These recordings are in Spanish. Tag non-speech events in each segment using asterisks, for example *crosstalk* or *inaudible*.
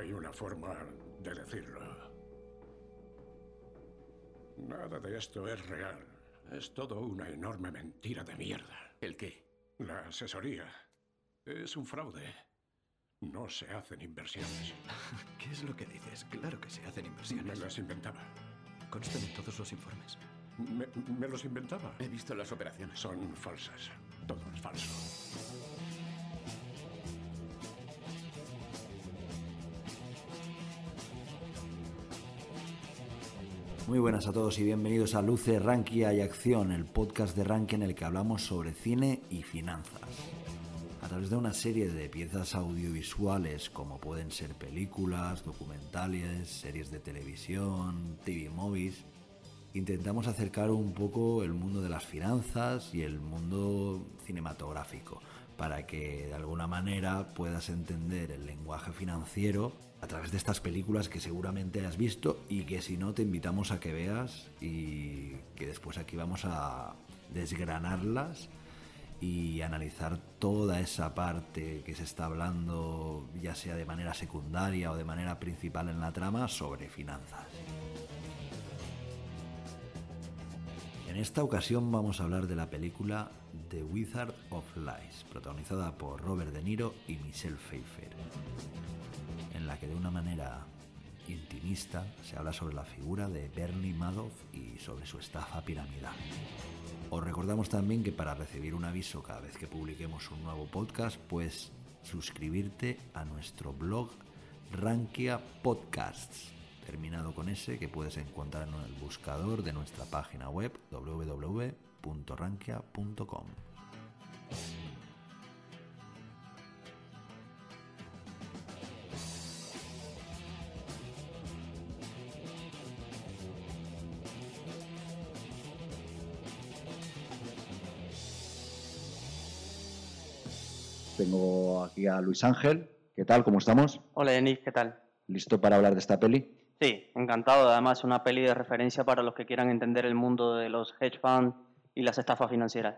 hay una forma de decirlo. Nada de esto es real. Es todo una enorme mentira de mierda. ¿El qué? La asesoría es un fraude. No se hacen inversiones. *laughs* ¿Qué es lo que dices? Claro que se hacen Me inversiones. las inventaba. Constan en todos los informes. Me, me los inventaba. He visto las operaciones. Son falsas. Todo es falso. Muy buenas a todos y bienvenidos a Luce, Rankia y Acción, el podcast de Rankia en el que hablamos sobre cine y finanzas. A través de una serie de piezas audiovisuales como pueden ser películas, documentales, series de televisión, TV movies, intentamos acercar un poco el mundo de las finanzas y el mundo cinematográfico para que de alguna manera puedas entender el lenguaje financiero a través de estas películas que seguramente has visto y que si no te invitamos a que veas y que después aquí vamos a desgranarlas y analizar toda esa parte que se está hablando ya sea de manera secundaria o de manera principal en la trama sobre finanzas. En esta ocasión vamos a hablar de la película The Wizard of Lies, protagonizada por Robert De Niro y Michelle Pfeiffer, en la que de una manera intimista se habla sobre la figura de Bernie Madoff y sobre su estafa piramidal. Os recordamos también que para recibir un aviso cada vez que publiquemos un nuevo podcast, puedes suscribirte a nuestro blog Rankia Podcasts, terminado con ese que puedes encontrar en el buscador de nuestra página web www.rankia.com. Tengo aquí a Luis Ángel. ¿Qué tal? ¿Cómo estamos? Hola Denis, ¿qué tal? ¿Listo para hablar de esta peli? Sí, encantado. Además, una peli de referencia para los que quieran entender el mundo de los hedge funds y las estafas financieras.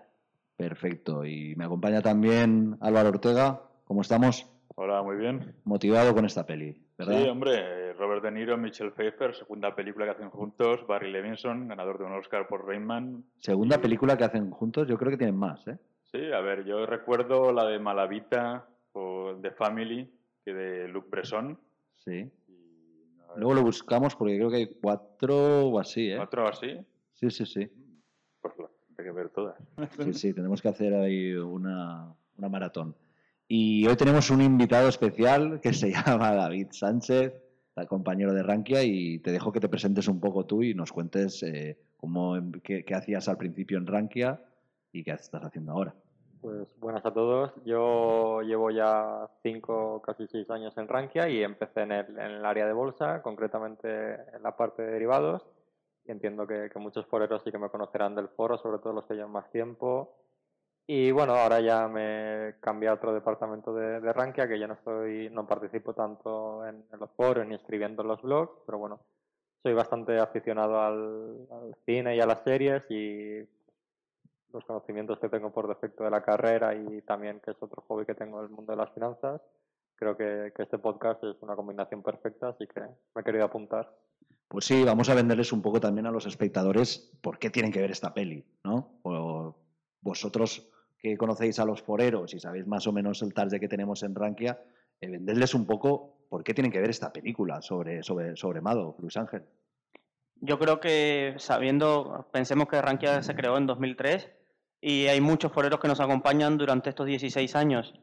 Perfecto. Y me acompaña también Álvaro Ortega. ¿Cómo estamos? Hola, muy bien. Motivado con esta peli, ¿verdad? Sí, hombre, eh, Robert De Niro, Michelle Pfeiffer, segunda película que hacen juntos, Barry Levinson, ganador de un Oscar por Rainman. Segunda Y- película que hacen juntos, yo creo que tienen más, ¿eh? Sí, a ver, yo recuerdo la de Malavita o The Family, que de Luc Besson. Sí. Y, ver, Luego lo buscamos porque creo que hay cuatro o así, ¿eh? ¿Otro así? Sí, sí, sí. Pues la hay que ver todas. Sí, sí, tenemos que hacer ahí una, una maratón. Y hoy tenemos un invitado especial que se *laughs* llama David Sánchez, compañero de Rankia, y te dejo que te presentes un poco tú y nos cuentes eh, cómo, qué, qué hacías al principio en Rankia y qué estás haciendo ahora. Pues buenas a todos. Yo llevo ya cinco, casi seis años en Rankia y empecé en el, en el área de bolsa, concretamente en la parte de derivados. Y entiendo que, que muchos foreros sí que me conocerán del foro, sobre todo los que llevan más tiempo. Y bueno, ahora ya me cambié a otro departamento de, de Rankia, que ya no estoy, no participo tanto en, en los foros ni escribiendo en los blogs, pero bueno, soy bastante aficionado al, al cine y a las series y los conocimientos que tengo por defecto de la carrera y también que es otro hobby que tengo en el mundo de las finanzas, creo que, que este podcast es una combinación perfecta, así que me he querido apuntar. Pues sí, vamos a venderles un poco también a los espectadores por qué tienen que ver esta peli, ¿no? O vosotros que conocéis a los foreros y sabéis más o menos el target que tenemos en Rankia, eh, venderles un poco por qué tienen que ver esta película sobre, sobre, sobre Madoff, Luis Ángel. Yo creo que sabiendo, pensemos que Rankia se creó en 2003 y hay muchos foreros que nos acompañan durante estos 16 años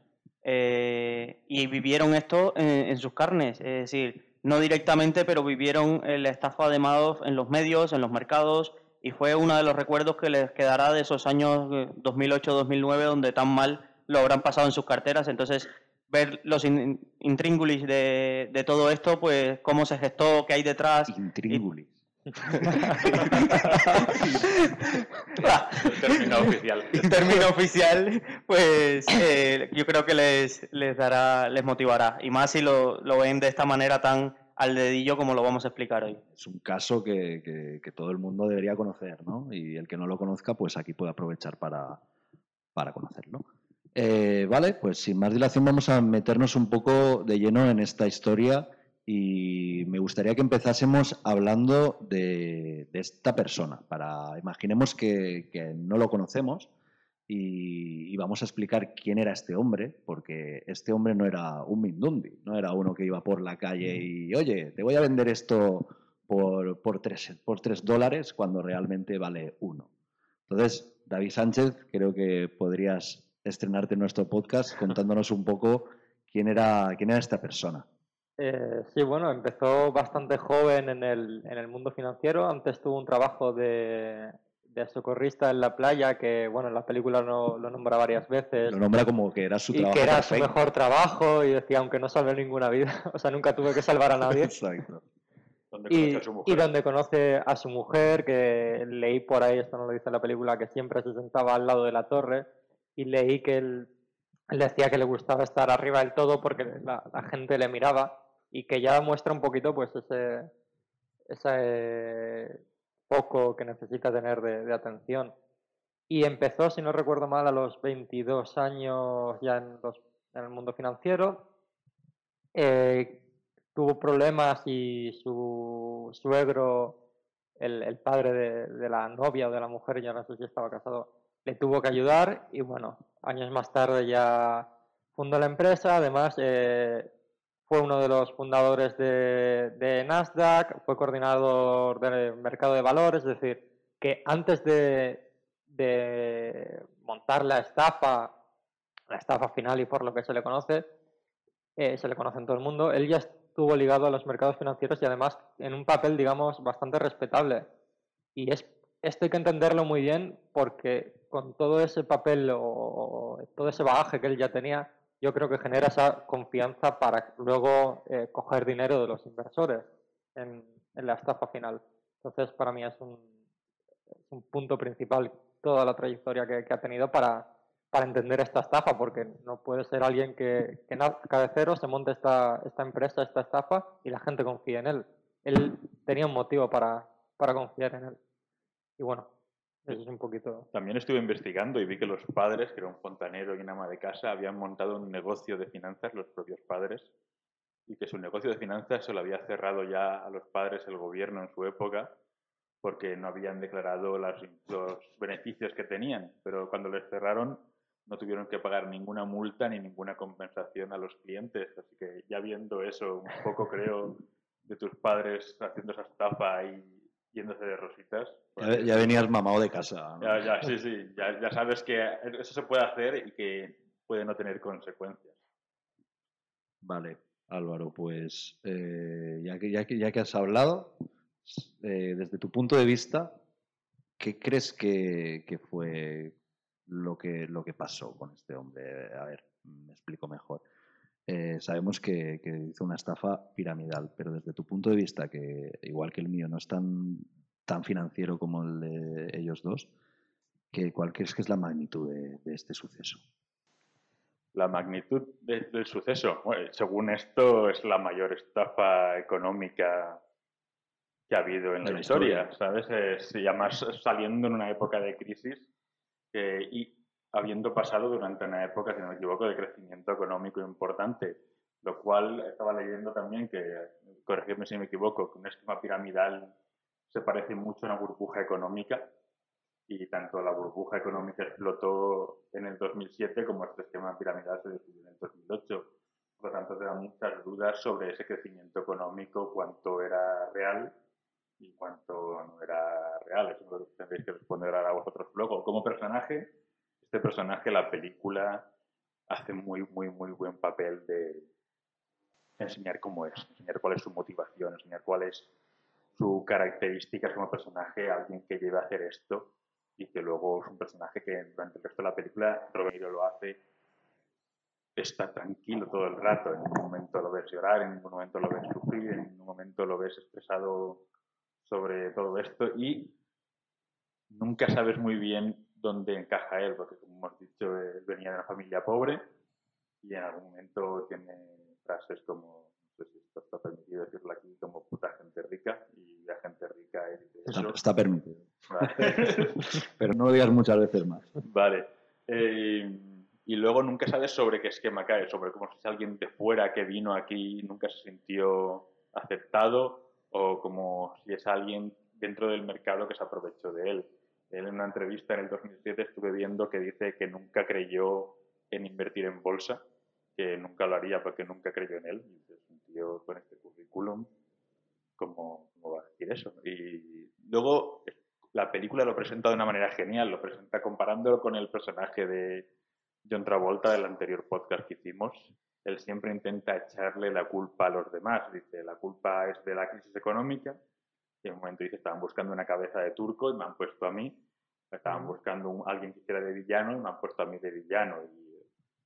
eh, y vivieron esto en, sus carnes, es decir, no directamente, pero vivieron la estafa de Madoff en los medios, en los mercados y fue uno de los recuerdos que les quedará de esos años 2008-2009 donde tan mal lo habrán pasado en sus carteras. Entonces, ver los in- intríngulis de, de todo esto, pues cómo se gestó, qué hay detrás. Intríngulis. El *laughs* término oficial. el *laughs* término oficial, pues eh, yo creo que les, les dará, les motivará. Y más si lo, lo ven de esta manera tan al dedillo como lo vamos a explicar hoy. Es un caso que, que- que todo el mundo debería conocer, ¿no? Y el que no lo conozca, pues aquí puede aprovechar para, para conocerlo. Eh, vale, pues sin más dilación vamos a meternos un poco de lleno en esta historia Y me gustaría que empezásemos hablando de, de esta persona. Para, imaginemos que, que no lo conocemos y, y vamos a explicar quién era este hombre, porque este hombre no era un Mindundi, no era uno que iba por la calle y, oye, te voy a vender esto por, por, tres, por tres dólares cuando realmente vale uno. Entonces, David Sánchez, creo que podrías estrenarte en nuestro podcast contándonos un poco quién era, quién era esta persona. Eh, sí, bueno, empezó bastante joven en el, en el mundo financiero. Antes tuvo un trabajo de, de socorrista en la playa, que bueno, en la película no, lo nombra varias veces. Lo nombra como que era su y trabajo. que era su mejor trabajo y decía, aunque no salve ninguna vida, *laughs* o sea, nunca tuve que salvar a nadie. Exacto. Donde y, conoce a su mujer. y donde conoce a su mujer, que leí por ahí, esto no lo dice en la película, que siempre se sentaba al lado de la torre, y leí que él, él decía que le gustaba estar arriba del todo porque la, la gente le miraba y que ya muestra un poquito pues ese, ese poco que necesita tener de, atención. Y empezó, si no recuerdo mal, a los 22 años ya en, el mundo financiero. Eh, tuvo problemas y su suegro, el, padre de, de la novia o de la mujer, ya no sé si estaba casado, le tuvo que ayudar y bueno, años más tarde ya fundó la empresa. Además, eh, fue uno de los fundadores de, de Nasdaq, fue coordinador del mercado de valores, es decir, que antes de, de montar la estafa, la estafa final y por lo que se le conoce, eh, se le conoce en todo el mundo, él ya estuvo ligado a los mercados financieros y además en un papel, digamos, bastante respetable. Y es, esto hay que entenderlo muy bien porque con todo ese papel o, o todo ese bagaje que él ya tenía, yo creo que genera esa confianza para luego eh, coger dinero de los inversores en, la estafa final. Entonces, para mí es un, es un punto principal toda la trayectoria que, ha tenido para, para entender esta estafa, porque no puede ser alguien que, que nazca de cero, se monte esta, esta empresa, esta estafa y la gente confíe en él. Él tenía un motivo para, para confiar en él. Y bueno, eso es un poquito. También estuve investigando y vi que los padres, que era un fontanero y una ama de casa, habían montado un negocio de finanzas, los propios padres, y que su negocio de finanzas se lo había cerrado ya a los padres el gobierno en su época, porque no habían declarado las- los beneficios que tenían. Pero cuando les cerraron, no tuvieron que pagar ninguna multa ni ninguna compensación a los clientes. Así que ya viendo eso, un poco creo, de tus padres haciendo esa estafa y yéndose de rositas. Ya, ya venías mamado de casa. ¿no? ya, ya, sí, sí, ya, ya sabes que eso se puede hacer y que puede no tener consecuencias. Vale, Álvaro, pues eh, ya, que, ya, que, ya que has hablado, eh, desde tu punto de vista, ¿qué crees que, que fue lo que, lo que pasó con este hombre? A ver, me explico mejor. Eh, sabemos que, que hizo una estafa piramidal, pero desde tu punto de vista, que igual que el mío no es tan, tan financiero como el de ellos dos, que, ¿cuál crees que es la magnitud de, de este suceso? La magnitud de- del suceso, bueno, según esto, es la mayor estafa económica que ha habido en la historia, historia. ¿sabes? Es- y además saliendo en una época de crisis eh, y habiendo pasado durante una época, si no me equivoco, de crecimiento económico importante, lo cual estaba leyendo también que, corregidme si me equivoco, que un esquema piramidal se parece mucho a una burbuja económica y tanto la burbuja económica explotó en el 2007 como este esquema piramidal se decidió en el 2008. Por lo tanto, te dan muchas dudas sobre ese crecimiento económico, cuánto era real y cuánto no era real. Eso lo tendréis que responder ahora vosotros luego. Como personaje, este personaje, la película, hace muy, muy, muy buen papel de enseñar cómo es, enseñar cuál es su motivación, enseñar cuál es su características como personaje, alguien que lleve a hacer esto y que luego es un personaje que durante el resto de la película, Romero lo hace, está tranquilo todo el rato, en ningún momento lo ves llorar, en ningún momento lo ves sufrir, en ningún momento lo ves expresado sobre todo esto y nunca sabes muy bien dónde encaja él, porque como hemos dicho, él venía de una familia pobre y en algún momento tiene frases como, no sé si esto está permitido decirlo aquí, como puta gente rica y la gente rica él dice Está, eso. está permitido. Vale. *laughs* Pero no lo digas muchas veces más. Vale. Eh, y luego nunca sabes sobre qué esquema cae, sobre cómo si es alguien de fuera que vino aquí y nunca se sintió aceptado o como si es alguien dentro del mercado que se aprovechó de él. Él en una entrevista en el 2007 estuve viendo que dice que nunca creyó en invertir en bolsa, que nunca lo haría porque nunca creyó en él. Y es un tío con este currículum, ¿cómo, cómo va a decir eso? Y luego la película lo presenta de una manera genial, lo presenta comparándolo con el personaje de John Travolta del anterior podcast que hicimos. Él siempre intenta echarle la culpa a los demás. Dice, la culpa es de la crisis económica. Y en un momento dice, estaban buscando una cabeza de turco y me han puesto a mí. Estaban buscando un, alguien que hiciera de villano y me han puesto a mí de villano. Y,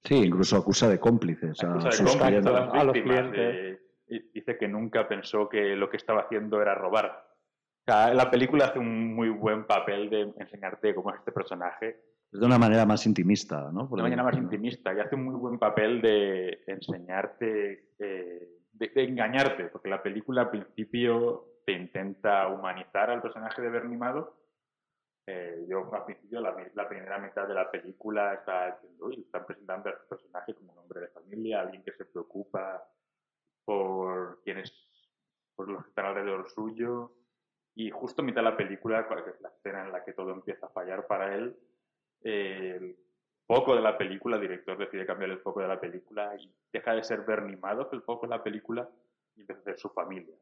Sí, incluso acusa de cómplices a acusa de sus cómplice clientes. a las a los clientes. y dice que nunca pensó que lo que estaba haciendo era robar. O sea, la película hace un muy buen papel de enseñarte cómo es este personaje Es de una manera más intimista, ¿no? de Por una manera más intimista y hace un muy buen papel de enseñarte, eh, de, de engañarte, porque la película al principio te intenta humanizar al personaje de Bernie Madoff. Eh, yo al principio, la, la primera mitad de la película está presentando a este personaje como un hombre de familia, alguien que se preocupa por quienes, que están alrededor suyo. Y justo a mitad de la película, que es la escena en la que todo empieza a fallar para él, el foco de la película, el director decide cambiar el foco de la película y deja de ser Bernie Madoff el foco de la película y empieza a ser su familia.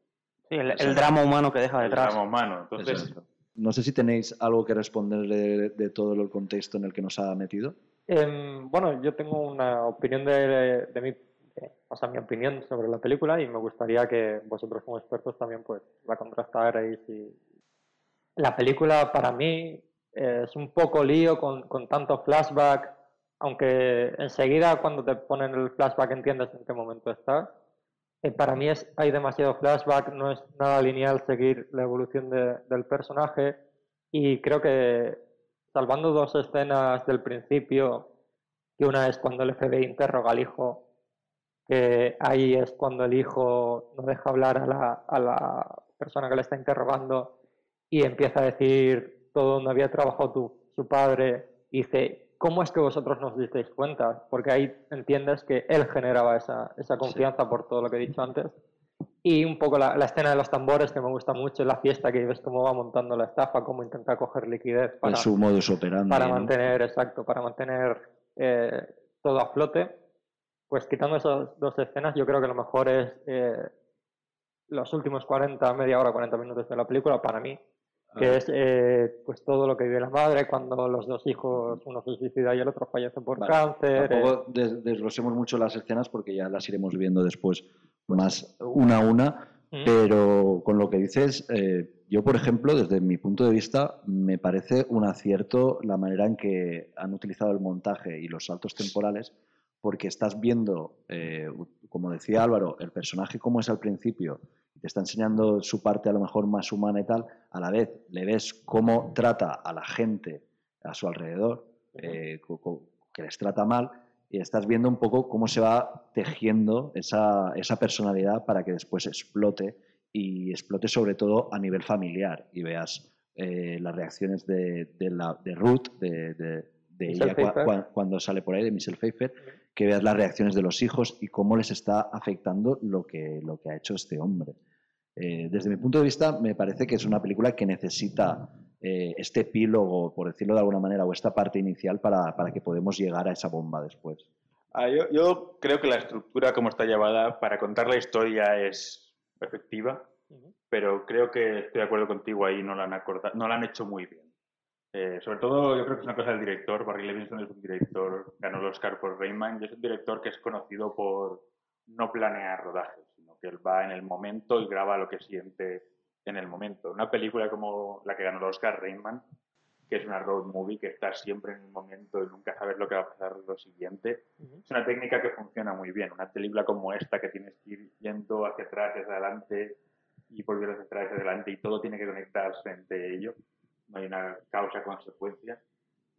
Sí, el, el drama humano que deja El detrás. drama humano. Entonces, Exacto. No sé si tenéis algo que responderle de, de todo el contexto en el que nos ha metido. Em, bueno, yo tengo una opinión de, de mi, eh, o sea, mi opinión sobre la película y me gustaría que vosotros como expertos también pues la contrastarais y la película para mí eh, es un poco lío con, con tanto flashback, aunque enseguida cuando te ponen el flashback entiendes en qué momento estás. Eh, para mí es, hay demasiado flashback, no es nada lineal seguir la evolución de- del personaje. Y creo que salvando dos escenas del principio, que una es cuando el FBI interroga al hijo, que ahí es cuando el hijo no deja hablar a la, a la persona que le está interrogando y empieza a decir todo donde había trabajado tu, su padre, y dice, ¿cómo es que vosotros no os disteis cuenta? Porque ahí entiendes que él generaba esa, esa confianza por todo lo que he dicho antes. Y un poco la, la escena de los tambores que me gusta mucho, la fiesta que ves cómo va montando la estafa, cómo intenta coger liquidez para, su modus operandi. para ¿no? mantener, exacto, para mantener eh, todo a flote. Pues quitando esas dos escenas, yo creo que lo mejor es eh, los últimos 40, media hora, 40 minutos de la película para mí, que Ah. es eh, pues todo lo que vive la madre cuando los dos hijos, uno se suicida y el otro fallece por Vale, cáncer. eh, Tampoco des- desglosemos mucho las escenas porque ya las iremos viendo después más una a una, ¿Mm? pero con lo que dices, eh, yo por ejemplo, desde mi punto de vista, me parece un acierto la manera en que han utilizado el montaje y los saltos temporales, porque estás viendo, eh, como decía Álvaro, el personaje como es al principio, te está enseñando su parte a lo mejor más humana y tal, a la vez le ves cómo trata a la gente a su alrededor, eh, que les trata mal, y estás viendo un poco cómo se va tejiendo esa, esa personalidad para que después explote y explote sobre todo a nivel familiar y veas eh, las reacciones de, de la, de Ruth, de, de- de ella cua- cua- cuando sale por ahí, de Michelle Pfeiffer, que veas las reacciones de los hijos y cómo les está afectando lo que, lo que ha hecho este hombre. Eh, desde mi punto de vista, me parece que es una película que necesita eh, este epílogo, por decirlo de alguna manera, o esta parte inicial para, para que podamos llegar a esa bomba después. Ah, yo, yo creo que la estructura como está llevada para contar la historia es efectiva, pero creo que estoy de acuerdo contigo ahí, no la han, acorda- no la han hecho muy bien. Eh, sobre todo, yo creo que es una cosa del director. Barry Levinson es un director, ganó el Oscar por Rayman, y es un director que es conocido por no planear rodajes, sino que él va en el momento y graba lo que siente en el momento. Una película como la que ganó el Oscar, Rayman, que es una road movie, que está siempre en un momento y nunca sabes lo que va a pasar lo siguiente, es una técnica que funciona muy bien. Una película como esta que tienes que ir yendo hacia atrás y hacia adelante y volviendo hacia atrás hacia adelante y todo tiene que conectarse entre ello. No hay una causa-consecuencia,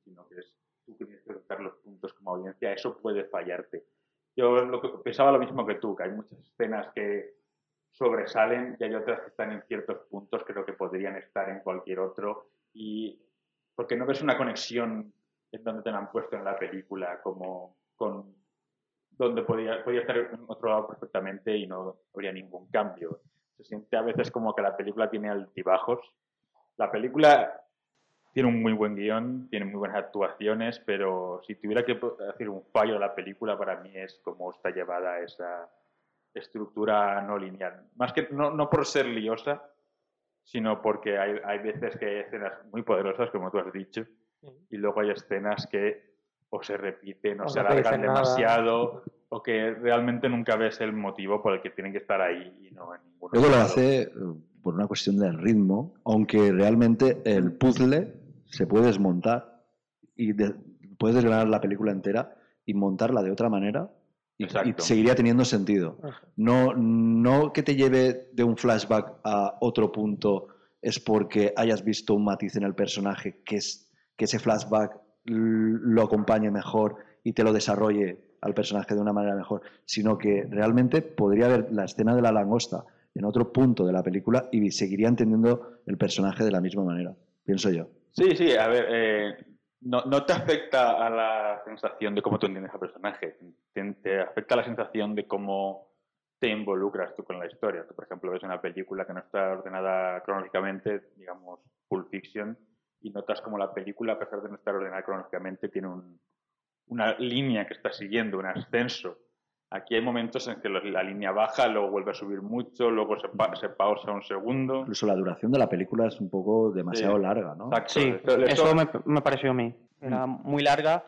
sino que es tú tienes que conectar los puntos como audiencia. Eso puede fallarte. Yo lo que, pensaba lo mismo que tú, que hay muchas escenas que sobresalen y hay otras que están en ciertos puntos, creo que podrían estar en cualquier otro. Y porque no ves una conexión en donde te la han puesto en la película, como con donde podía, podía estar en otro lado perfectamente y no habría ningún cambio. se siente a veces como que la película tiene altibajos. La película tiene un muy buen guion, tiene muy buenas actuaciones, pero si tuviera que decir un fallo de la película, para mí es cómo está llevada esa estructura no lineal. Más que no, no por ser liosa, sino porque hay, hay veces que hay escenas muy poderosas, como tú has dicho, y luego hay escenas que o se repiten o, O se no alargan nada. demasiado o que realmente nunca ves el motivo por el que tienen que estar ahí y no en ninguno. Luego lo hace eh, por una cuestión del ritmo, aunque realmente el puzzle se puede desmontar y de- puedes desgranar la película entera y montarla de otra manera y, seguiría teniendo sentido. No, no que te lleve de un flashback a otro punto es porque hayas visto un matiz en el personaje que, es, que ese flashback lo acompañe mejor y te lo desarrolle al personaje de una manera mejor, sino que realmente podría haber la escena de la langosta en otro punto de la película y seguiría entendiendo el personaje de la misma manera, pienso yo. Sí, sí, a ver, eh, no, te afecta a la sensación de cómo tú entiendes al personaje, te, te afecta a la sensación de cómo te involucras tú con la historia. Tú, por ejemplo, ves una película que no está ordenada cronológicamente, digamos, Pulp Fiction, y notas como la película, a pesar de no estar ordenada cronológicamente, tiene un- una línea que está siguiendo, un ascenso. Aquí hay momentos en que la línea baja, luego vuelve a subir mucho, luego se, pa- se pausa un segundo. Incluso la duración de la película es un poco demasiado Sí. larga, ¿no? Exacto. Sí, Eso- me, me pareció a mí. Era muy larga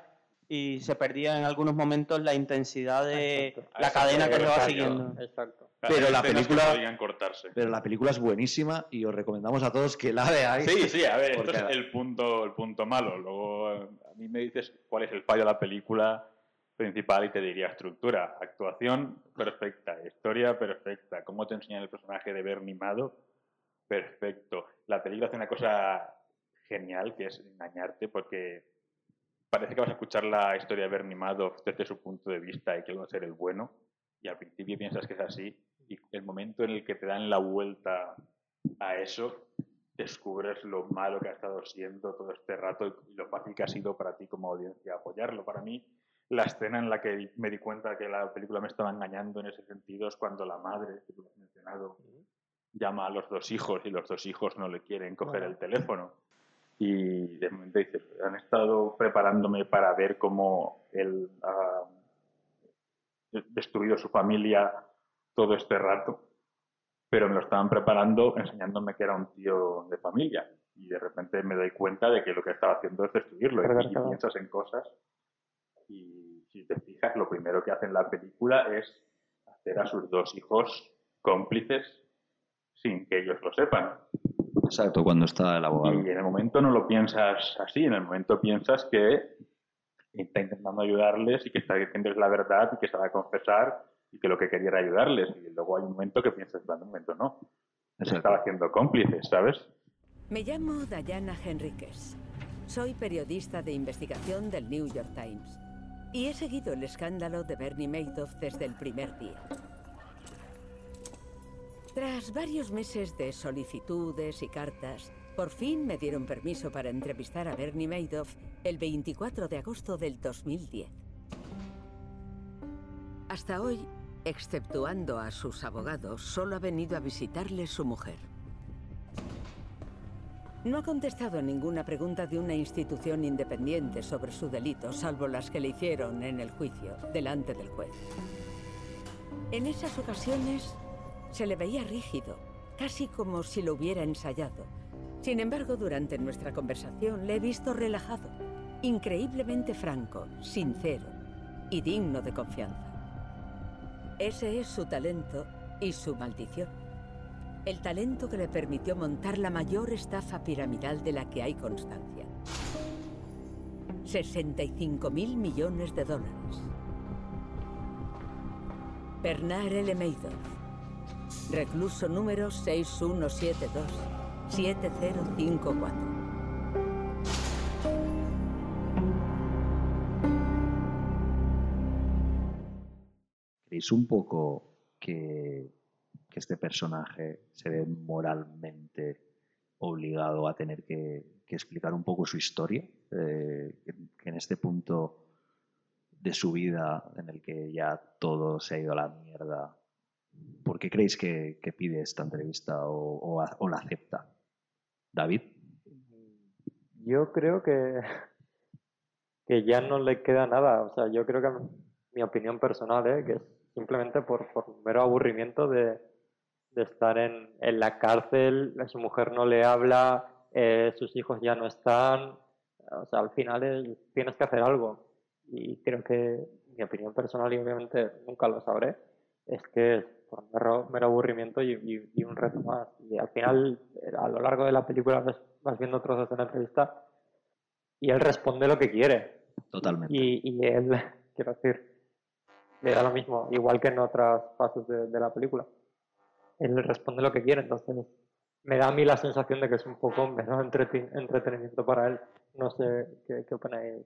y se perdía en algunos momentos la intensidad de Exacto. la Exacto, cadena que se va siguiendo. Exacto. Pero la película- podrían cortarse. Pero la película es buenísima y os recomendamos a todos que la veáis. Sí, sí, a ver, esto es el punto, el punto malo. Luego, eh, a mí me dices cuál es el fallo de la película principal y te diría estructura, actuación perfecta, historia perfecta, cómo te enseñan el personaje de Bernie Madoff, perfecto. La película hace una cosa genial que es engañarte porque parece que vas a escuchar la historia de Bernie Madoff desde su punto de vista y que él va a ser el bueno y al principio piensas que es así y el momento en el que te dan la vuelta a eso descubres lo malo que ha estado siendo todo este rato y lo fácil que ha sido para ti como audiencia apoyarlo. Para mí, la escena en la que me di cuenta que la película me estaba engañando en ese sentido es cuando la madre, que tú has mencionado, llama a los dos hijos y los dos hijos no le quieren coger el teléfono. Y de momento dice, han estado preparándome para ver cómo él ha destruido su familia todo este rato pero me lo estaban preparando enseñándome que era un tío de familia. Y de repente me doy cuenta de que lo que estaba haciendo es destruirlo. Pero Y, claro. piensas en cosas. Y si te fijas, lo primero que hace en la película es hacer a sus dos hijos cómplices sin que ellos lo sepan. Exacto, cuando está el abogado. Y en el momento no lo piensas así, en el momento piensas que está intentando ayudarles y que está diciéndoles la verdad y que se va a confesar y que lo que quería era ayudarles. Y luego hay un momento que piensas, en un momento no, se Exacto. estaba haciendo cómplices, ¿sabes? Me llamo Dayana Henríquez. Soy periodista de investigación del New York Times. Y he seguido el escándalo de Bernie Madoff desde el primer día. Tras varios meses de solicitudes y cartas, por fin me dieron permiso para entrevistar a Bernie Madoff el 24 de agosto del 2010. Hasta hoy, exceptuando a sus abogados, solo ha venido a visitarle su mujer. No ha contestado ninguna pregunta de una institución independiente sobre su delito, salvo las que le hicieron en el juicio, delante del juez. En esas ocasiones se le veía rígido, casi como si lo hubiera ensayado. Sin embargo, durante nuestra conversación le he visto relajado, increíblemente franco, sincero y digno de confianza. Ese es su talento y su maldición. El talento que le permitió montar la mayor estafa piramidal de la que hay constancia. 65 mil millones de dólares. Bernard L. Madoff. Recluso número 6172-7054. ¿Creéis un poco que, que este personaje se ve moralmente obligado a tener que, que explicar un poco su historia? Eh, que, que en este punto de su vida en el que ya todo se ha ido a la mierda ¿Por qué creéis que, que pide esta entrevista o, la acepta? David. Yo creo que, que ya no le queda nada. O sea, yo creo que mi opinión personal, ¿eh? que es simplemente por, por mero aburrimiento de, de estar en, en la cárcel, su mujer no le habla, eh, sus hijos ya no están. O sea, al final es- tienes que hacer algo. Y creo que mi opinión personal, y obviamente nunca lo sabré, es que es por mero, mero aburrimiento y, y- y un reto más. Y al final, eh, a lo largo de la película, ves- vas viendo trozos de la entrevista y él responde lo que quiere. Totalmente. Y, y él, *laughs* quiero decir, le da lo mismo, igual que en otras fases de, de la película. Él responde lo que quiere, entonces me da a mí la sensación de que es un poco menos entretenimiento para él. No sé qué, qué opináis,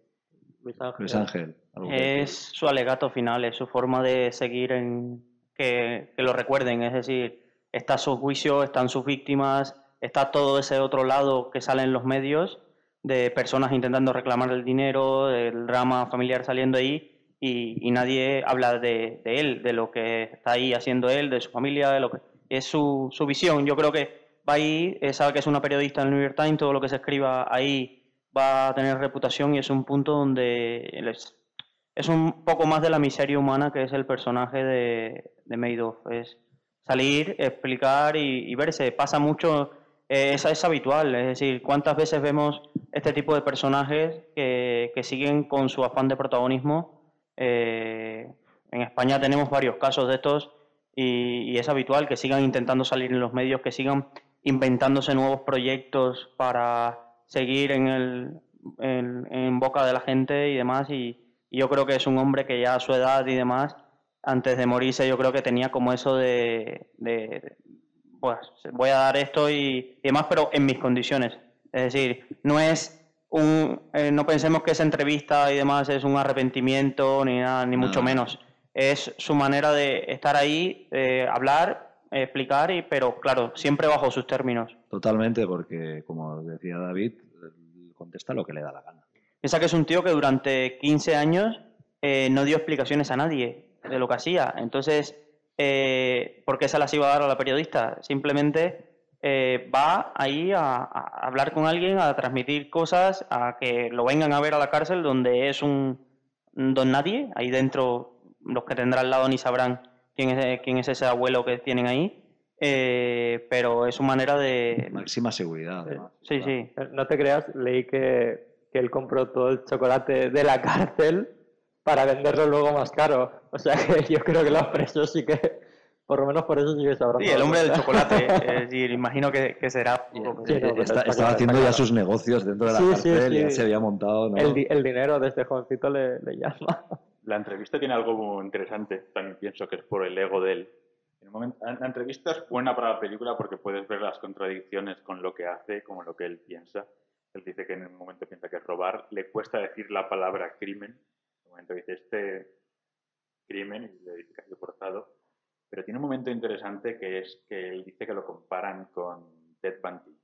Luis Ángel. Luis Ángel. ¿algo que Es su alegato final, es su forma de seguir en que, que lo recuerden. Es decir, está su juicio, están sus víctimas, está todo ese otro lado que sale en los medios de personas intentando reclamar el dinero, el drama familiar saliendo ahí y, y nadie habla de, de él, de lo que está ahí haciendo él, de su familia, de lo que es su, su visión. Yo creo que va ahí, eh, sabe que es una periodista en el New York Times, todo lo que se escriba ahí va a tener reputación y es un punto donde es, un poco más de la miseria humana que es el personaje de, de Madoff. Es salir, explicar y, verse. Pasa mucho, eh, es, es habitual, es decir, cuántas veces vemos este tipo de personajes que, que siguen con su afán de protagonismo. Eh, en España tenemos varios casos de estos y, y es habitual que sigan intentando salir en los medios, que sigan inventándose nuevos proyectos para seguir en, el, en, en boca de la gente y demás. Y, y yo creo que es un hombre que ya a su edad y demás, antes de morirse, yo creo que tenía como eso de, de pues voy a dar esto y, y demás, pero en mis condiciones. Es decir, no es un, eh, no pensemos que esa entrevista y demás es un arrepentimiento ni nada, ni No. mucho menos. Es su manera de estar ahí, de hablar, eh, explicar, y, pero claro, siempre bajo sus términos. Totalmente, porque como decía David, contesta lo que le da la gana. Piensa que es un tío que durante 15 años eh, no dio explicaciones a nadie de lo que hacía. Entonces, eh, ¿por qué se las iba a dar a la periodista? Simplemente eh, va ahí a, a hablar con alguien, a transmitir cosas, a que lo vengan a ver a la cárcel donde es un don nadie. Ahí dentro, los que tendrán al lado ni sabrán quién es, quién es ese abuelo que tienen ahí. Eh, pero es su manera de... Máxima seguridad, además. Sí, sí. Eh, No te creas, leí que, que él compró todo el chocolate de la *laughs* cárcel para venderlo luego más caro. O sea que *laughs* yo creo que los presos sí que, por lo menos por eso sí que sabrán. Sí, el hombre del chocolate. *laughs* Es decir, imagino que, que será. Sí, Eh, no, está- está estaba claro, haciendo está ya sus negocios dentro de la Sí, sí, cárcel, sí. ya se había montado, ¿no? El, el dinero de este jovencito le, le llama. La entrevista tiene algo muy interesante, también pienso que es por el ego de él. En momento, la entrevista es buena para la película porque puedes ver las contradicciones con lo que hace, con lo que él piensa. Él dice que en un momento piensa que es robar, le cuesta decir la palabra crimen. En un momento dice este crimen y le dice que ha sido forzado. Pero tiene un momento interesante que es que él dice que lo comparan con Ted Bundy.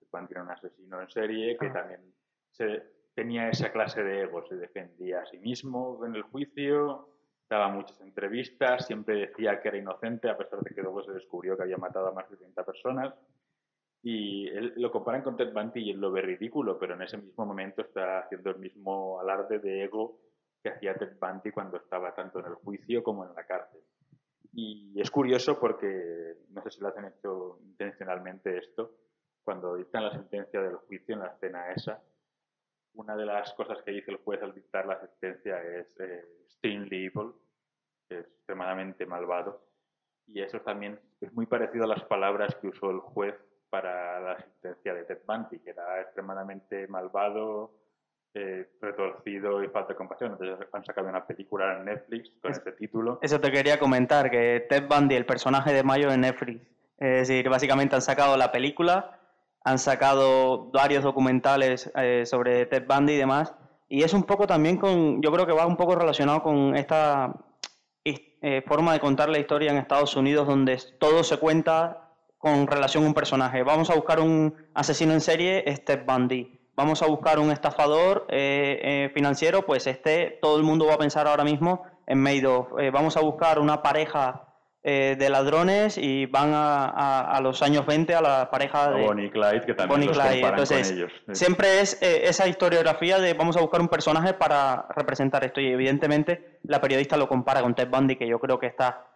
Ted Bundy era un asesino en serie que Ah. también se, tenía esa clase de ego, se defendía a sí mismo en el juicio, daba muchas entrevistas, siempre decía que era inocente a pesar de que luego se descubrió que había matado a más de 30 personas. Y él, lo comparan con Ted Bundy y él lo ve ridículo, pero en ese mismo momento está haciendo el mismo alarde de ego que hacía Ted Bundy cuando estaba tanto en el juicio como en la cárcel. Y es curioso porque no sé si lo hacen hecho intencionalmente esto. Cuando dictan la sentencia del juicio en la escena esa, una de las cosas que dice el juez al dictar la sentencia es eh, extremely evil, que es extremadamente malvado. Y eso también es muy parecido a las palabras que usó el juez para la sentencia de Ted Bundy, que era extremadamente malvado, eh, retorcido y falta de compasión. Entonces han sacado una película en Netflix con Es- este título. Eso te quería comentar, que Ted Bundy, el personaje de Mayo en Netflix. Es decir, básicamente han sacado la película, han sacado varios documentales eh, sobre Ted Bundy y demás. Y es un poco también con, yo creo que va un poco relacionado con esta eh, forma de contar la historia en Estados Unidos, donde todo se cuenta con relación a un personaje. Vamos a buscar un asesino en serie, Ted Bundy. Vamos a buscar un estafador eh, financiero, pues este, todo el mundo va a pensar ahora mismo en Madoff. Vamos a buscar una pareja eh, de ladrones y van a, a- a los años 20 a la pareja de Bonnie y Clyde, que también Bonnie los Clyde. comparan Entonces, con ellos. siempre es eh, esa historiografía de vamos a buscar un personaje para representar esto y evidentemente la periodista lo compara con Ted Bundy, que yo creo que está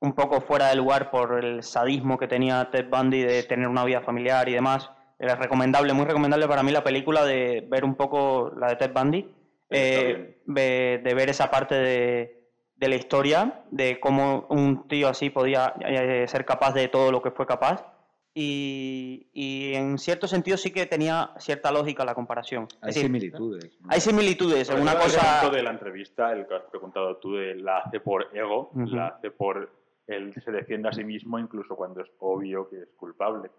un poco fuera de lugar por el sadismo que tenía Ted Bundy de tener una vida familiar y demás. Es recomendable, muy recomendable para mí la película de ver un poco la de Ted Bundy, eh, de, de ver esa parte de, de la historia, de cómo un tío así podía eh, ser capaz de todo lo que fue capaz. Y, y en cierto sentido sí que tenía cierta lógica la comparación. Hay Es decir, similitudes. ¿no? hay similitudes. Sobre Una el cosa. de la entrevista, el que has preguntado tú, de la hace por ego, Ujú. la hace por él se defiende a sí mismo incluso cuando es obvio que es culpable.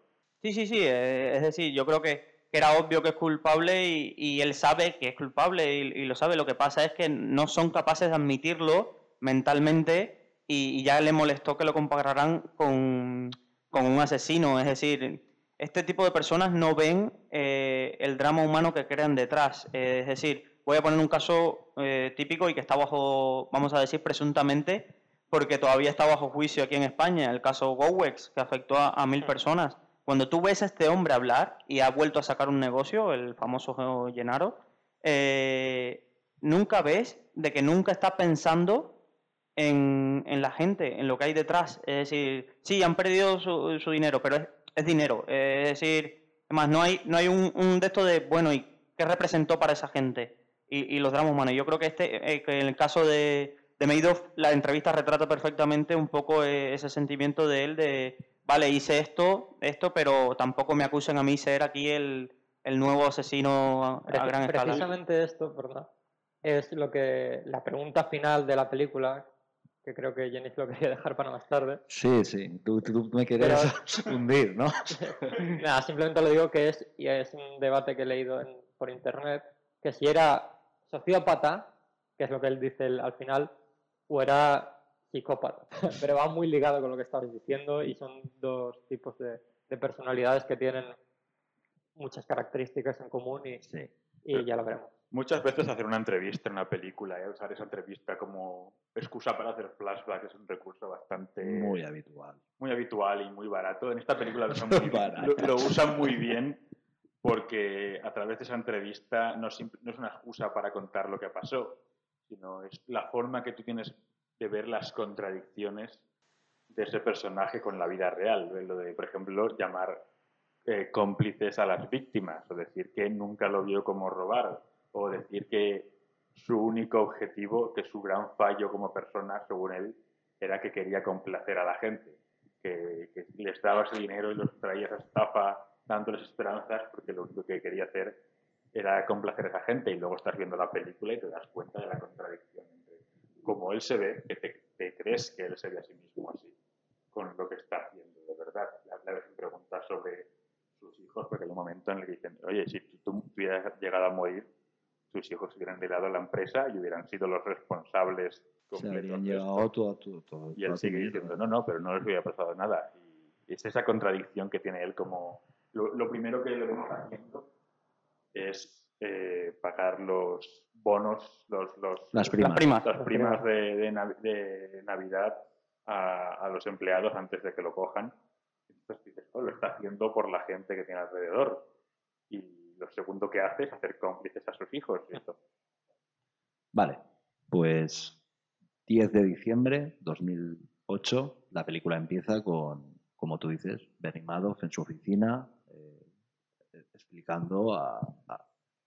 Sí, sí, sí. eh, es decir, yo creo que que era obvio que es culpable y, y él sabe que es culpable y, y lo sabe. Lo que pasa es que no son capaces de admitirlo mentalmente y, y ya le molestó que lo compararan con, con un asesino. Es decir, este tipo de personas no ven eh, el drama humano que crean detrás. Eh, es decir, voy a poner un caso eh, típico y que está bajo, vamos a decir, presuntamente, porque todavía está bajo juicio aquí en España, el caso Gowex, que afectó a, a mil personas. Cuando tú ves a este hombre hablar y ha vuelto a sacar un negocio, el famoso Llenaro, nunca ves de que nunca está pensando en, en la gente, en lo que hay detrás. Es decir, sí, han perdido su, su dinero, pero es, es dinero. Es decir, además, no hay, no hay un, un de esto de, bueno, ¿y qué representó para esa gente? Y, y los dramas humanos. Yo creo que este, eh, que en el caso de, de Madoff, la entrevista retrata perfectamente un poco eh, ese sentimiento de él de, vale, hice esto, esto, pero tampoco me acusen a mí ser aquí el, el nuevo asesino a, gran escala. Precisamente esto, ¿verdad? Es lo que la pregunta final de la película, que creo que Jenny lo quería dejar para más tarde. Sí, sí. Tú, tú me querías *laughs* hundir, ¿no? *laughs* Nada, simplemente lo digo que es, y es un debate que he leído en- por internet, que si era sociópata, que es lo que él dice el- al final, o era psicópata. *laughs* Pero va muy ligado con lo que estabais diciendo y son dos tipos de, de personalidades que tienen muchas características en común y, Sí. Y ya lo veremos. Muchas veces hacer una entrevista en una película, ¿eh? usar esa entrevista como excusa para hacer flashback es un recurso bastante Muy habitual. muy habitual y muy barato. En esta película lo *laughs* usan muy, Barato. lo- lo usan muy bien porque a través de esa entrevista no, no es una excusa para contar lo que pasó, sino es la forma que tú tienes de ver las contradicciones de ese personaje con la vida real. Lo de, por ejemplo, llamar eh, cómplices a las víctimas, o decir que nunca lo vio como robar, o decir que su único objetivo, que su gran fallo como persona, según él, era que quería complacer a la gente, que, que les daba ese dinero y los traía esa estafa dándoles esperanzas porque lo único que quería hacer era complacer a esa gente y luego estás viendo la película y te das cuenta de la contradicción entre cómo él se ve, que te, crees que él se ve a sí mismo así, con lo que está haciendo de verdad. Le hacen preguntas sobre sus hijos porque hay un momento en el que dicen, oye, si tú, tú hubieras llegado a morir, tus hijos hubieran heredado la empresa y hubieran sido los responsables Se completos habrían de esto". llevado todo, todo, todo. Y él sigue diciendo, no, no, pero no les hubiera pasado nada. Y es esa contradicción que tiene él como... Lo, lo primero que le vemos haciendo es eh, pagar los bonos, los, los, Las primas. Las primas. las primas de, de Nav- de Navidad a, a los empleados antes de que lo cojan. Entonces lo está haciendo por la gente que tiene alrededor. Y lo segundo que hace es hacer cómplices a sus hijos. Y esto. Vale, pues 10 de diciembre 2008, la película empieza con, como tú dices, Bernie Madoff en su oficina eh, explicando a,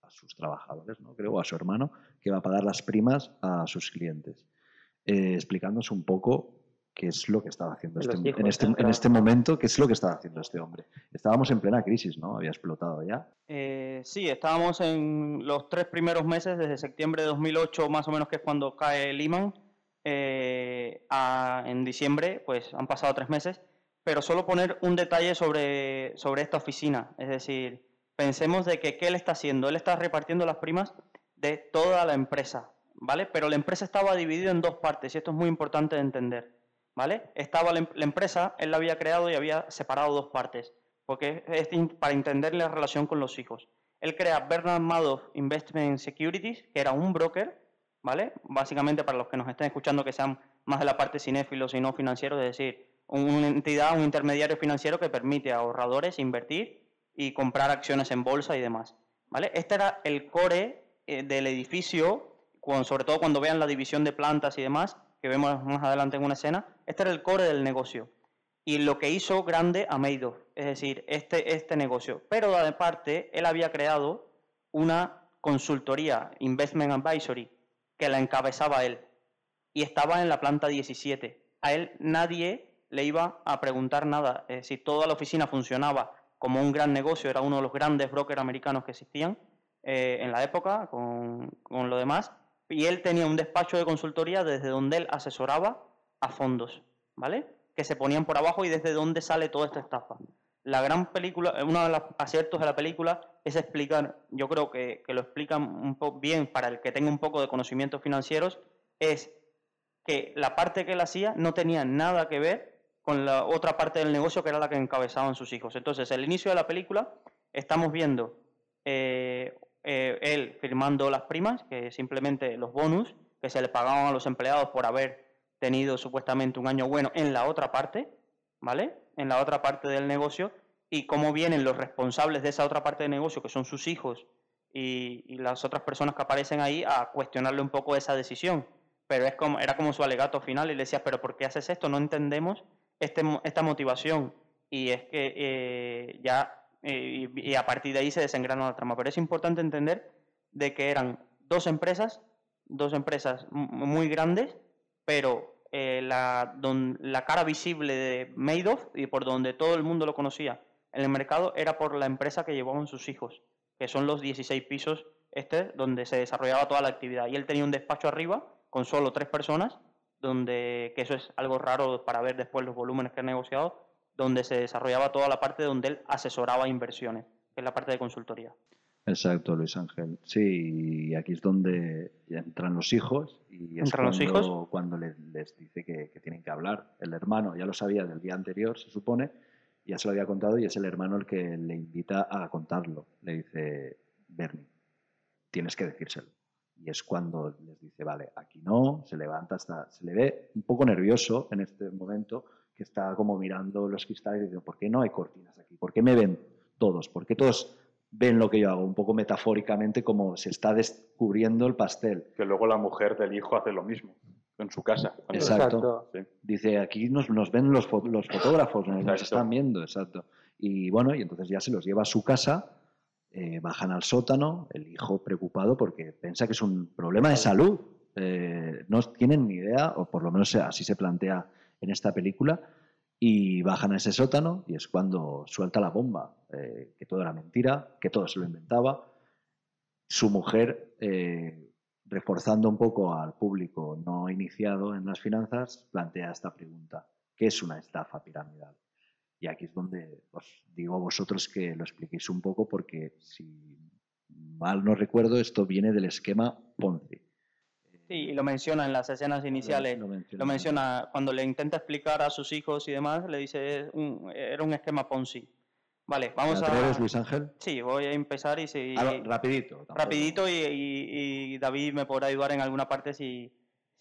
sus trabajadores, ¿no? creo, a su hermano, que va a pagar las primas a sus clientes, eh, explicándonos un poco qué es lo que estaba haciendo este, hijos en, este, en este momento, qué es lo que estaba haciendo este hombre. Estábamos en plena crisis, ¿no? Había explotado ya. Eh, sí, estábamos en los tres primeros meses, desde septiembre de 2008 más o menos, que es cuando cae Lehman, eh, a- en diciembre, pues han pasado tres meses, pero solo poner un detalle sobre, sobre esta oficina, es decir, pensemos de que qué él está haciendo, él está repartiendo las primas de toda la empresa, ¿vale? Pero la empresa estaba dividida en dos partes y esto es muy importante de entender, ¿vale? Estaba la, em- la empresa, él la había creado y había separado dos partes porque es para entender la relación con los hijos. Él crea Bernard Madoff Investment Securities, que era un broker, ¿vale? Básicamente para los que nos estén escuchando que sean más de la parte cinéfilos y no financieros, es decir, una entidad, un intermediario financiero que permite a ahorradores invertir y comprar acciones en bolsa y demás. ¿vale? Este era el core eh, del edificio, sobre todo cuando vean la división de plantas y demás, que vemos más adelante en una escena, este era el core del negocio. Y lo que hizo grande a Madoff, es decir, este, este negocio. Pero aparte, él había creado una consultoría, Investment Advisory, que la encabezaba él. Y estaba en la planta 17. A él nadie le iba a preguntar nada. Es decir, toda la oficina funcionaba como un gran negocio, era uno de los grandes brokers americanos que existían eh, en la época con, con lo demás. Y él tenía un despacho de consultoría desde donde él asesoraba a fondos, ¿vale? Que se ponían por abajo y desde donde sale toda esta estafa. La gran película, uno de los aciertos de la película es explicar, yo creo que, lo explican un poco bien para el que tenga un poco de conocimientos financieros, es que la parte que él hacía no tenía nada que ver con la otra parte del negocio que era la que encabezaban sus hijos. Entonces, el inicio de la película, estamos viendo eh, eh, él firmando las primas, que simplemente los bonus que se le pagaban a los empleados por haber tenido supuestamente un año bueno en la otra parte, ¿vale? En la otra parte del negocio, y cómo vienen los responsables de esa otra parte del negocio, que son sus hijos y, las otras personas que aparecen ahí, a cuestionarle un poco esa decisión. Pero es como, era como su alegato final y le decía, pero ¿por qué haces esto? No entendemos este, esta motivación y es que eh, ya eh, y, a partir de ahí se desengrana la trama. Pero es importante entender de que eran dos empresas, dos empresas muy grandes, pero eh, la, la cara visible de Madoff y por donde todo el mundo lo conocía en el mercado era por la empresa que llevaban sus hijos, que son los 16 pisos este donde se desarrollaba toda la actividad. Y él tenía un despacho arriba con solo tres personas donde, que eso es algo raro para ver después los volúmenes que ha negociado, donde se desarrollaba toda la parte donde él asesoraba inversiones, que es la parte de consultoría. Exacto, Luis Ángel. Sí, y aquí es donde entran los hijos y es cuando, los hijos? cuando les, dice que, tienen que hablar. El hermano ya lo sabía del día anterior, se supone, ya se lo había contado y es el hermano el que le invita a contarlo. Le dice, Bernie, tienes que decírselo. Y es cuando les dice, vale, aquí no, se levanta, hasta, se le ve un poco nervioso en este momento, que está como mirando los cristales y dice, ¿por qué no hay cortinas aquí? ¿Por qué me ven todos? ¿Por qué todos ven lo que yo hago? Un poco metafóricamente como se está descubriendo el pastel. Que luego la mujer del hijo hace lo mismo en su casa. Exacto. Dice, aquí nos, nos ven los, los fotógrafos, nos están viendo, exacto. Y bueno, y entonces ya se los lleva a su casa eh, bajan al sótano, el hijo preocupado porque piensa que es un problema de salud. Eh, no tienen ni idea, o por lo menos así se plantea en esta película, y bajan a ese sótano y es cuando suelta la bomba, eh, que todo era mentira, que todo se lo inventaba. Su mujer, reforzando un poco al público no iniciado en las finanzas, plantea esta pregunta, ¿qué es una estafa piramidal? Y aquí es donde os digo a vosotros que lo expliquéis un poco porque si mal no recuerdo, esto viene del esquema Ponzi. Sí, y lo menciona en las escenas iniciales. Lo menciona, cuando le intenta explicar a sus hijos y demás, le dice, era un esquema Ponzi. Vale, vamos a... Luis Ángel? Sí, voy a empezar y si... Ah, rapidito. Rapidito y, David me podrá ayudar en alguna parte si,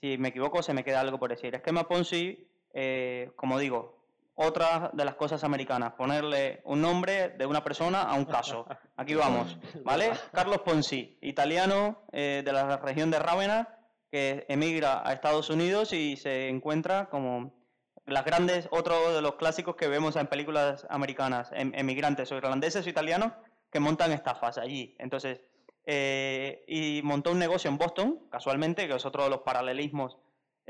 si me equivoco se me queda algo por decir. Esquema Ponzi, eh, como digo, otra de las cosas americanas, ponerle un nombre de una persona a un caso. *laughs* Aquí vamos, ¿vale? *laughs* Carlos Ponzi, italiano eh, de la región de Rávena, que emigra a Estados Unidos y se encuentra como las grandes, otro de los clásicos que vemos en películas americanas, em, emigrantes o irlandeses o italianos que montan estafas allí. Entonces, eh, y montó un negocio en Boston, casualmente, que es otro de los paralelismos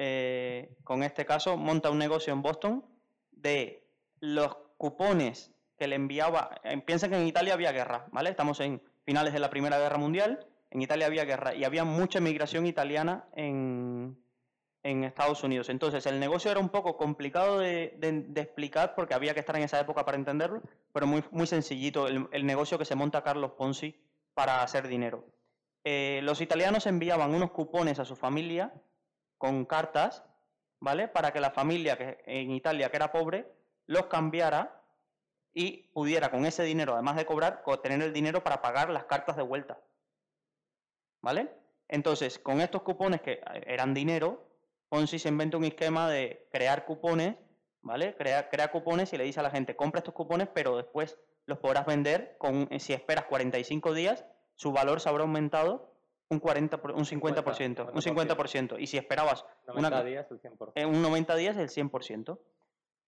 eh, con este caso, monta un negocio en Boston de los cupones que le enviaba. Eh, piensen que en Italia había guerra, ¿vale? Estamos en finales de la Primera Guerra Mundial, en Italia había guerra y había mucha inmigración italiana en, Estados Unidos. Entonces, el negocio era un poco complicado de, explicar porque había que estar en esa época para entenderlo, pero muy, muy sencillito el, negocio que se monta Carlos Ponzi para hacer dinero. Eh, los italianos enviaban unos cupones a su familia con cartas ¿vale? Para que la familia que en Italia, que era pobre, los cambiara y pudiera con ese dinero, además de cobrar, tener el dinero para pagar las cartas de vuelta. ¿Vale? Entonces, con estos cupones que eran dinero, Ponzi se inventa un esquema de crear cupones, ¿vale? Crea, crea cupones y le dice a la gente, compra estos cupones, pero después los podrás vender con, eh, si esperas 45 días, su valor se habrá aumentado un 40, por- un 50%, un 50%. Y si esperabas 90 una, días, el 100%. en un 90 días, el 100%.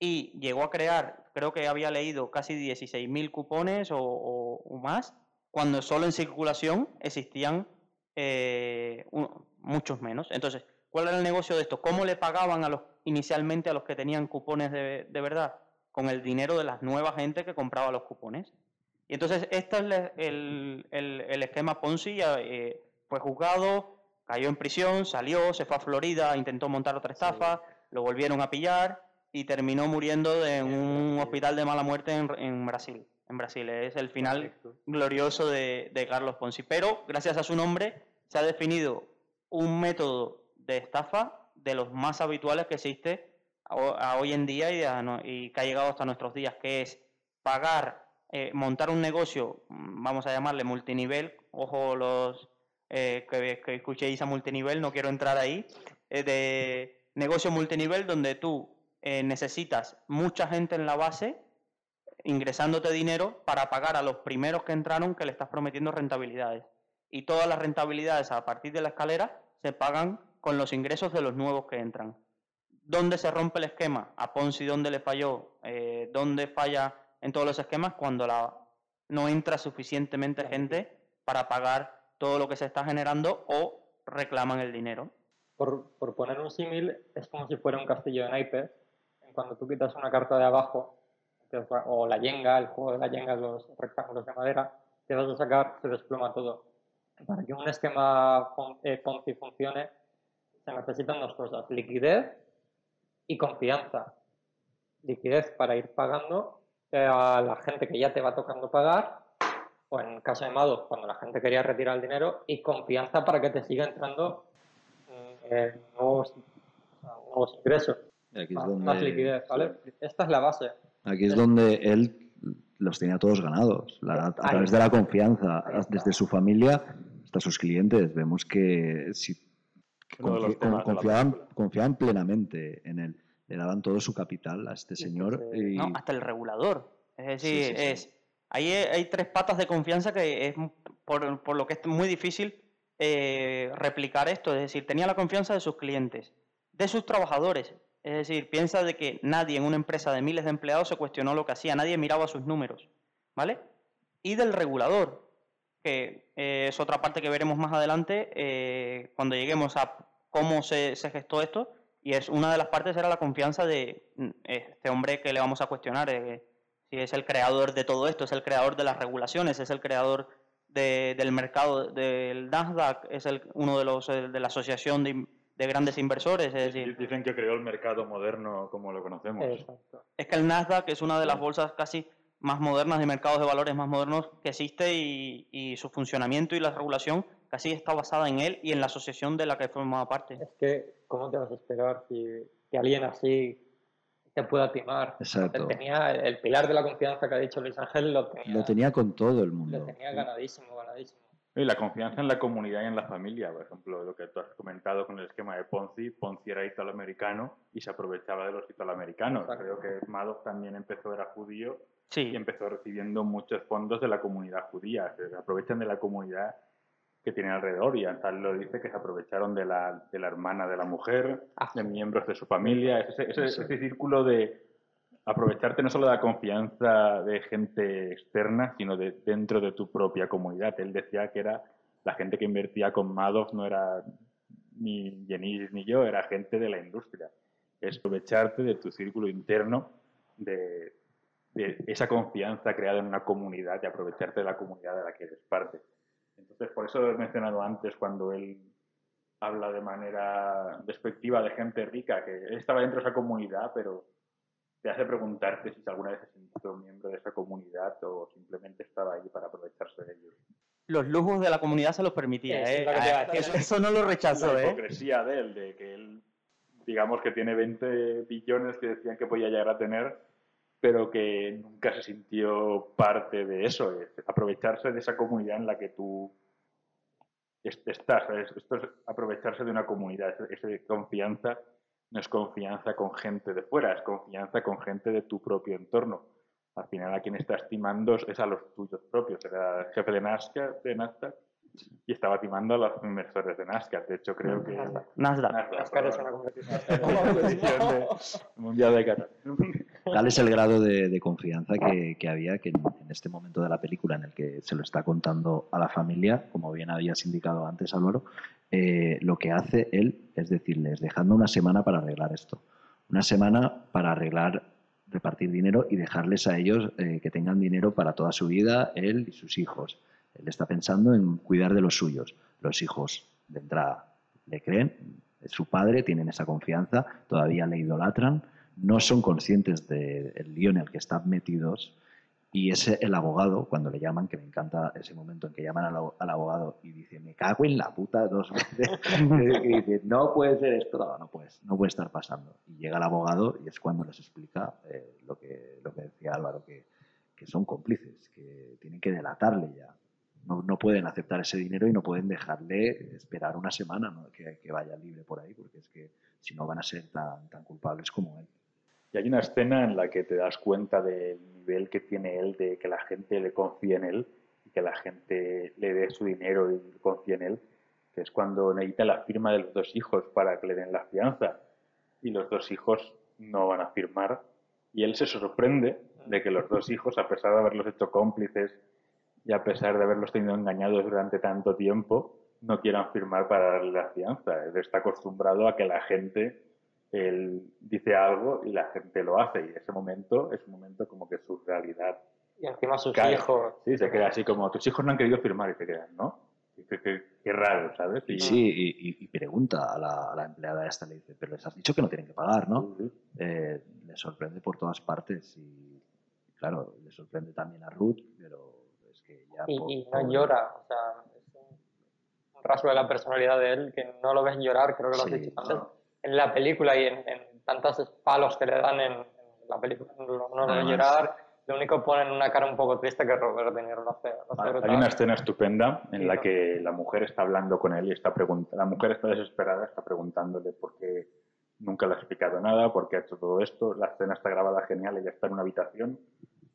Y llegó a crear, creo que había leído casi 16.000 cupones o, o- o más, cuando solo en circulación existían eh, un- muchos menos. Entonces, ¿cuál era el negocio de esto? ¿Cómo le pagaban a los, inicialmente a los que tenían cupones de, de verdad? Con el dinero de las nuevas gente que compraba los cupones. Y entonces, este es el, el- el esquema Ponzi. eh, fue juzgado, cayó en prisión, salió, se fue a Florida, intentó montar otra estafa, lo volvieron a pillar y terminó muriendo en un hospital de mala muerte en, en Brasil. En Brasil. Es el final glorioso de, de Carlos Ponzi. Pero gracias a su nombre se ha definido un método de estafa de los más habituales que existe a, ho- a hoy en día y, a no- y que ha llegado hasta nuestros días, que es pagar, eh, montar un negocio, vamos a llamarle multinivel, ojo los eh, que, que escuchéis a multinivel, no quiero entrar ahí, eh, de negocio multinivel donde tú eh, necesitas mucha gente en la base ingresándote dinero para pagar a los primeros que entraron que le estás prometiendo rentabilidades. Y todas las rentabilidades a partir de la escalera se pagan con los ingresos de los nuevos que entran. ¿Dónde se rompe el esquema? A Ponzi, ¿dónde le falló? Eh, ¿Dónde falla en todos los esquemas? Cuando la, no entra suficientemente gente para pagar todo lo que se está generando o reclaman el dinero. Por, por poner un símil, es como si fuera un castillo de naipes. Cuando tú quitas una carta de abajo, o la yenga, el juego de la yenga, los rectángulos de madera, te vas a sacar, se desploma todo. Para que un esquema eh, Ponzi funcione, se necesitan dos cosas, liquidez y confianza. Liquidez para ir pagando eh, a la gente que ya te va tocando pagar, o en caso de Madoff, cuando la gente quería retirar el dinero, y confianza para que te siga entrando mm, eh, nuevos, nuevos ingresos, aquí es más, donde, más liquidez, ¿vale? Esta es la base. Aquí es donde él los tenía todos ganados, la- a través de la confianza, desde su familia hasta sus clientes. Vemos que si confi- confiaban, confiaban plenamente en él. Le daban todo su capital a este señor. y- No, hasta el regulador. Es decir, sí, sí. es ahí hay, hay tres patas de confianza que es por, por lo que es muy difícil eh, replicar esto. Es decir, tenía la confianza de sus clientes, de sus trabajadores. Es decir, piensa de que nadie en una empresa de miles de empleados se cuestionó lo que hacía, nadie miraba sus números, ¿vale? Y del regulador, que eh, es otra parte que veremos más adelante eh, cuando lleguemos a cómo se, gestó esto. Y es una de las partes era la confianza de mm, este hombre que le vamos a cuestionar. eh, si es el creador de todo esto, es el creador de las regulaciones, es el creador de- del mercado del Nasdaq, es uno de los de la asociación de, de grandes inversores. Es decir, Dicen que creó el mercado moderno como lo conocemos. Exacto. es que el Nasdaq es una de las bolsas casi más modernas de mercados de valores más modernos que existe y, y su funcionamiento y la regulación casi está basada en él y en la asociación de la que formaba parte. Es que, ¿cómo te vas a esperar si, que alguien así te pueda timar? Exacto. Tenía el pilar de la confianza que ha dicho Luis Ángel, lo tenía, Lo tenía con todo el lo mundo. tenía ganadísimo, ganadísimo. Y la confianza en la comunidad y en la familia, por ejemplo, lo que tú has comentado con el esquema de Ponzi, Ponzi era italoamericano y se aprovechaba de los italoamericanos. Exacto. Creo que Madoff también empezó, era judío Sí, y empezó recibiendo muchos fondos de la comunidad judía. Se aprovechan de la comunidad que tienen alrededor y tal lo dice que se aprovecharon de la, de la hermana de la mujer, Ah. de miembros de su familia, ese, ese, ese círculo de aprovecharte no solo de la confianza de gente externa, sino de dentro de tu propia comunidad. Él decía que era la gente que invertía con Madoff no era ni Jenis ni yo, era gente de la industria. Es aprovecharte de tu círculo interno, de, de esa confianza creada en una comunidad y aprovecharte de la comunidad de la que eres parte. Entonces, por eso he mencionado antes cuando él habla de manera despectiva de gente rica, que estaba dentro de esa comunidad, pero te hace preguntarte si alguna vez se sintió miembro de esa comunidad o simplemente estaba ahí para aprovecharse de ellos. los lujos de la comunidad se los permitía. Eso es ¿eh? a Ah. Eso, eso no lo rechazó, la ¿eh? hipocresía de él, de que él, digamos que tiene 20 billones que decían que podía llegar a tener, pero que nunca se sintió parte de eso, es aprovecharse de esa comunidad en la que tú es- estás, ¿sabes? esto es aprovecharse de una comunidad, es, es de confianza, no es confianza con gente de fuera, es confianza con gente de tu propio entorno. Al final a quien estás timando es a los tuyos propios. Era el jefe de Nasdaq, de Nasdaq y estaba timando a los inversores de Nasdaq. De hecho, creo que... Nasdaq. Nasdaq, es una competición. Una competición de- mundial de Qatar. Tal es el grado de, de confianza que, que había que en, en este momento de la película en el que se lo está contando a la familia, como bien habías indicado antes, Álvaro, eh, lo que hace él es decirles, dejadme una semana para arreglar esto. Una semana para arreglar, repartir dinero y dejarles a ellos eh, que tengan dinero para toda su vida, él y sus hijos. Él está pensando en cuidar de los suyos. Los hijos de entrada le creen, es su padre, tienen esa confianza, todavía le idolatran, no son conscientes del lío en el que están metidos y es el abogado, cuando le llaman, que me encanta ese momento en que llaman al, abogado y dice, me cago en la puta dos veces, *laughs* y dice, no puede ser esto, no, no, puede, no puede estar pasando. Y llega el abogado y es cuando les explica eh, lo, que, lo que decía Álvaro, que, que son cómplices, que tienen que delatarle ya. No, no pueden aceptar ese dinero y no pueden dejarle esperar una semana que, que vaya libre por ahí, porque es que si no van a ser tan, tan culpables como él. Y hay una escena en la que te das cuenta del nivel que tiene él, de que la gente le confía en él y que la gente le dé su dinero y confía en él, que es cuando necesita la firma de los dos hijos para que le den la fianza. Y los dos hijos no van a firmar. Y él se sorprende de que los dos hijos, a pesar de haberlos hecho cómplices y a pesar de haberlos tenido engañados durante tanto tiempo, no quieran firmar para darle la fianza. Él está acostumbrado a que la gente él dice algo y la gente lo hace. Y ese momento es un momento como que su realidad. Y encima sus cae. hijos. Sí, se queda así como, tus hijos no han querido firmar y se quedan, ¿no? Qué, qué- qué raro, ¿sabes? Y sí, y, y- pregunta a la, a la empleada esta, le dice, pero les has dicho que no tienen que pagar, ¿no? Sí, sí. Eh, le sorprende por todas partes y, claro, le sorprende también a Ruth, pero es que ya... Y, por- y no por- llora. O sea, es un, un rasgo de la personalidad de él que no lo ves llorar, creo que lo has Sí, dicho antes. no. En la película y en, en tantos palos que le dan en, en la película, no, no Además- llorar. Lo único que ponen una cara un poco triste que Robert De Niro lo hace, lo hace Hay una escena estupenda en Sí, la ¿no? que la mujer está hablando con él y está preguntando, la mujer está desesperada, está preguntándole por qué nunca le ha explicado nada, por qué ha hecho todo esto. La escena está grabada genial, ella está en una habitación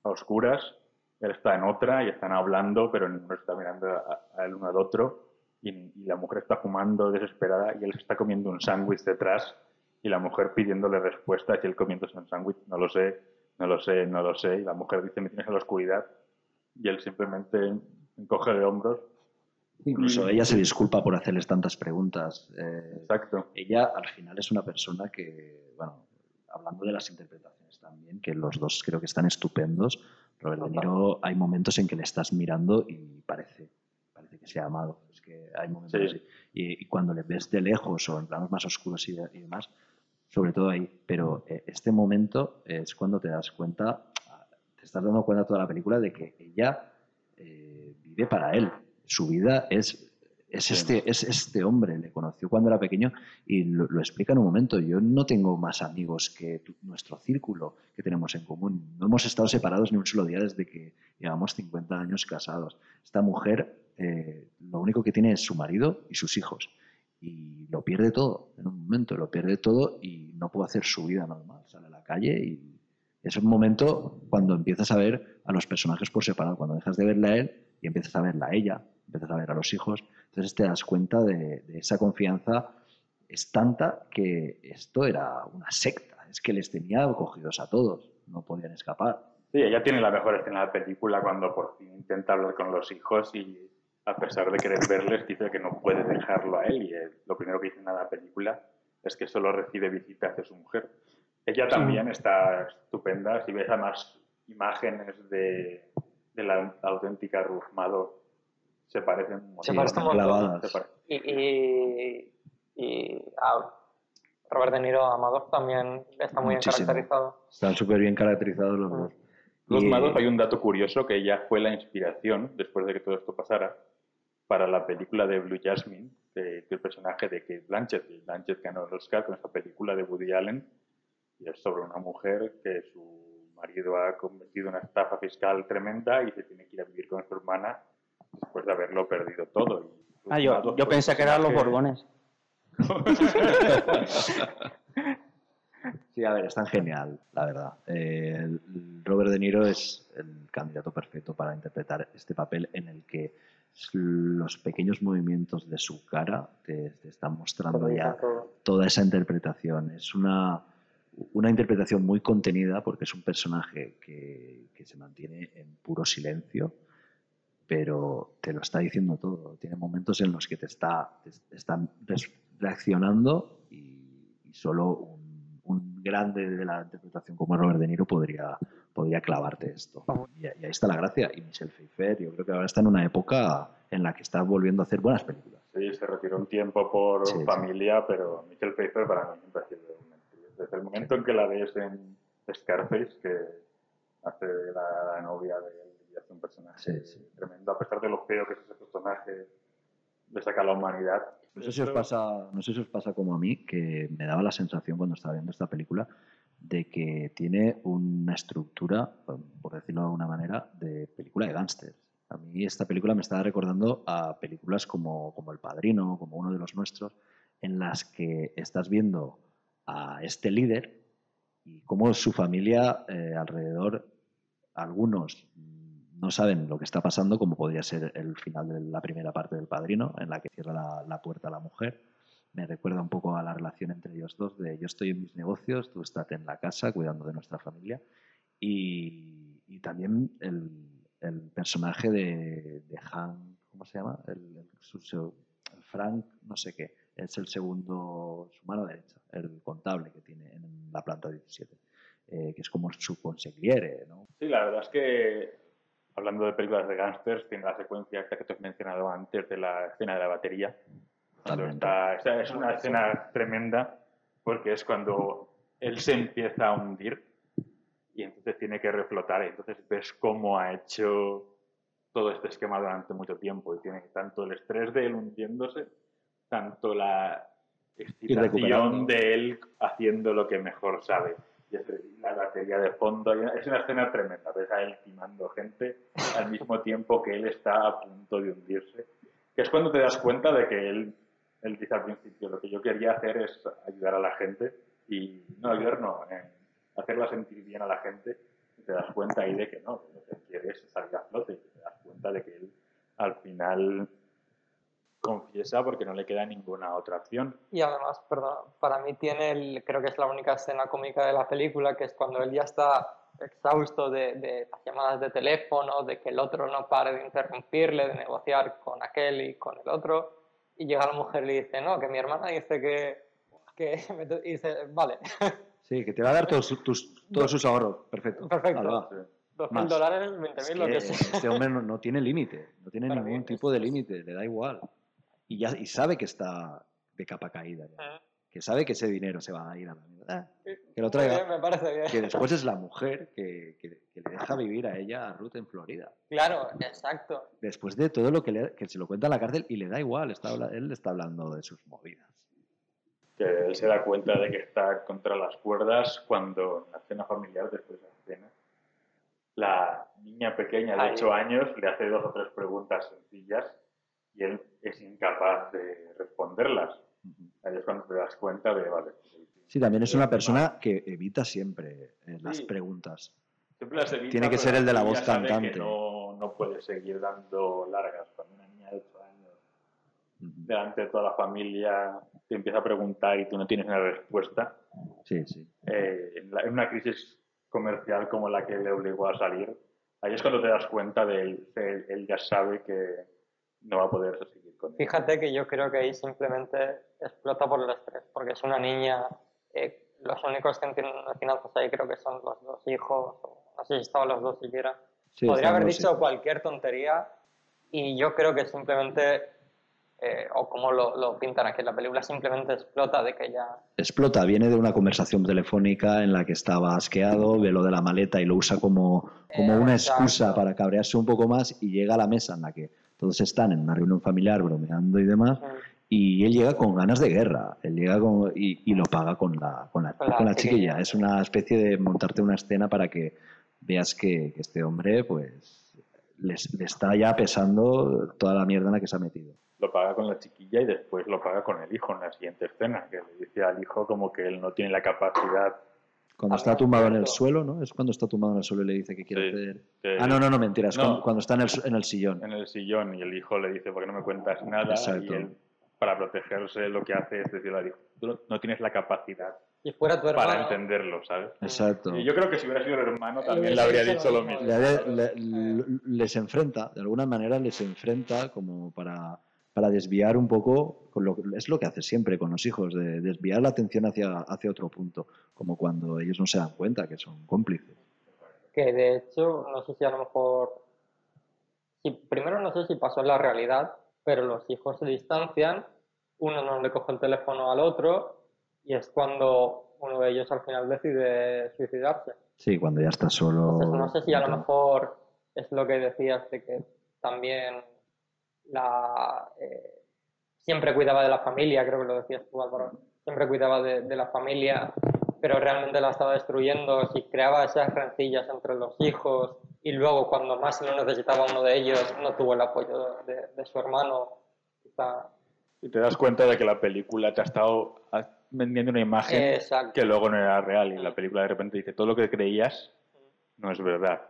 a oscuras, él está en otra y están hablando, pero ninguno está mirando a- a- el uno al otro y, y la mujer está fumando desesperada y él se está comiendo un sándwich detrás y la mujer pidiéndole respuestas y él comiéndose un sándwich, no lo sé, no lo sé, no lo sé, y la mujer dice, me tienes en la oscuridad y él simplemente encoge de hombros. Incluso Y- ella se disculpa por hacerles tantas preguntas. eh, Exacto. ella al final es una persona que, bueno, hablando de las interpretaciones también, que los dos creo que están estupendos. Robert De Niro, hay momentos en que le estás mirando y parece, parece que se ha amado. Que hay momentos Sí. así. Y, y cuando le ves de lejos o en planos más oscuros y, de- y demás, sobre todo ahí. Pero eh, este momento es cuando te das cuenta, te estás dando cuenta toda la película de que ella eh, vive para él. Su vida es, es, este, es este hombre. Le conoció cuando era pequeño y lo, lo explica en un momento. Yo no tengo más amigos que tu- nuestro círculo que tenemos en común. No hemos estado separados ni un solo día desde que llevamos 50 años casados. Esta mujer eh, lo único que tiene es su marido y sus hijos. Y lo pierde todo en un momento, lo pierde todo y no puede hacer su vida normal. Sale a la calle y es un momento cuando empiezas a ver a los personajes por separado, cuando dejas de verla a él y empiezas a verla a ella, empiezas a ver a los hijos. Entonces te das cuenta de, de esa confianza es tanta que esto era una secta, es que les tenía cogidos a todos, no podían escapar. Sí, ella tiene la mejor escena de la película cuando por fin intenta hablar con los hijos y a pesar de querer verles dice que no puede dejarlo a él y eh, lo primero que dice en la película es que solo recibe visitas de su mujer. Ella también está estupenda, si ves además imágenes de, de la auténtica Ruth Malo, se parecen un montón. Se parecen un montón. clavadas. Se pare- Y, y, y a Robert De Niro Amador también está muy bien Muchísimo. caracterizado. Están súper bien caracterizados los Mm. dos. Los Y- Mados hay un dato curioso que ella fue la inspiración, después de que todo esto pasara, para la película de Blue Jasmine, que, que el personaje de Kate Blanchett. Y Blanchett ganó el Oscar con esta película de Woody Allen, y es sobre una mujer que su marido ha cometido una estafa fiscal tremenda y se tiene que ir a vivir con su hermana después de haberlo perdido todo. Y Ah, yo, yo pensé que eran los. Borbones. *laughs* Sí, a ver, es tan genial, la verdad. Eh, Robert De Niro es el candidato perfecto para interpretar este papel en el que los pequeños movimientos de su cara te, te están mostrando ya toda esa interpretación. Es una, una interpretación muy contenida porque es un personaje que, que se mantiene en puro silencio, pero te lo está diciendo todo. Tiene momentos en los que te está, te está res- reaccionando y, y solo un, un grande de la interpretación como Robert De Niro podría, podría clavarte esto. Y, y ahí está la gracia. Y Michelle Pfeiffer, yo creo que ahora está en una época en la que está volviendo a hacer buenas películas. Sí, se retiró un tiempo por Sí, sí. familia, pero Michelle Pfeiffer para mí siempre ha sido un actriz. Desde el momento en que la ves en Scarface, que hace la, la novia de él y hace un personaje Sí, sí. tremendo, a pesar de lo feo que es ese personaje, le saca la humanidad. No sé, si os pasa, no sé si os pasa como a mí, que me daba la sensación cuando estaba viendo esta película de que tiene una estructura, por decirlo de alguna manera, de película de gángsters. A mí esta película me estaba recordando a películas como, como El Padrino, como uno de los nuestros, en las que estás viendo a este líder y cómo su familia eh, alrededor, algunos no saben lo que está pasando, como podría ser el final de la primera parte del Padrino, en la que cierra la, la puerta a la mujer. Me recuerda un poco a la relación entre ellos dos, de yo estoy en mis negocios, tú estás en la casa cuidando de nuestra familia. Y, y también el, el personaje de, de Han, ¿cómo se llama? El, el- su- el Frank, no sé qué, es el segundo, su mano derecha, el contable que tiene en la planta 17, eh, que es como su consigliere, ¿no? Sí, la verdad es que, hablando de películas de gángsters, tiene la secuencia que te has mencionado antes de la escena de la batería. Está, esa es una escena tremenda porque es cuando él se empieza a hundir y entonces tiene que reflotar. Y entonces ves cómo ha hecho todo este esquema durante mucho tiempo y tiene tanto el estrés de él hundiéndose, tanto la excitación de él haciendo lo que mejor sabe. Y la batería de fondo, es una escena tremenda, ves a él timando gente al mismo tiempo que él está a punto de hundirse, que es cuando te das cuenta de que él, él dice al principio, lo que yo quería hacer es ayudar a la gente y no ayudar, no, eh, hacerla sentir bien a la gente, te das cuenta ahí de que no, que lo que quiere es salir a flote, y te das cuenta de que él al final confiesa porque no le queda ninguna otra opción. Y además, perdón, para mí tiene, el, creo que es la única escena cómica de la película, que es cuando él ya está exhausto de, de las llamadas de teléfono, de que el otro no pare de interrumpirle, de negociar con aquel y con el otro, y llega la mujer y le dice, no, que mi hermana dice que... que *laughs* y dice, vale, *laughs* Sí, que te va a dar todos, sus- tus- todos sus ahorros. Perfecto. Perfecto. Vale, va. Sí. 2.000 Más. dólares, 20.000, Es lo que que sea. este hombre no, no tiene límite, no tiene Para ningún mí tipo de límite, le da igual. Y, ya, y sabe que está de capa caída, ya. Que sabe que ese dinero se va a ir a la mierda. Ah, que lo traiga. bien, me parece bien. Que después es la mujer que, que- que le deja vivir a ella, a Ruth, en Florida. Claro, exacto. Después de todo lo que, le- que se lo cuenta en la cárcel y le da igual, está, él está hablando de sus movidas. que él se da cuenta de que está contra las cuerdas cuando en la cena familiar, después de la cena, la niña pequeña de Ahí. 8 años le hace dos o tres preguntas sencillas y él es incapaz de responderlas. Ahí es cuando te das cuenta de, vale, pues, Sí, también es una persona que evita siempre eh, las Sí. preguntas. siempre las evita, Tiene que ser el de la voz cantante. no, no puede seguir dando largas. Cuando una niña de 8 años delante de toda la familia te empieza a preguntar y tú no tienes una respuesta, Sí, sí. eh, en, la- en una crisis comercial como la que le obligó a salir, ahí es cuando te das cuenta de él, él, él ya sabe que no va a poder seguir con. Fíjate que yo creo que ahí simplemente explota por el estrés, porque es una niña, eh, los únicos que entienden de finanzas ahí creo que son los dos hijos, o no sé si estaban los dos siquiera. Sí, Podría haber dicho hijos. cualquier tontería y yo creo que simplemente, eh, o como lo, lo pintan aquí en la película, simplemente explota de que ya... explota, viene de una conversación telefónica en la que estaba asqueado, ve lo de la maleta y lo usa como, como Eh, una exacto. excusa para cabrearse un poco más y llega a la mesa en la que todos están en una reunión familiar bromeando y demás y él llega con ganas de guerra, él llega con- y, y lo paga con la, con la, Con chiquilla. Es una especie de montarte una escena para que veas que, que este hombre pues le está ya pesando toda la mierda en la que se ha metido. lo paga con la chiquilla y después lo paga con el hijo en la siguiente escena, que le dice al hijo como que él no tiene la capacidad. Cuando Ah, está tumbado en el suelo, ¿no? Es cuando está tumbado en el suelo y le dice que quiere Sí, hacer... que- Ah, no, no, no, mentira. Es No. cuando, cuando está en el, en el sillón. en el sillón y el hijo le dice, ¿por qué no me cuentas nada? Exacto. Y él, para protegerse, lo que hace es decirle al hijo, tú no- tienes la capacidad Si fuera tu hermano, para entenderlo, ¿sabes? Exacto. Y yo creo que si hubiera sido el hermano también le habría dicho lo mismo. mismo. Le había- le- le- les enfrenta, de alguna manera les enfrenta como para, para desviar un poco, con lo, es lo que hace siempre con los hijos, de desviar la atención hacia, hacia otro punto, como cuando ellos no se dan cuenta que son cómplices. que de hecho, no sé si a lo mejor, si, primero no sé si pasó en la realidad, pero los hijos se distancian, uno no le coge el teléfono al otro y es cuando uno de ellos al final decide suicidarse. Sí, cuando ya está solo. Entonces, no sé si a lo mejor es lo que decías de que también la, eh, siempre cuidaba de la familia, creo que lo decías tú, Álvaro, siempre cuidaba de, de la familia, pero realmente la estaba destruyendo, si creaba esas rencillas entre los hijos y luego cuando más lo necesitaba uno de ellos no tuvo el apoyo de, de su hermano, quizá... Y te das cuenta de que la película te ha estado vendiendo una imagen Exacto. que luego no era real. Y la película de repente dice, todo lo que creías no es verdad.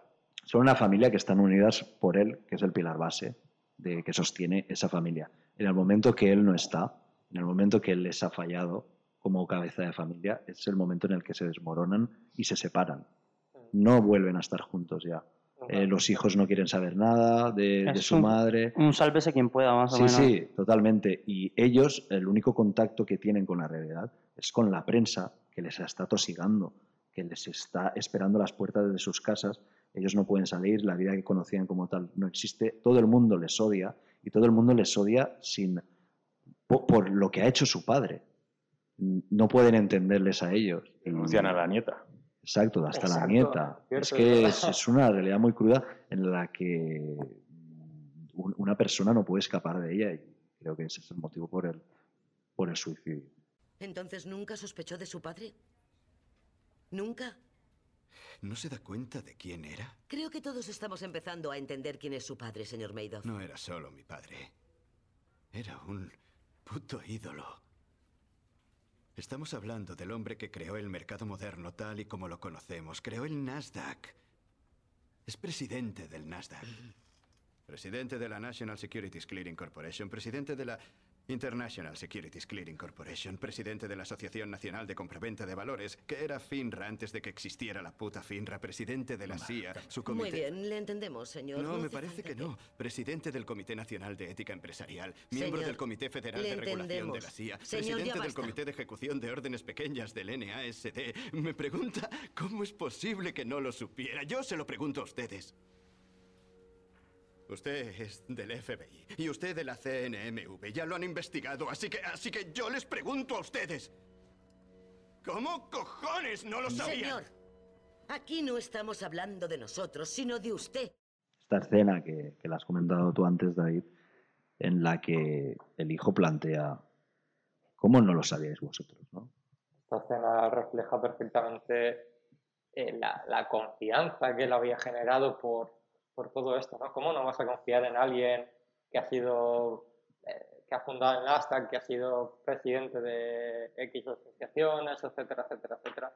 Son una familia que están unidas por él, que es el pilar base de que sostiene esa familia. En el momento que él no está, en el momento que él les ha fallado como cabeza de familia, es el momento en el que se desmoronan y se separan. No vuelven a estar juntos ya. Eh, los hijos no quieren saber nada de, su un- madre. Un sálvese quien pueda, más o Sí, menos. sí, totalmente. Y ellos, el único contacto que tienen con la realidad es con la prensa que les está tosigando, que les está esperando a las puertas de sus casas. Ellos no pueden salir, la vida que conocían como tal no existe. Todo el mundo les odia y todo el mundo les odia sin, po- por, lo que ha hecho su padre. No pueden entenderles a ellos. Denuncian a la nieta. Exacto, hasta la Exacto, nieta. cierto, es que es, *laughs* es una realidad muy cruda en la que un- una persona no puede escapar de ella y creo que ese es el motivo por el, por el suicidio. Entonces nunca sospechó de su padre. ¿Nunca? ¿No se da cuenta de quién era? Creo que todos estamos empezando a entender quién es su padre, señor Madoff. No era solo mi padre. Era un puto ídolo. Estamos hablando del hombre que creó el mercado moderno tal y como lo conocemos. Creó el Nasdaq. Es presidente del Nasdaq. Presidente de la National Securities Clearing Corporation. Presidente de la International Securities Clearing Corporation. Presidente de la Asociación Nacional de Compraventa de Valores, que era FINRA antes de que existiera la puta FINRA. Presidente de la CIA. Su comité... Muy bien, le entendemos, señor. No, me parece que no. Presidente del Comité Nacional de Ética Empresarial, miembro Señor, del Comité Federal de Regulación de la CIA, Señor, presidente del. Comité de Ejecución de Órdenes Pequeñas del NASD. Me pregunta cómo es posible que no lo supiera. Yo se lo pregunto a ustedes. Usted es del FBI y usted de la CNMV. Ya lo han investigado, así que, así que yo les pregunto a ustedes. ¿Cómo cojones no lo sabían? Señor, aquí no estamos hablando de nosotros, sino de usted. Esta escena que, que la has comentado tú antes, David, en la que el hijo plantea, ¿cómo no lo sabíais vosotros? ¿no? Esta escena refleja perfectamente eh, la, la confianza que él había generado por, por todo esto, ¿no? ¿Cómo no vas a confiar en alguien que ha sido, eh, que ha fundado el Nasdaq, que ha sido presidente de X asociaciones, etcétera, etcétera, etcétera?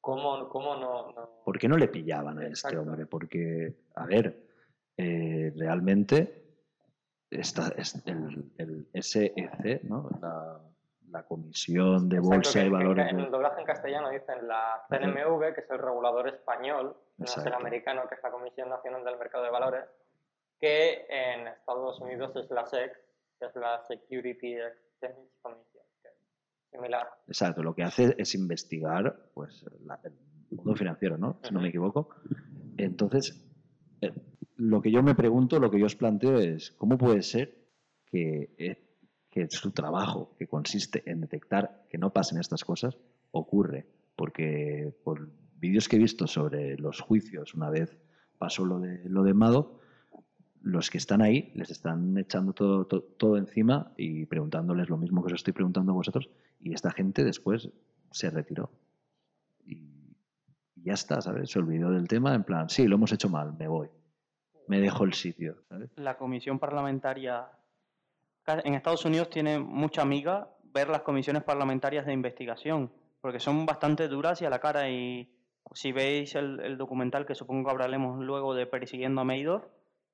¿Cómo, cómo no, no- ¿Por qué no le pillaban a este hombre? Porque, a ver, eh, realmente esta, es el, el SEC, ¿no? la, la Comisión de Exacto, Bolsa que y Valores. En, el doblaje en castellano dicen la CNMV, que es el regulador español, no es el Exacto. americano, que es la Comisión Nacional del Mercado de Valores, que en Estados Unidos es la SEC, que es la Security Exchange Commission, que es similar. Exacto, lo que hace es investigar pues, la- el mundo financiero, ¿no? Si no me equivoco. Entonces, eh, lo que yo me pregunto, lo que yo os planteo es, ¿cómo puede ser que, eh, que su trabajo, que consiste en detectar que no pasen estas cosas, ocurre? Porque por vídeos que he visto sobre los juicios, una vez pasó lo de, lo de Mado, los que están ahí les están echando todo, todo, encima y preguntándoles lo mismo que os estoy preguntando a vosotros y esta gente después se retiró. Y, y ya está, ¿sabes? Se olvidó del tema en plan, sí, lo hemos hecho mal, me voy. Me dejo el sitio. La comisión parlamentaria en Estados Unidos tiene mucha amiga ver las comisiones parlamentarias de investigación, porque son bastante duras y a la cara. Y si veis el, el documental, que supongo que hablaremos luego de Persiguiendo a Madoff,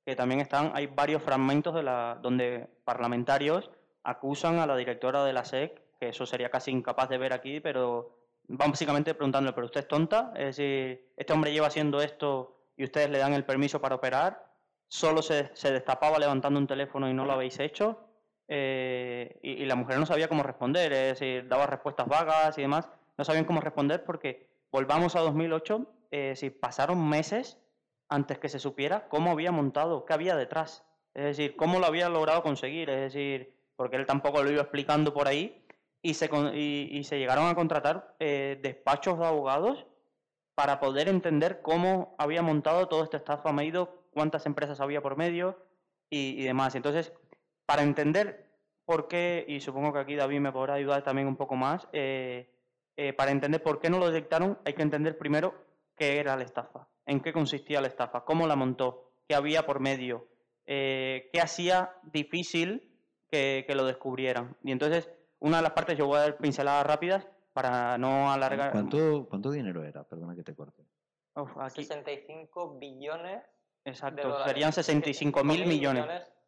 que también están, hay varios fragmentos de la, donde parlamentarios acusan a la directora de la SEC, que eso sería casi incapaz de ver aquí, pero básicamente preguntándole, ¿pero usted es tonta? Es decir, este hombre lleva haciendo esto y ustedes le dan el permiso para operar, solo se, se destapaba levantando un teléfono y no lo habéis hecho, eh, y, la mujer no sabía cómo responder, es decir, daba respuestas vagas y demás, no sabían cómo responder porque volvamos a 2008, eh, si pasaron meses antes que se supiera cómo había montado, qué había detrás, es decir, cómo lo había logrado conseguir, es decir, porque él tampoco lo iba explicando por ahí, y se, y, se llegaron a contratar eh, despachos de abogados para poder entender cómo había montado todo este estafa Meido, cuántas empresas había por medio y, y demás. Entonces, para entender por qué, y supongo que aquí David me podrá ayudar también un poco más, eh, eh, para entender por qué no lo detectaron, hay que entender primero qué era la estafa, en qué consistía la estafa, cómo la montó, qué había por medio, eh, qué hacía difícil que, que lo descubrieran. Y entonces, una de las partes, yo voy a dar pinceladas rápidas para no alargar. ¿Cuánto, ¿Cuánto dinero era? Perdona que te corte. Uf, aquí, 65 billones de exacto, dólares. serían 65 mil millones.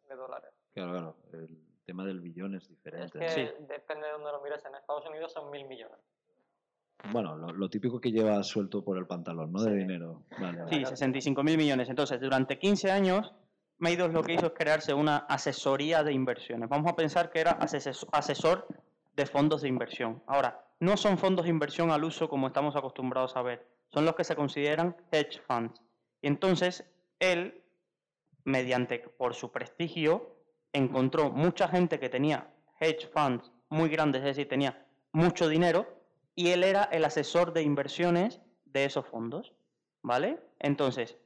de dólares. Claro, claro. El tema del billón es Es diferente. que ¿no? Sí. depende de dónde lo mires. En Estados Unidos son mil millones. Bueno, lo, lo típico que lleva suelto por el pantalón, ¿no? De dinero. Vale, vale. Sí, 65 mil millones. Entonces, durante 15 años, Meidos lo que hizo es crearse una asesoría de inversiones. Vamos a pensar que era ases- asesor de fondos de inversión. Ahora, no son fondos de inversión al uso como estamos acostumbrados a ver, son los que se consideran hedge funds. Y entonces, él, mediante, por su prestigio, encontró mucha gente que tenía hedge funds muy grandes, es decir, tenía mucho dinero, y él era el asesor de inversiones de esos fondos. ¿Vale? Entonces,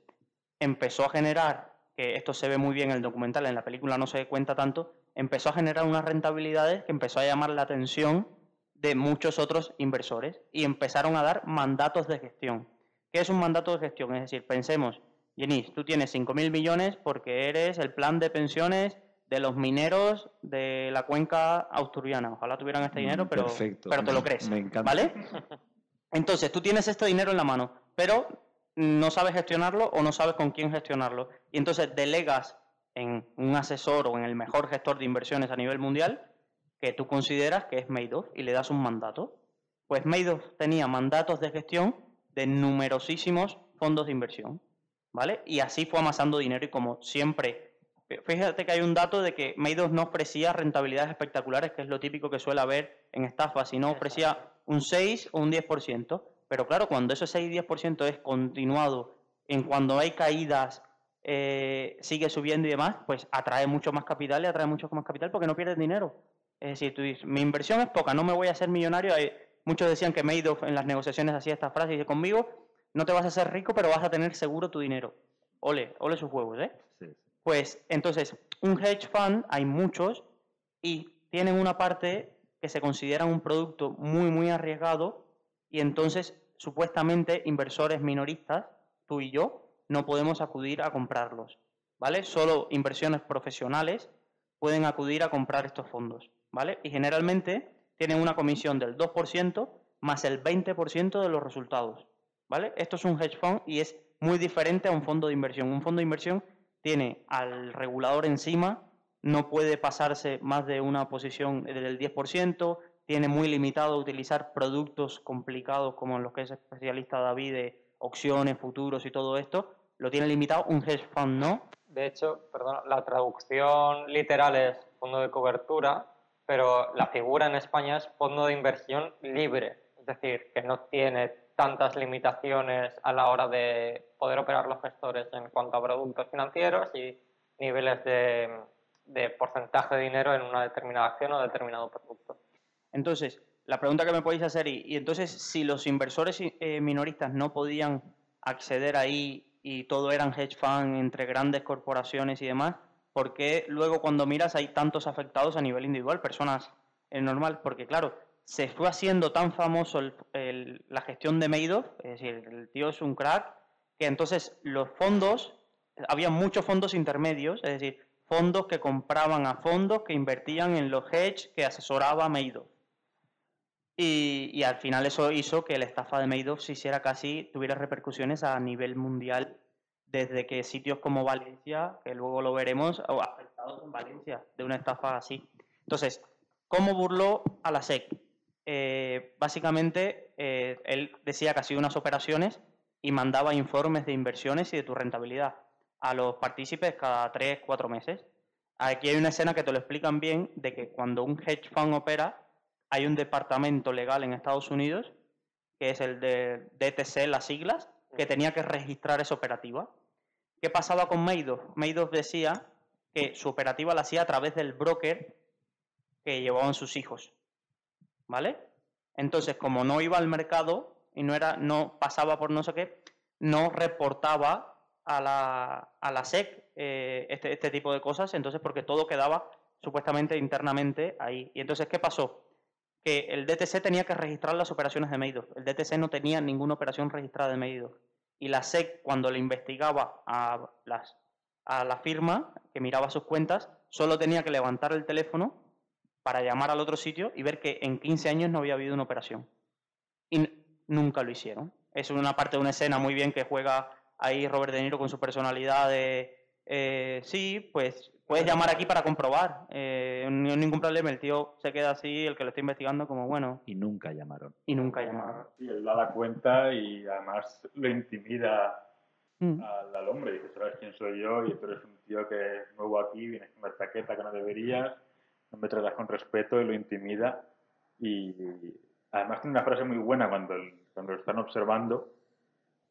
empezó a generar, que esto se ve muy bien en el documental, en la película no se cuenta tanto, empezó a generar unas rentabilidades que empezó a llamar la atención de muchos otros inversores y empezaron a dar mandatos de gestión. ¿Qué es un mandato de gestión? Es decir, pensemos, Jenny, tú tienes 5.000 millones porque eres el plan de pensiones de los mineros de la cuenca asturiana. Ojalá tuvieran este dinero, Mm, pero, perfecto. pero te lo crees. me encanta. ¿Vale? *laughs* Entonces, tú tienes este dinero en la mano, pero no sabes gestionarlo o no sabes con quién gestionarlo. Y entonces delegas en un asesor o en el mejor gestor de inversiones a nivel mundial que tú consideras que es Madoff y le das un mandato. Pues Madoff tenía mandatos de gestión de numerosísimos fondos de inversión, ¿vale? Y así fue amasando dinero y como siempre, fíjate que hay un dato de que Madoff no ofrecía rentabilidades espectaculares, que es lo típico que suele haber en estafas, sino ofrecía un 6 o un 10%. Pero claro, cuando ese 6 y 10% es continuado, en cuando hay caídas, eh, sigue subiendo y demás, pues atrae mucho más capital y atrae mucho más capital porque no pierdes dinero. Es decir, tú dices, mi inversión es poca, no me voy a hacer millonario. Hay- muchos decían que Madoff en las negociaciones hacía esta frase y dice, conmigo no te vas a hacer rico, pero vas a tener seguro tu dinero. Ole, ole sus huevos, ¿eh? Pues entonces, un hedge fund, hay muchos, y tienen una parte que se considera un producto muy, muy arriesgado, y entonces, supuestamente, inversores minoristas, tú y yo, no podemos acudir a comprarlos, ¿vale? Solo inversiones profesionales pueden acudir a comprar estos fondos, ¿vale? Y generalmente tienen una comisión del 2% más el 20% de los resultados, ¿vale? Esto es un hedge fund y es muy diferente a un fondo de inversión. Un fondo de inversión tiene al regulador encima, no puede pasarse más de una posición del 10%, tiene muy limitado utilizar productos complicados como los que es especialista David de opciones, futuros y todo esto, lo tiene limitado, un hedge fund no. De hecho, perdón, la traducción literal es fondo de cobertura, pero la figura en España es fondo de inversión libre, es decir, que no tiene tantas limitaciones a la hora de poder operar los gestores en cuanto a productos financieros y niveles de, de porcentaje de dinero en una determinada acción o determinado producto. Entonces, la pregunta que me podéis hacer, y, y entonces, si los inversores eh, minoristas no podían acceder ahí y todo eran hedge fund entre grandes corporaciones y demás, ¿por qué luego cuando miras hay tantos afectados a nivel individual, personas eh, normal? Porque claro, se fue haciendo tan famoso la gestión de Madoff, es decir, el tío es un crack, que entonces los fondos, había muchos fondos intermedios, es decir, fondos que compraban a fondos que invertían en los hedge que asesoraba Madoff. Y, y al final eso hizo que la estafa de Madoff se hiciera casi, tuviera repercusiones a nivel mundial, desde que sitios como Valencia, que luego lo veremos, afectados en Valencia de una estafa así. Entonces, ¿cómo burló a la SEC? Eh, básicamente, eh, él decía que hacía unas operaciones y mandaba informes de inversiones y de tu rentabilidad a los partícipes cada 3, 4 meses. Aquí hay una escena que te lo explican bien de que cuando un hedge fund opera, hay un departamento legal en Estados Unidos, que es el de DTC, las siglas, que tenía que registrar esa operativa. ¿Qué pasaba con Madoff? Madoff decía que su operativa la hacía a través del broker que llevaban sus hijos. ¿Vale? Entonces, como no iba al mercado y no era, no pasaba por no sé qué, no reportaba a la, a la SEC eh, este, este tipo de cosas, entonces porque todo quedaba supuestamente internamente ahí. Y entonces, ¿qué pasó? Que el DTC tenía que registrar las operaciones de Madoff. El DTC no tenía ninguna operación registrada de Madoff. Y la SEC, cuando le investigaba a, las, a la firma que miraba sus cuentas, solo tenía que levantar el teléfono para llamar al otro sitio y ver que en 15 años no había habido una operación. Y nunca lo hicieron. Es una parte de una escena muy bien que juega ahí Robert De Niro con su personalidad de, eh, sí, pues puedes llamar aquí para comprobar, eh, no hay ningún problema, el tío se queda así, el que lo está investigando como bueno. Y nunca llamaron. Y nunca llamaron. Y él da la cuenta y además lo intimida Mm. al, al hombre, dice, sabes quién soy yo y tú eres un tío que es nuevo aquí, vienes con una chaqueta que no deberías, no me tratas con respeto y lo intimida. Y además tiene una frase muy buena cuando, el- cuando lo están observando,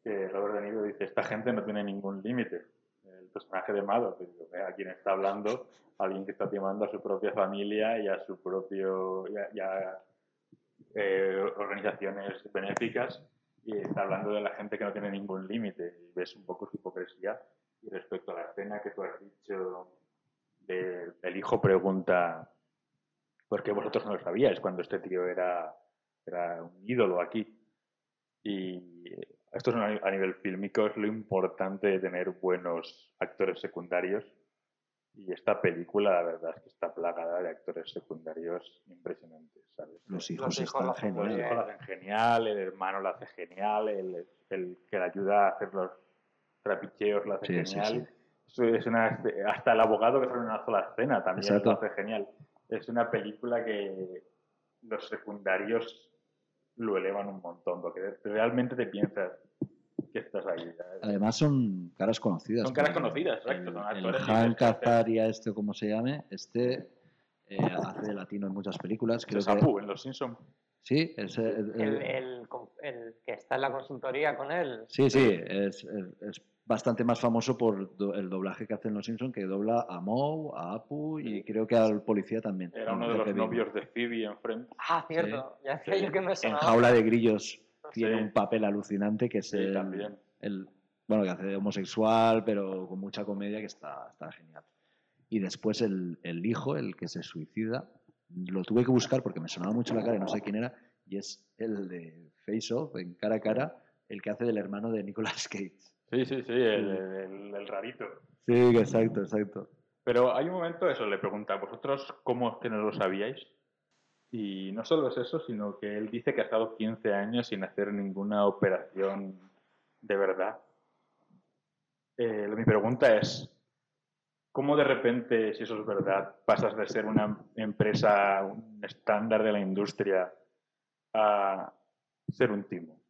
que Robert De Niro dice, esta gente no tiene ningún límite. El personaje de Mado, que digo, "Ve a quién está hablando, alguien que está timando a su propia familia y a su propio, y a- y a, eh, organizaciones benéficas y está hablando de la gente que no tiene ningún límite y ves un poco su hipocresía y respecto a la escena que tú has dicho de- el hijo pregunta ¿por qué vosotros no lo sabíais cuando este tío era, era un ídolo aquí? Y esto es a a nivel fílmico, es lo importante de tener buenos actores secundarios y esta película la verdad es que está plagada de actores secundarios impresionantes, ¿sabes? Los hijos hijos están Los geniales. hijos lo hacen genial, el hermano lo hace genial, el, el que le ayuda a hacer los trapicheos lo hace Sí, genial. sí. Es una, hasta el abogado que sale en una sola escena también Exacto. lo hace genial. Es una película que los secundarios lo elevan un montón, porque realmente te piensas que estás ahí. Además son caras conocidas. Son caras conocidas, exacto, El, son el actores Han Cazaria, este como se llame, este eh, hace de latino en muchas películas. Creo Es que, Apu en Los Simpsons. sí, es, el- el- El, el, el que está en la consultoría con él. sí, sí, es, es- es bastante más famoso por do- el doblaje que hace en Los Simpsons, que dobla a Moe, a Apu y creo que al policía también. Era uno de los novios de Phoebe en Friends. Ah, cierto. Ya decía yo que me En. Jaula de Grillos tiene Sí. un papel alucinante que es Sí, el, también. el- bueno, que hace de homosexual, pero con mucha comedia que está, está genial. Y después el, el hijo, el que se suicida, lo tuve que buscar porque me sonaba mucho la cara y no sé quién era, y es el de Face Off, en cara a cara, el que hace del hermano de Nicolas Cage. Sí, sí, sí, el, el- el rarito. Sí, exacto, exacto. Pero hay un momento, eso, le pregunta, ¿vosotros cómo es que no lo sabíais? Y no solo es eso, sino que él dice que ha estado 15 años sin hacer ninguna operación de verdad. Eh, mi pregunta es, ¿cómo de repente, si eso es verdad, pasas de ser una empresa, un estándar de la industria, a ser un timo?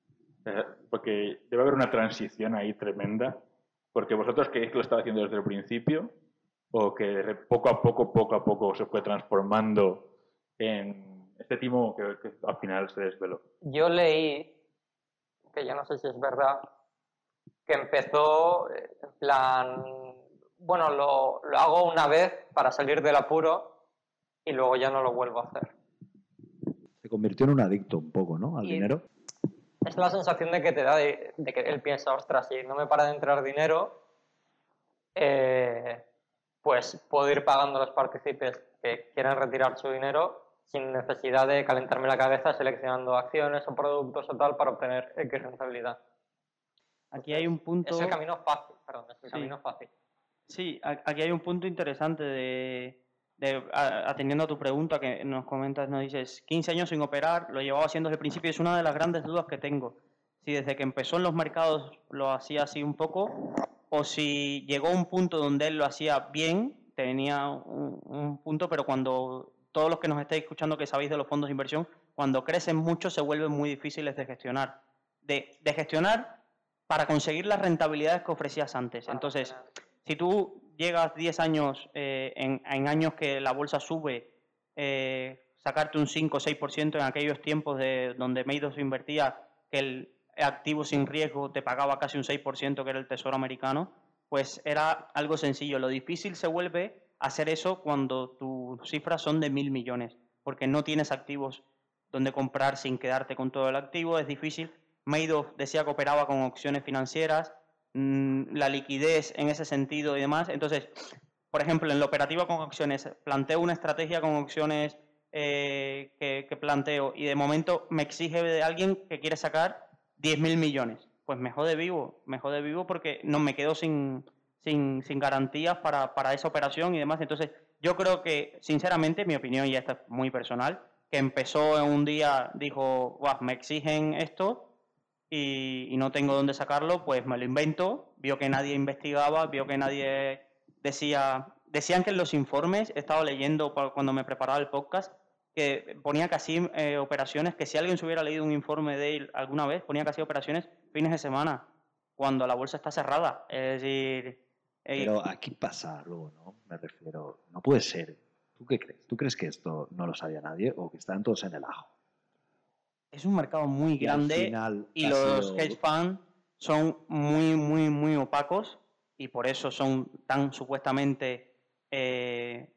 Porque debe haber una transición ahí tremenda, porque vosotros creéis que lo estaba haciendo desde el principio, o que poco a poco, poco a poco se fue transformando en este timo que, que al final se desveló. Yo leí, que yo no sé si es verdad, que empezó eh, en plan, bueno, lo, lo hago una vez para salir del apuro y luego ya no lo vuelvo a hacer. Se convirtió en un adicto un poco, ¿no? Al Y- dinero. Es la sensación de que te da de, de que él piensa, ostras, si no me para de entrar dinero, eh, pues puedo ir pagando a los partícipes que quieran retirar su dinero sin necesidad de calentarme la cabeza seleccionando acciones o productos o tal para obtener X rentabilidad. Aquí hay un punto... Es el camino fácil, perdón, es el Sí. camino fácil. Sí, aquí hay un punto interesante de, de- a- atendiendo a tu pregunta que nos comentas, nos dices 15 años sin operar, lo llevaba haciendo desde el principio, es una de las grandes dudas que tengo. Si desde que empezó en los mercados lo hacía así un poco, o si llegó a un punto donde él lo hacía bien, tenía un, un punto, pero cuando todos los que nos estáis escuchando que sabéis de los fondos de inversión, cuando crecen mucho se vuelven muy difíciles de gestionar. De, de gestionar para conseguir las rentabilidades que ofrecías antes. Entonces, si tú llegas 10 años eh, en, años que la bolsa sube, eh, sacarte un 5 o 6% en aquellos tiempos de donde Meidos invertía, que el activo sin riesgo te pagaba casi un 6%, que era el tesoro americano, pues era algo sencillo. Lo difícil se vuelve hacer eso cuando tus cifras son de mil millones, porque no tienes activos donde comprar sin quedarte con todo el activo, es difícil. Madoff decía que operaba con opciones financieras, mm, la liquidez en ese sentido y demás. Entonces, por ejemplo, en la operativa con opciones, planteo una estrategia con opciones eh, que, que planteo y de momento me exige de alguien que quiere sacar 10.000 millones. Pues me jode vivo, me jode vivo porque no me quedo sin, sin, sin garantías para, para esa operación y demás. Entonces, yo creo que, sinceramente, mi opinión, y esta es muy personal, que empezó en un día, dijo, "Guau, me exigen esto y, no tengo dónde sacarlo, pues me lo invento, vio que nadie investigaba, vio que nadie decía, decían que en los informes, he estado leyendo cuando me preparaba el podcast, que ponía casi eh, operaciones, que si alguien se hubiera leído un informe de él alguna vez, ponía casi operaciones fines de semana, cuando la bolsa está cerrada. Es decir, Pero aquí pasa algo, ¿no? Me refiero, no puede ser. ¿Tú qué crees? ¿Tú crees que esto no lo sabía nadie o que están todos en el ajo? Es un mercado muy grande final y los sido- hedge funds son muy, muy, muy opacos y por eso son tan supuestamente eh,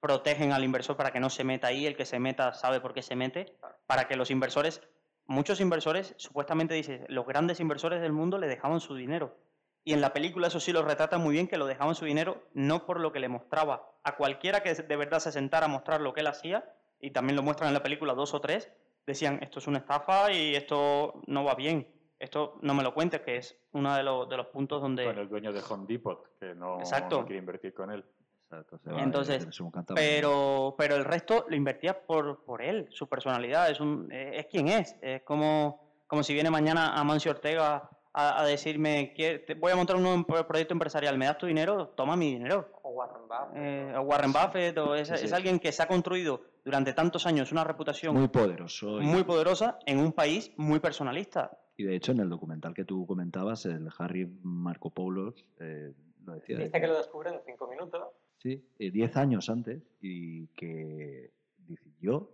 protegen al inversor para que no se meta ahí, el que se meta sabe por qué se mete, para que los inversores, muchos inversores supuestamente dicen, los grandes inversores del mundo le dejaban su dinero. Y en la película eso sí lo retrata muy bien, que lo dejaban su dinero no por lo que le mostraba. A cualquiera que de verdad se sentara a mostrar lo que él hacía, y también lo muestran en la película dos o tres, decían, esto es una estafa y esto no va bien. Esto no me lo cuentes, que es uno de los, de los puntos donde... Con el dueño de Home Depot, que no, Exacto. no quiere invertir con él. Exacto, se va, Entonces, es un cántabro. pero, pero el resto lo invertía por, por él, su personalidad, es, un, es, es quien es. Es como, como si viene mañana Amancio Ortega a, a decirme, "Quiero- te- voy a montar un nuevo pro- proyecto empresarial, ¿me das tu dinero? Toma mi dinero. O Warren Buffett. Eh, o Warren Buffett, o es, Sí, sí. es alguien que se ha construido durante tantos años una reputación muy muy, poderoso. y- poderosa en un país muy personalista. Y de hecho, en el documental que tú comentabas, el Harry Marco Poulos eh, lo decía. Dice que lo descubre en cinco minutos. Sí, eh, 10 años antes y que dice, yo,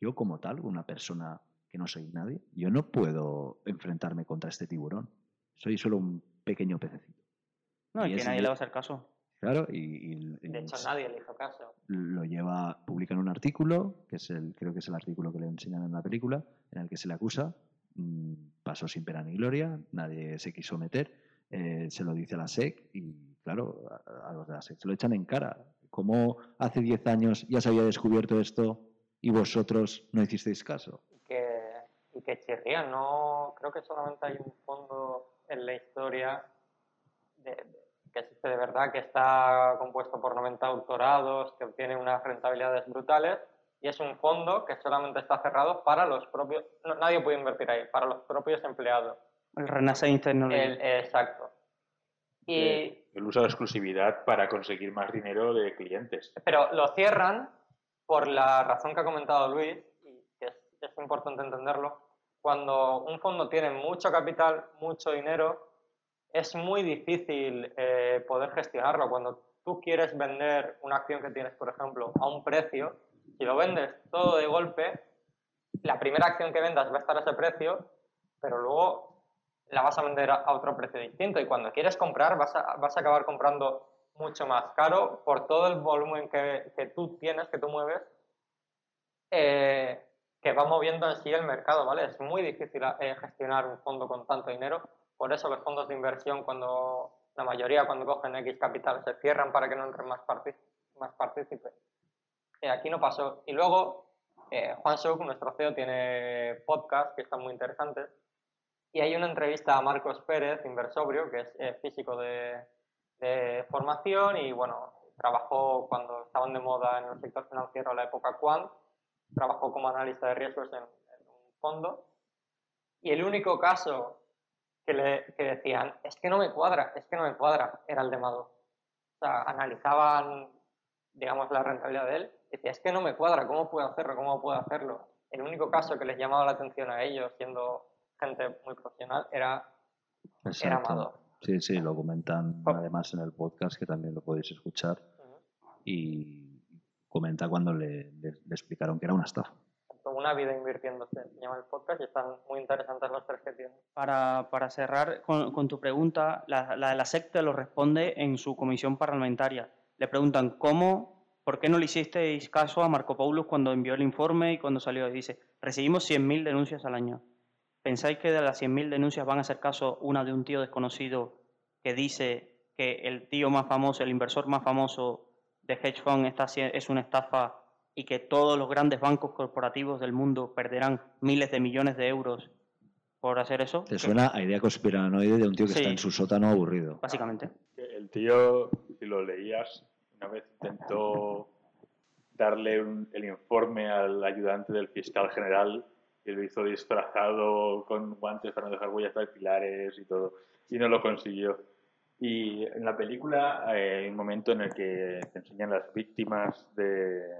yo como tal, una persona que no soy nadie, yo no puedo enfrentarme contra este tiburón. Soy solo un pequeño pececito. No, Y que nadie le va a hacer caso. Claro, y, De hecho, nadie le hizo caso. lo lleva, publican un artículo, que es el, creo que es el artículo que le enseñan en la película, en el que se le acusa, mm, pasó sin pena ni gloria, nadie se quiso meter, eh, se lo dice a la SEC y claro, a, a los de la SEC se lo echan en cara. ¿Cómo hace 10 años ya se había descubierto esto y vosotros no hicisteis caso? Que, chirrían. No, creo que solamente hay un fondo en la historia de- de- que existe de verdad, que está compuesto por 90 doctorados, que obtiene unas rentabilidades brutales, y es un fondo que solamente está cerrado para los propios, no, nadie puede invertir ahí, para los propios empleados. El Renaissance Technology. El- exacto. Y, Eh, Él usa la exclusividad para conseguir más dinero de clientes. pero lo cierran por la razón que ha comentado Luis, y que es, es importante entenderlo. Cuando un fondo tiene mucho capital, mucho dinero, es muy difícil eh, poder gestionarlo. Cuando tú quieres vender una acción que tienes, por ejemplo, a un precio, si lo vendes todo de golpe, la primera acción que vendas va a estar a ese precio, pero luego la vas a vender a otro precio distinto. Y cuando quieres comprar, vas a, vas a acabar comprando mucho más caro por todo el volumen que, que tú tienes, que tú mueves, eh, que va moviendo en sí el mercado, ¿vale? Es muy difícil eh, gestionar un fondo con tanto dinero. Por eso los fondos de inversión, cuando la mayoría cuando cogen X capital, se cierran para que no entren más, más partícipes. Eh, aquí no pasó. Y luego, eh, Juan Suk, nuestro CEO, tiene podcast que están muy interesantes. Y hay una entrevista a Marcos Pérez, inversobrio, que es eh, físico de, de formación y bueno, trabajó cuando estaban de moda en el sector financiero en la época Quant, trabajó como analista de riesgos en, en un fondo y el único caso que, le, que decían, es que no me cuadra, es que no me cuadra, era el de Madoff. O sea, analizaban, digamos, la rentabilidad de él, y decía, es que no me cuadra, ¿cómo puedo hacerlo? ¿Cómo puedo hacerlo? El único caso que les llamaba la atención a ellos, siendo gente muy profesional, era, era Madoff. Sí, sí, lo comentan además en el podcast, que también lo podéis escuchar. Y comenta cuando le, le- le explicaron que era una estafa. Una vida invirtiéndose, se llama el podcast, y están muy interesantes los tres que tienen. Para, para cerrar con, con tu pregunta, la, la de la secta lo responde en su comisión parlamentaria. Le preguntan cómo, por qué no le hicisteis caso a Marco Paulus cuando envió el informe y cuando salió. Y dice, recibimos 100.000 denuncias al año. ¿Pensáis que de las 100.000 denuncias van a hacer caso una de un tío desconocido que dice que el tío más famoso, el inversor más famoso de hedge fund está, es una estafa y que todos los grandes bancos corporativos del mundo perderán miles de millones de euros por hacer eso? Te suena a idea conspiranoide de un tío que Sí. está en su sótano aburrido. Básicamente. El tío, si lo leías, una vez intentó darle un- el informe al ayudante del fiscal general y lo hizo disfrazado con guantes para no dejar huellas dactilares y todo, y no lo consiguió. Y en la película hay un momento en el que te enseñan las víctimas de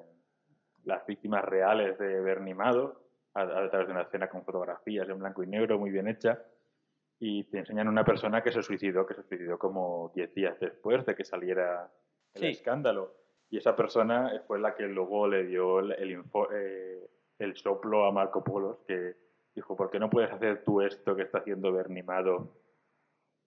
las víctimas reales de Bernie Madoff a, a través de una escena con fotografías en blanco y negro muy bien hecha y te enseñan una persona que se suicidó, que se suicidó como 10 días después de que saliera el Sí. escándalo. Y esa persona fue la que luego le dio el, el, info- eh, el soplo a Marco Polo, que dijo, ¿por qué no puedes hacer tú esto que está haciendo Bernie Madoff?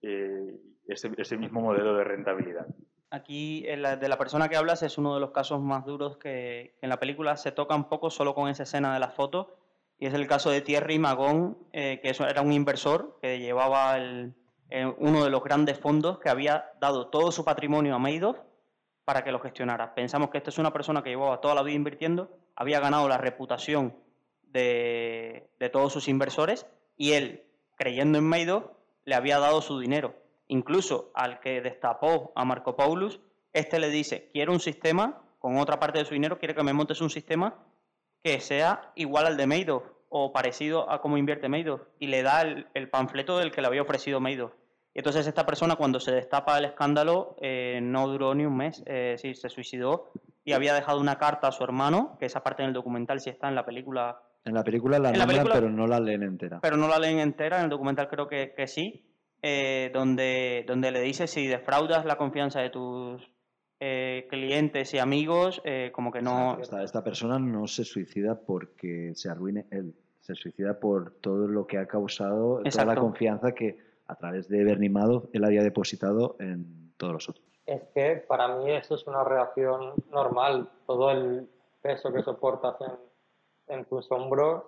Eh, ese, ese mismo modelo de rentabilidad. Aquí, de la persona que hablas es uno de los casos más duros que, en la película se toca un poco solo con esa escena de la foto, y es el caso de Thierry Magón, eh, que era un inversor que llevaba eh, uno de los grandes fondos que había dado todo su patrimonio a Madoff para que lo gestionara. Pensamos que esta es una persona que llevaba toda la vida invirtiendo, había ganado la reputación de, de todos sus inversores y él, creyendo en Madoff, le había dado su dinero. Incluso al que destapó a Marco Paulus, este le dice, quiero un sistema, con otra parte de su dinero, quiere que me montes un sistema que sea igual al de Madoff o parecido a cómo invierte Madoff y le da el, el panfleto del que le había ofrecido Madoff. Y entonces esta persona cuando se destapa el escándalo eh, no duró ni un mes, eh, se suicidó y había dejado una carta a su hermano, que esa parte en el documental sí está en la película, En la película la En la nombran, película- pero no la leen entera. pero no la leen entera, en el documental creo que, que sí, eh, donde, donde le dice si defraudas la confianza de tus eh, clientes y amigos, eh, como que no... Esta, esta persona no se suicida porque se arruine él, se suicida por todo lo que ha causado, toda la Exacto. confianza que a través de Bernie Madoff él había depositado en todos los otros. Es que para mí eso es una reacción normal. Todo el peso que soportas en, en tus hombros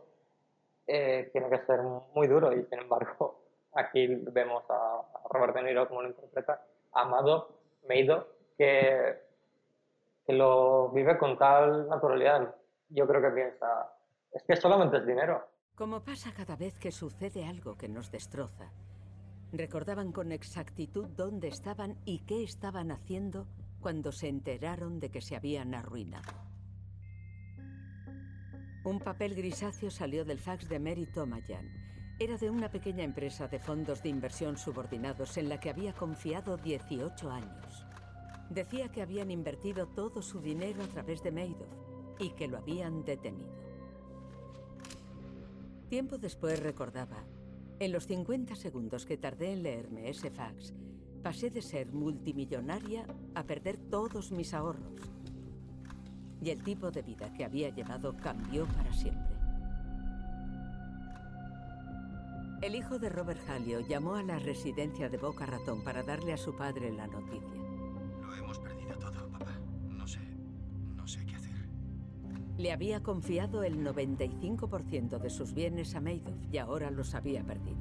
eh, tiene que ser muy duro y sin embargo aquí vemos a, Robert De Niro como lo interpreta, a Madoff, Madoff, que, que lo vive con tal naturalidad. Yo creo que piensa, es que solamente es dinero. Como pasa cada vez que sucede algo que nos destroza, recordaban con exactitud dónde estaban y qué estaban haciendo cuando se enteraron de que se habían arruinado. Un papel grisáceo salió del fax de Mary Tomayan. Era de una pequeña empresa de fondos de inversión subordinados en la que había confiado 18 años. Decía que habían invertido todo su dinero a través de Madoff y que lo habían detenido. Tiempo después recordaba, en los 50 segundos que tardé en leerme ese fax, pasé de ser multimillonaria a perder todos mis ahorros. Y el tipo de vida que había llevado cambió para siempre. El hijo de Robert Hallio llamó a la residencia de Boca Ratón para darle a su padre la noticia. Lo hemos perdido todo, papá. No sé. No sé qué hacer. Le había confiado el 95% de sus bienes a Madoff y ahora los había perdido.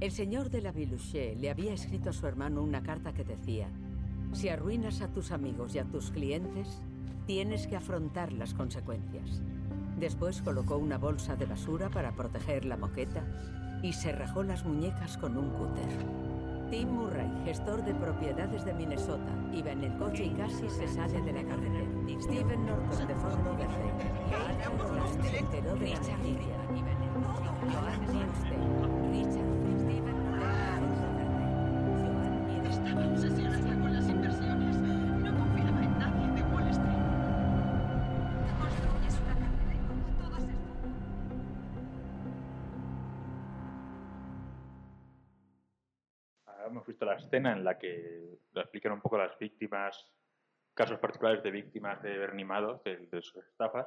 El señor de la Viluché le había escrito a su hermano una carta que decía, si arruinas a tus amigos y a tus clientes, tienes que afrontar las consecuencias. Después colocó una bolsa de basura para proteger la moqueta y se rajó las muñecas con un cúter. Tim Murray, gestor de propiedades de Minnesota, iba en el coche y casi se sale de la carretera. Steven Norton, de Fort Lauderdale, enteró de escena en la que explican un poco las víctimas, casos particulares de víctimas de Bernimados, de, de sus estafas,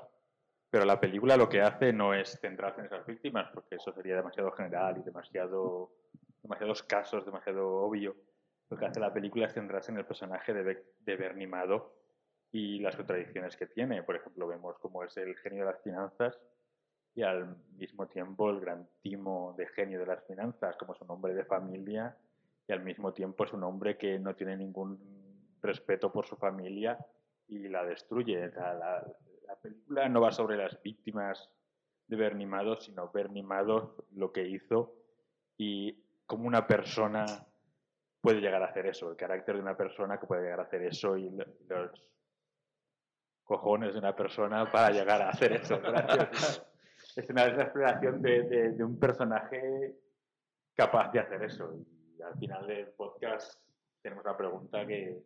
pero la película lo que hace no es centrarse en esas víctimas, porque eso sería demasiado general y demasiado, demasiados casos, demasiado obvio. Lo que hace la película es centrarse en el personaje de, Be- de Bernie Madoff y las contradicciones que tiene. Por ejemplo, vemos cómo es el genio de las finanzas y al mismo tiempo el gran timo de genio de las finanzas, como es un hombre de familia y al mismo tiempo es un hombre que no tiene ningún respeto por su familia y la destruye. La, la película no va sobre las víctimas de Bernie Madoff, sino Bernie Madoff lo que hizo y cómo una persona puede llegar a hacer eso, el carácter de una persona que puede llegar a hacer eso y lo- los cojones de una persona para llegar a hacer eso. Es una exploración de, de- de un personaje capaz de hacer eso. Y al final del podcast tenemos una pregunta que,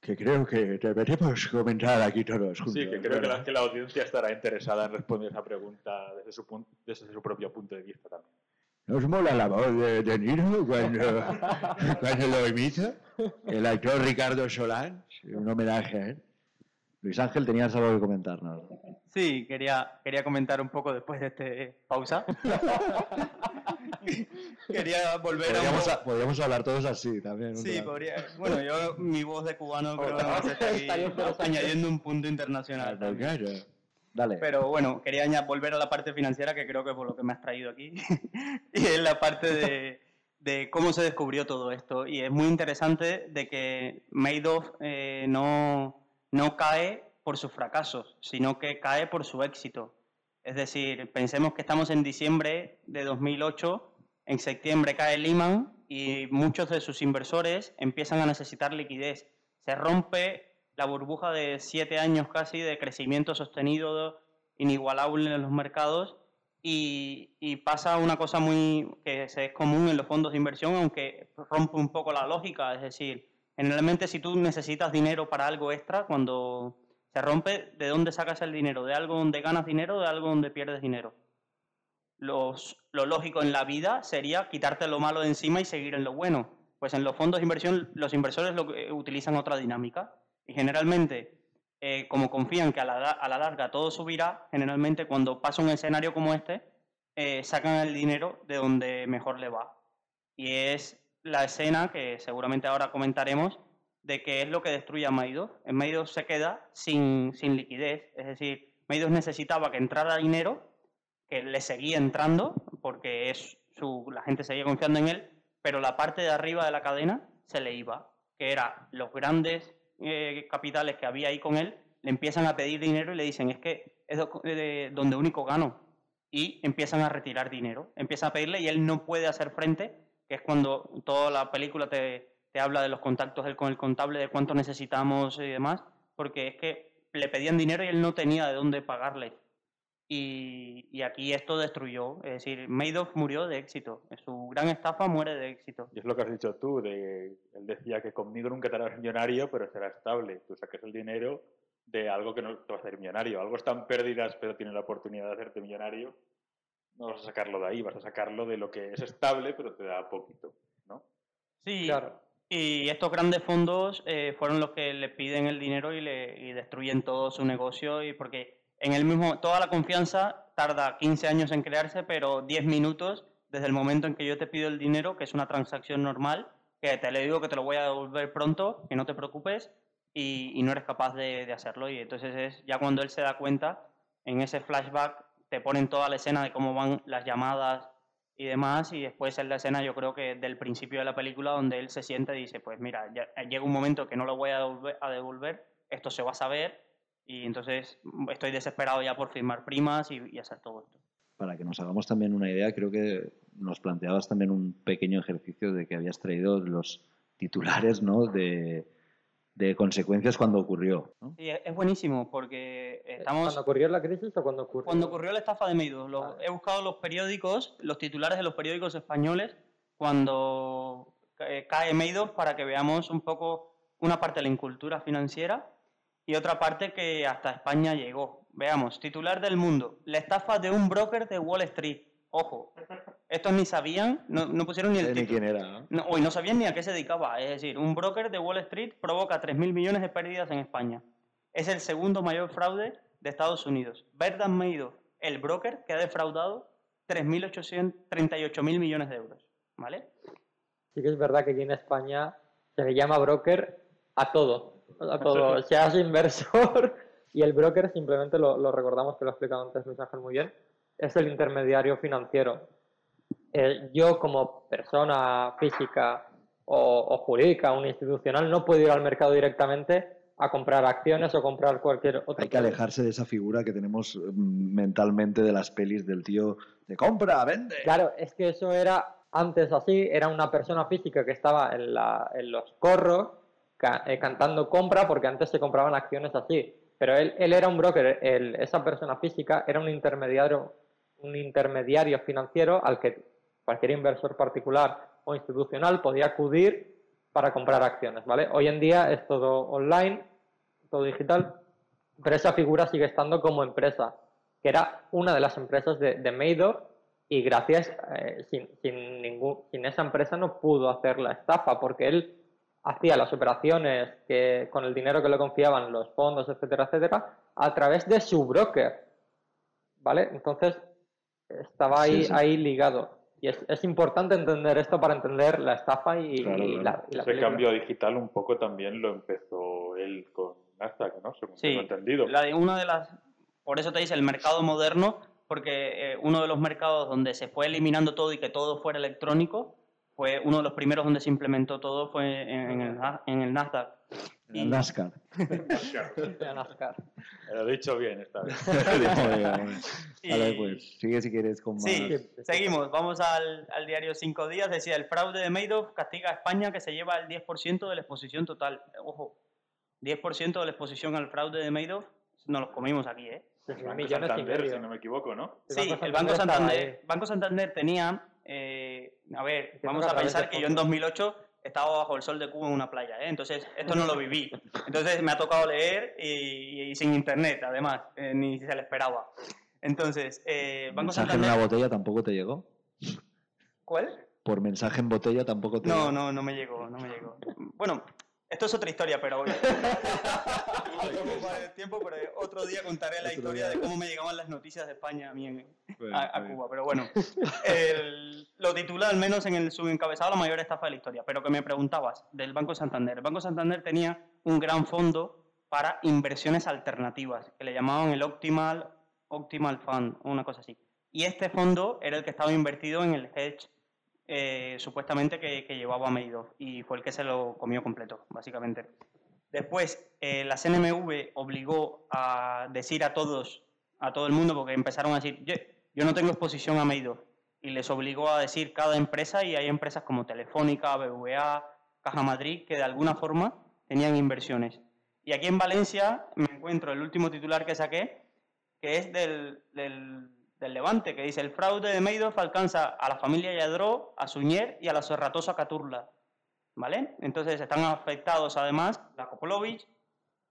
Que creo que deberíamos comentar aquí todos juntos. sí, que creo que la, que la audiencia estará interesada en responder esa pregunta desde su, pun- desde su propio punto de vista también. ¿Nos mola la voz de, de Niro cuando, *laughs* cuando lo imita? El actor Ricardo Solán, un homenaje a él. Luis Ángel, tenías algo que comentarnos. Sí, quería, quería comentar un poco después de este pausa. *laughs* *laughs* quería volver a un Podríamos, a- podríamos hablar todos así también. Sí, podría. Bueno, yo, mi voz de cubano creo que añadiendo un punto internacional. Dale. Pero bueno, quería volver a la parte financiera, que creo que es por lo que me has traído aquí. *laughs* y es la parte de, de cómo se descubrió todo esto. Y es muy interesante de que Madoff eh, no, no cae por sus fracasos, sino que cae por su éxito. Es decir, pensemos que estamos en diciembre de 2008, en septiembre cae Lehman y muchos de sus inversores empiezan a necesitar liquidez. Se rompe la burbuja de siete años casi de crecimiento sostenido, inigualable en los mercados y, pasa una cosa muy que es común en los fondos de inversión, aunque rompe un poco la lógica. Es decir, generalmente si tú necesitas dinero para algo extra, cuando se rompe, ¿de dónde sacas el dinero? ¿De algo donde ganas dinero de algo donde pierdes dinero? Lo lógico en la vida sería quitarte lo malo de encima y seguir en lo bueno. Pues en los fondos de inversión los inversores lo que- utilizan otra dinámica. Y generalmente, eh, como confían que a la, a la larga todo subirá, generalmente cuando pasa un escenario como este, eh, sacan el dinero de donde mejor le va. Y es la escena que seguramente ahora comentaremos de que es lo que destruye a Madoff. En Madoff se queda sin, sin liquidez, es decir, Madoff necesitaba que entrara dinero, que le seguía entrando, porque es su, la gente seguía confiando en él, pero la parte de arriba de la cadena se le iba, que era los grandes eh, capitales que había ahí con él, le empiezan a pedir dinero y le dicen, es que es de- donde único gano. Y empiezan a retirar dinero, empiezan a pedirle y él no puede hacer frente, que es cuando toda la película te, te habla de los contactos él con el contable, de cuánto necesitamos y demás, porque es que le pedían dinero y él no tenía de dónde pagarle. Y, y aquí esto destruyó, es decir, Madoff murió de éxito, su gran estafa muere de éxito. Y es lo que has dicho tú, de, él decía que conmigo nunca te harás millonario, pero será estable. Tú saques el dinero de algo que no te va a hacer millonario. Algo están pérdidas, pero tiene la oportunidad de hacerte millonario. No vas a sacarlo de ahí, vas a sacarlo de lo que es estable, pero te da poquito, ¿no? Sí, y estos grandes fondos eh, fueron los que le piden el dinero y le destruyen todo su negocio y porque en el mismo toda la confianza tarda 15 años en crearse, pero 10 minutos desde el momento en que yo te pido el dinero, que es una transacción normal, que te le digo que te lo voy a devolver pronto, que no te preocupes y, y no eres capaz de, de hacerlo. Y entonces es ya cuando él se da cuenta en ese flashback te ponen toda la escena de cómo van las llamadas y demás, y después en la escena yo creo que del principio de la película donde él se siente y dice, pues mira, ya, llega un momento que no lo voy a devolver, a devolver, esto se va a saber, y entonces estoy desesperado ya por firmar primas y, y hacer todo esto. Para que nos hagamos también una idea, creo que nos planteabas también un pequeño ejercicio de que habías traído los titulares, ¿no? De, de consecuencias cuando ocurrió. ¿no? Sí, es buenísimo porque estamos... ¿Cuando ocurrió la crisis o cuando ocurrió? Cuando ocurrió la estafa de Madoff, lo- he buscado los periódicos, los titulares de los periódicos españoles cuando eh, cae Madoff para que veamos un poco una parte de la incultura financiera y otra parte que hasta España llegó. Veamos, titular del mundo, la estafa de un broker de Wall Street. Ojo, estos ni sabían, no, no pusieron ni el sé ni título. quién era, ¿no? No, hoy no sabían ni a qué se dedicaba. Es decir, un broker de Wall Street provoca 3.000 millones de pérdidas en España. Es el segundo mayor fraude de Estados Unidos. Bernard Madoff, el broker que ha defraudado 3.838.000 millones de euros. ¿Vale? Sí que es verdad que aquí en España se le llama broker a todo. A todo. *laughs* Seas inversor *laughs* y el broker simplemente lo, lo recordamos que lo ha explicado antes Luis Ángel muy bien. Es el intermediario financiero. Eh, yo como persona física o, o jurídica, un institucional, no puedo ir al mercado directamente a comprar acciones o comprar cualquier otro Hay que alejarse de esa figura que tenemos mm, mentalmente de las pelis del tío de compra, vende. Claro, es que eso era antes así, era una persona física que estaba en, la- en los corros ca- eh, cantando compra porque antes se compraban acciones así. Pero él, él era un broker, él- esa persona física era un intermediario, un intermediario financiero al que cualquier inversor particular o institucional podía acudir para comprar acciones, ¿vale? Hoy en día es todo online, todo digital, pero esa figura sigue estando como empresa, que era una de las empresas de, de y gracias, eh, sin, sin, ningún, sin esa empresa no pudo hacer la estafa porque él hacía las operaciones que, con el dinero que le confiaban los fondos, etcétera, etcétera, a través de su broker, ¿vale? Entonces estaba ahí, Sí, sí. ahí ligado. Y es, es importante entender esto para entender la estafa y, Claro, y la, y la Ese película. cambio digital un poco también lo empezó él con Nasdaq, ¿no? Según Sí, tengo entendido. La de una de las, por eso te dice el mercado moderno, porque eh, uno de los mercados donde se fue eliminando todo y que todo fuera electrónico, fue uno de los primeros donde se implementó todo fue en, en el, en el Nasdaq. En el NASCAR. *laughs* NASCAR. Lo he dicho bien esta vez. *laughs* Y- A ver, pues, sigue si quieres con más. Sí, seguimos. Vamos al, al diario Cinco Días. Decía, el fraude de Madoff castiga a España que se lleva el 10% de la exposición total. Ojo, 10% de la exposición al fraude de Madoff nos los comimos aquí, ¿eh? Seis Banco millones y Santander, si no me equivoco, ¿no? Sí, Banco el Banco Santander Banco Santander tenía, eh, a ver, vamos que a pensar que yo en fondos. 2008 estaba bajo el sol de Cuba en una playa, ¿eh? entonces esto no lo viví. Entonces me ha tocado leer y, y sin internet, además, eh, ni se le esperaba. Entonces, eh, Banco mensaje en una botella tampoco te llegó. ¿Cuál? Por mensaje en botella tampoco te No, llegó. no, no me llegó, no me llegó. Bueno, esto es otra historia, pero hoy. No tengo ocupar el tiempo, pero otro día contaré la historia de cómo me llegaban las noticias de España a mí en- Bueno, a, a. Cuba. Pero bueno, el- lo titula al menos en el subencabezado la mayor estafa de la historia. Pero que me preguntabas del Banco Santander. El Banco Santander tenía un gran fondo para inversiones alternativas, que le llamaban el Optimal, Optimal Fund, una cosa así. Y este fondo era el que estaba invertido en el hedge eh, supuestamente que, que llevaba Madoff y fue el que se lo comió completo, básicamente. Después, eh, la CNMV obligó a decir a todos, a todo el mundo, porque empezaron a decir, yo, no tengo exposición a Madoff, y les obligó a decir cada empresa, y hay empresas como Telefónica, BBVA, Caja Madrid, que de alguna forma tenían inversiones. Y aquí en Valencia me encuentro el último titular que saqué, que es del, del Levante, que dice, el fraude de Madoff alcanza a la familia Yadró, a Suñer y a la Serratosa Caturla. ¿Vale? Entonces están afectados además la Koplovich,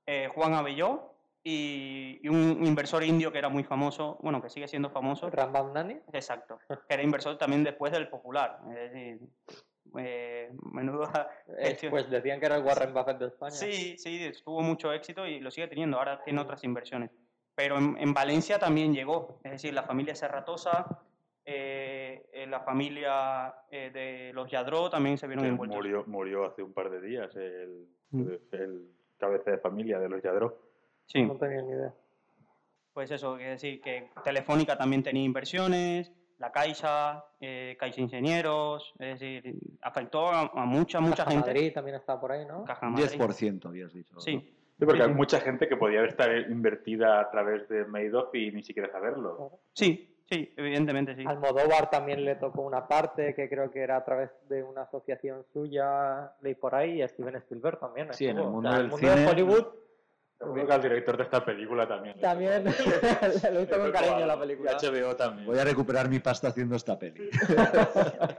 eh, Juan Abelló y, y un inversor indio que era muy famoso, bueno, que sigue siendo famoso. Rambamdani. Exacto, que era inversor también después del Popular. Es decir, eh, menuda *laughs* gestión. pues decían que era el Warren Buffett de España. Sí, sí, tuvo mucho éxito y lo sigue teniendo. Ahora tiene otras inversiones. Pero en, en Valencia también llegó. Es decir, la familia Serratosa, eh, eh, la familia eh, de los Yadró también se vieron envueltos. murió, murió hace un par de días el, Mm. el cabeza de familia de los Yadró. Sí. No tenía ni idea. Pues eso, quiere decir que Telefónica también tenía inversiones, la Caixa, eh, Caixa Ingenieros, es decir, afectó a, a mucha, mucha Caja gente. Madrid también está por ahí, ¿no? Caja Madrid. 10% habías dicho. Sí. Sí, porque Sí, hay mucha gente que podía estar invertida a través de Madoff y ni siquiera saberlo. Sí, Sí, evidentemente sí. Almodóvar también le tocó una parte que creo que era a través de una asociación suya, leí por ahí, y Steven Spielberg también. Sí, en el. O mundo sea, del el mundo de cine- Hollywood Seguro que al director de esta película también. también *laughs* le hizo con cariño la película. Y HBO también. Voy a recuperar mi pasta haciendo esta peli. *laughs*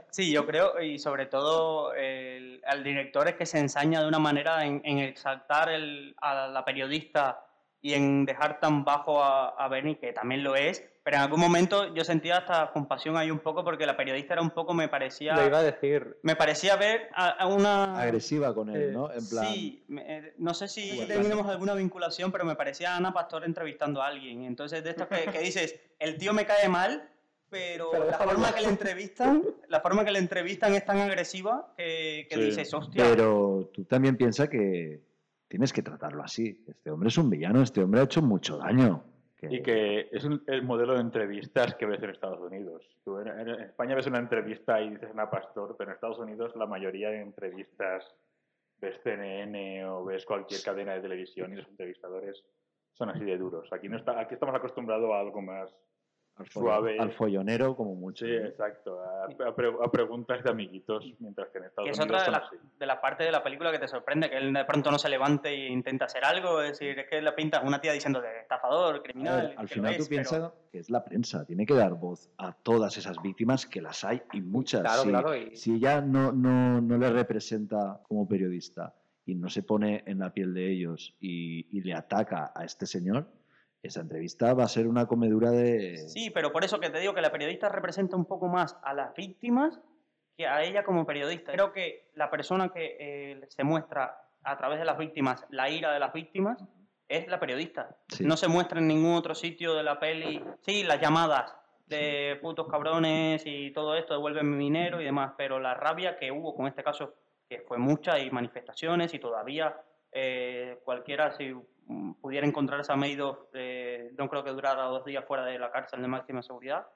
Sí, yo creo, y sobre todo el, al director es que se ensaña de una manera en, en exaltar el- a la periodista y en dejar tan bajo a, a Bernie, que también lo es, pero en algún momento yo sentía hasta compasión ahí un poco porque la periodista era un poco, me parecía... Lo iba a decir. Me parecía ver a, a una... Agresiva con él, Sí. ¿no? En plan. Sí, me- eh, no sé si Bueno, tenemos alguna vinculación, pero me parecía Ana Pastor entrevistando a alguien. Entonces, de esto que, que dices, el tío me cae mal, pero, Pero la forma que le entrevistan, la forma que le entrevistan es tan agresiva que, que Sí. dices, hostia. Pero tú también piensas que tienes que tratarlo así. Este hombre es un villano, este hombre ha hecho mucho daño. Y que es un- el modelo de entrevistas que ves en Estados Unidos. Tú en, en España ves una entrevista y dices una pastor, pero en Estados Unidos la mayoría de entrevistas ves CNN o ves cualquier cadena de televisión y los entrevistadores son así de duros. Aquí no está, aquí estamos acostumbrados a algo más al, fo- suave. al follonero como mucho. Sí, exacto. A, a pre- a preguntas de amiguitos, mientras que en Estados Que es Unidos otra de así. de la parte de la película que te sorprende, que él de pronto no se levante e intenta hacer algo, es decir, es que la pinta una tía diciendo de estafador, A criminal. ver, al final tú es, pero- piensas que es la prensa, tiene que dar voz a todas esas víctimas que las hay y muchas. Claro, si, claro, y- si ella no, no, no le representa como periodista y no se pone en la piel de ellos y, y le ataca a este señor, esa entrevista va a ser una comedura de... Sí, pero por eso que te digo que la periodista representa un poco más a las víctimas que a ella como periodista. Creo que la persona que eh, se muestra a través de las víctimas, la ira de las víctimas, es la periodista. Sí. No se muestra en ningún otro sitio de la peli. Sí, las llamadas de putos cabrones y todo esto, devuelven mi dinero y demás, pero la rabia que hubo con este caso, que fue mucha, y manifestaciones, y todavía eh, cualquiera, si pudiera encontrarse a Madoff, eh, no creo que durara dos días fuera de la cárcel de máxima seguridad,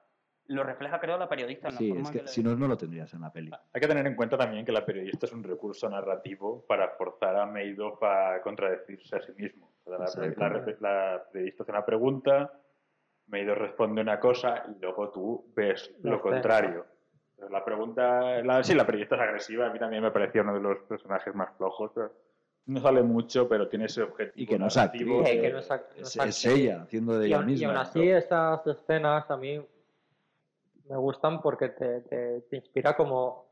lo refleja, creo, la periodista en la Sí, forma es que que le- si no, no lo tendrías en la peli. Hay que tener en cuenta también que la periodista es un recurso narrativo para forzar a Madoff a contradecirse a sí mismo. O sea, la, la- la periodista hace una pregunta, Madoff responde una cosa y luego tú ves Lo contrario. Entonces, La pregunta, la, sí, la periodista es agresiva, a mí también me parecía uno de los personajes más flojos. pero no sale mucho, pero tiene ese objetivo. Y que no es narrativo actriz. De- que no es ella, haciendo de Y ella aún, y misma. aún así esas escenas a mí me gustan porque te, te- te inspira como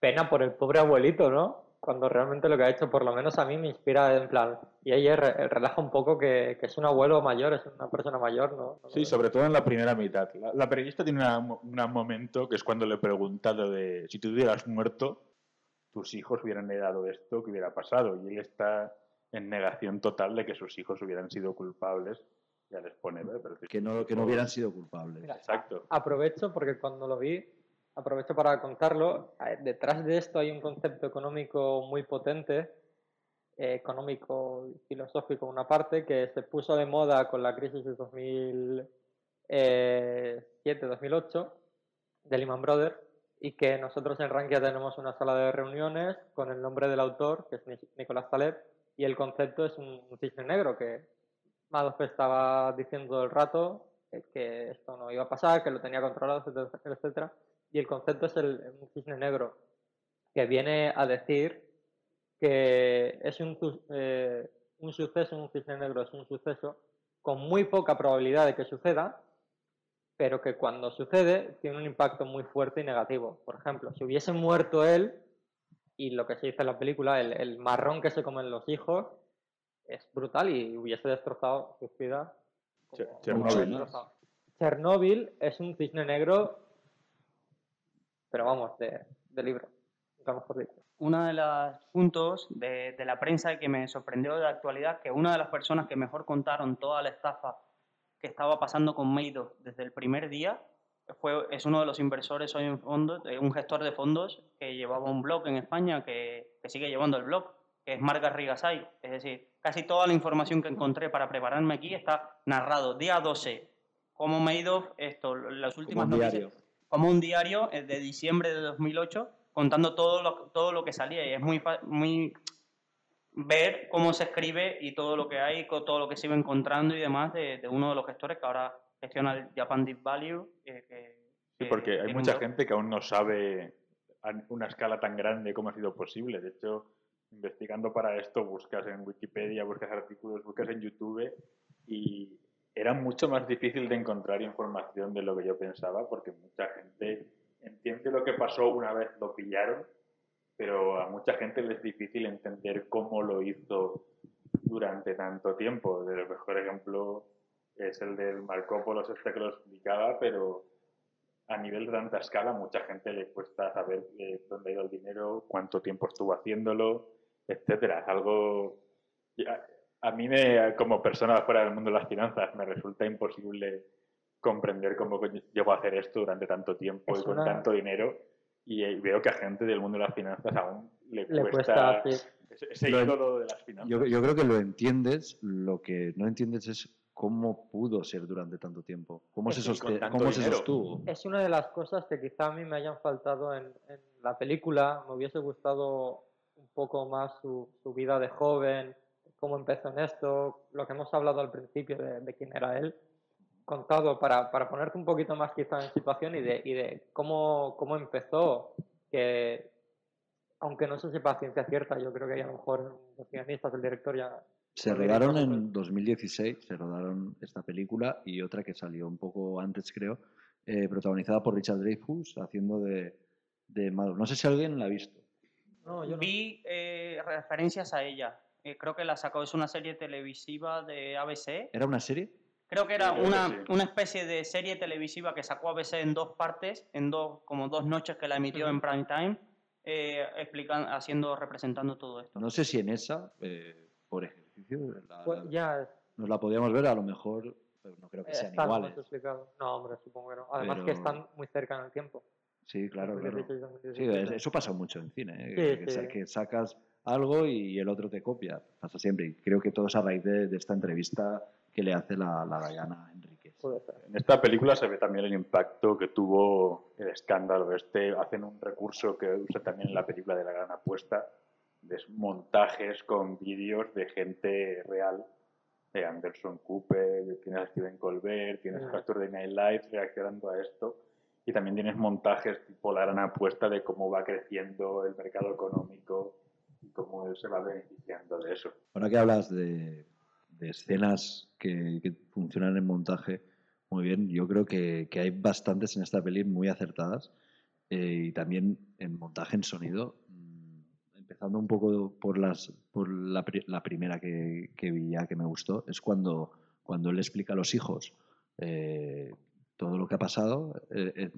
pena por el pobre abuelito, ¿no? Cuando realmente lo que ha hecho, por lo menos a mí me inspira en plan, y ella re- relaja un poco que, que es un abuelo mayor, es una persona mayor, ¿no? No Sí, sobre todo en la primera mitad. La, la periodista tiene una- un momento que es cuando le pregunta lo de si tú hubieras muerto, tus hijos hubieran heredado esto, ¿qué hubiera pasado? Y él está en negación total de que sus hijos hubieran sido culpables. Ya les pone, "Eh, pero si- Que no, que no hubieran sido culpables. Mira, Exacto. aprovecho porque cuando lo vi, aprovecho para contarlo, eh, detrás de esto hay un concepto económico muy potente, eh, económico y filosófico una parte, que se puso de moda con la crisis de 2007-2008 de Lehman Brothers y que nosotros en Rankia tenemos una sala de reuniones con el nombre del autor, que es Ni- Nicolás Taleb, y el concepto es un, cisne negro que Madoff estaba diciendo todo el rato eh, que esto no iba a pasar, que lo tenía controlado, etcétera, etcétera. Y el concepto es el, un cisne negro, que viene a decir que es un, eh, un suceso, un cisne negro es un suceso con muy poca probabilidad de que suceda, pero que cuando sucede tiene un impacto muy fuerte y negativo. Por ejemplo, si hubiese muerto él, y lo que se dice en la película, el, el marrón que se comen los hijos, es brutal y hubiese destrozado sus vidas. como- Che- como Chernóbil. lo ha destrozado. Chernóbil es un cisne negro, pero vamos, de, de libro, uno de los puntos de, de la prensa que me sorprendió de la actualidad, que una de las personas que mejor contaron toda la estafa que estaba pasando con Madoff desde el primer día fue, es uno de los inversores hoy en fondos, eh, un gestor de fondos que llevaba un blog en España, que, que sigue llevando el blog, que es Marga Rigasay. Es decir, casi toda la información que encontré para prepararme aquí está narrado día 12, como Madoff, esto, las últimas un noticias diario. como un diario eh, de diciembre de 2008 contando todo lo, todo lo que salía y es muy, muy ver cómo se escribe y todo lo que hay, todo lo que se iba encontrando y demás de, de uno de los gestores que ahora gestiona el Japan Deep Value. eh, que, Sí, que porque hay mucha un- gente que aún no sabe a una escala tan grande cómo ha sido posible. De hecho, investigando para esto, buscas en Wikipedia, buscas artículos, buscas en YouTube y era mucho más difícil de encontrar información de lo que yo pensaba porque mucha gente entiende lo que pasó una vez lo pillaron, pero a mucha gente le es difícil entender cómo lo hizo durante tanto tiempo. El mejor ejemplo es el del Marco Polo, este que lo explicaba, pero a nivel de tanta escala, mucha gente le cuesta saber eh, dónde ha ido el dinero, cuánto tiempo estuvo haciéndolo, etcétera. Es algo. ya- A mí, me, como persona fuera del mundo de las finanzas, me resulta imposible comprender cómo llego a hacer esto durante tanto tiempo Es y con una- tanto dinero. Y eh, veo que a gente del mundo de las finanzas aún le, Le cuesta, cuesta, sí. ese, ese Lo en- ídolo de las finanzas. Yo, yo creo que lo entiendes, lo que no entiendes es cómo pudo ser durante tanto tiempo, cómo, se, Es soste- cómo sostuvo. Es una de las cosas que quizá a mí me hayan faltado en, en la película. Me hubiese gustado un poco más su, su vida de joven, cómo empezó en esto, lo que hemos hablado al principio de, de quién era él, contado para, para ponerte un poquito más quizá en situación y de, y de cómo, cómo empezó, que aunque no se sepa a ciencia cierta, yo creo que a lo mejor los guionistas, el director ya... Se rodaron en 2016, se rodaron esta película y otra que salió un poco antes, creo, eh, protagonizada por Richard Dreyfuss, haciendo de, de Maduro. No sé si alguien la ha visto. No, yo no. Vi eh, referencias a ella. Eh, creo que la sacó, es una serie televisiva de ABC. ¿Era una serie? Creo que era que una, sí. una especie de serie televisiva que sacó ABC en dos partes, en dos, como dos noches que la emitió en prime time, eh, explican, haciendo, representando todo esto. No sé si en esa, eh, por ejercicio, la- Pues ya nos la podíamos ver, a lo mejor, pero no creo que sean iguales. No, hombre, supongo que no. Además que están muy cerca en el tiempo. Sí, claro, claro. 2016, Sí, 2017. es- eso pasa mucho en cine, ¿eh? Sí, que, sa- sí. que sacas algo y el otro te copia. Pasa siempre. Y creo que todo es a raíz de, de esta entrevista que le hace la, la Diana Enríquez. En esta película se ve también el impacto que tuvo el escándalo este. Hacen un recurso que usa también en la película de la gran apuesta, de montajes con vídeos de gente real, de Anderson Cooper, tienes a Steven Colbert, tienes a. Saturday Night Live reaccionando a esto. Y también tienes montajes tipo la gran apuesta de cómo va creciendo el mercado económico y cómo él se va beneficiando de eso. Ahora que hablas de, de escenas que, funcionan en montaje muy bien, yo creo que, hay bastantes en esta peli muy acertadas eh, y también en montaje en sonido. mm, Empezando un poco por, las, por la, pri- la primera que, vi ya que me gustó, es cuando, cuando él explica a los hijos eh, todo lo que ha pasado. eh,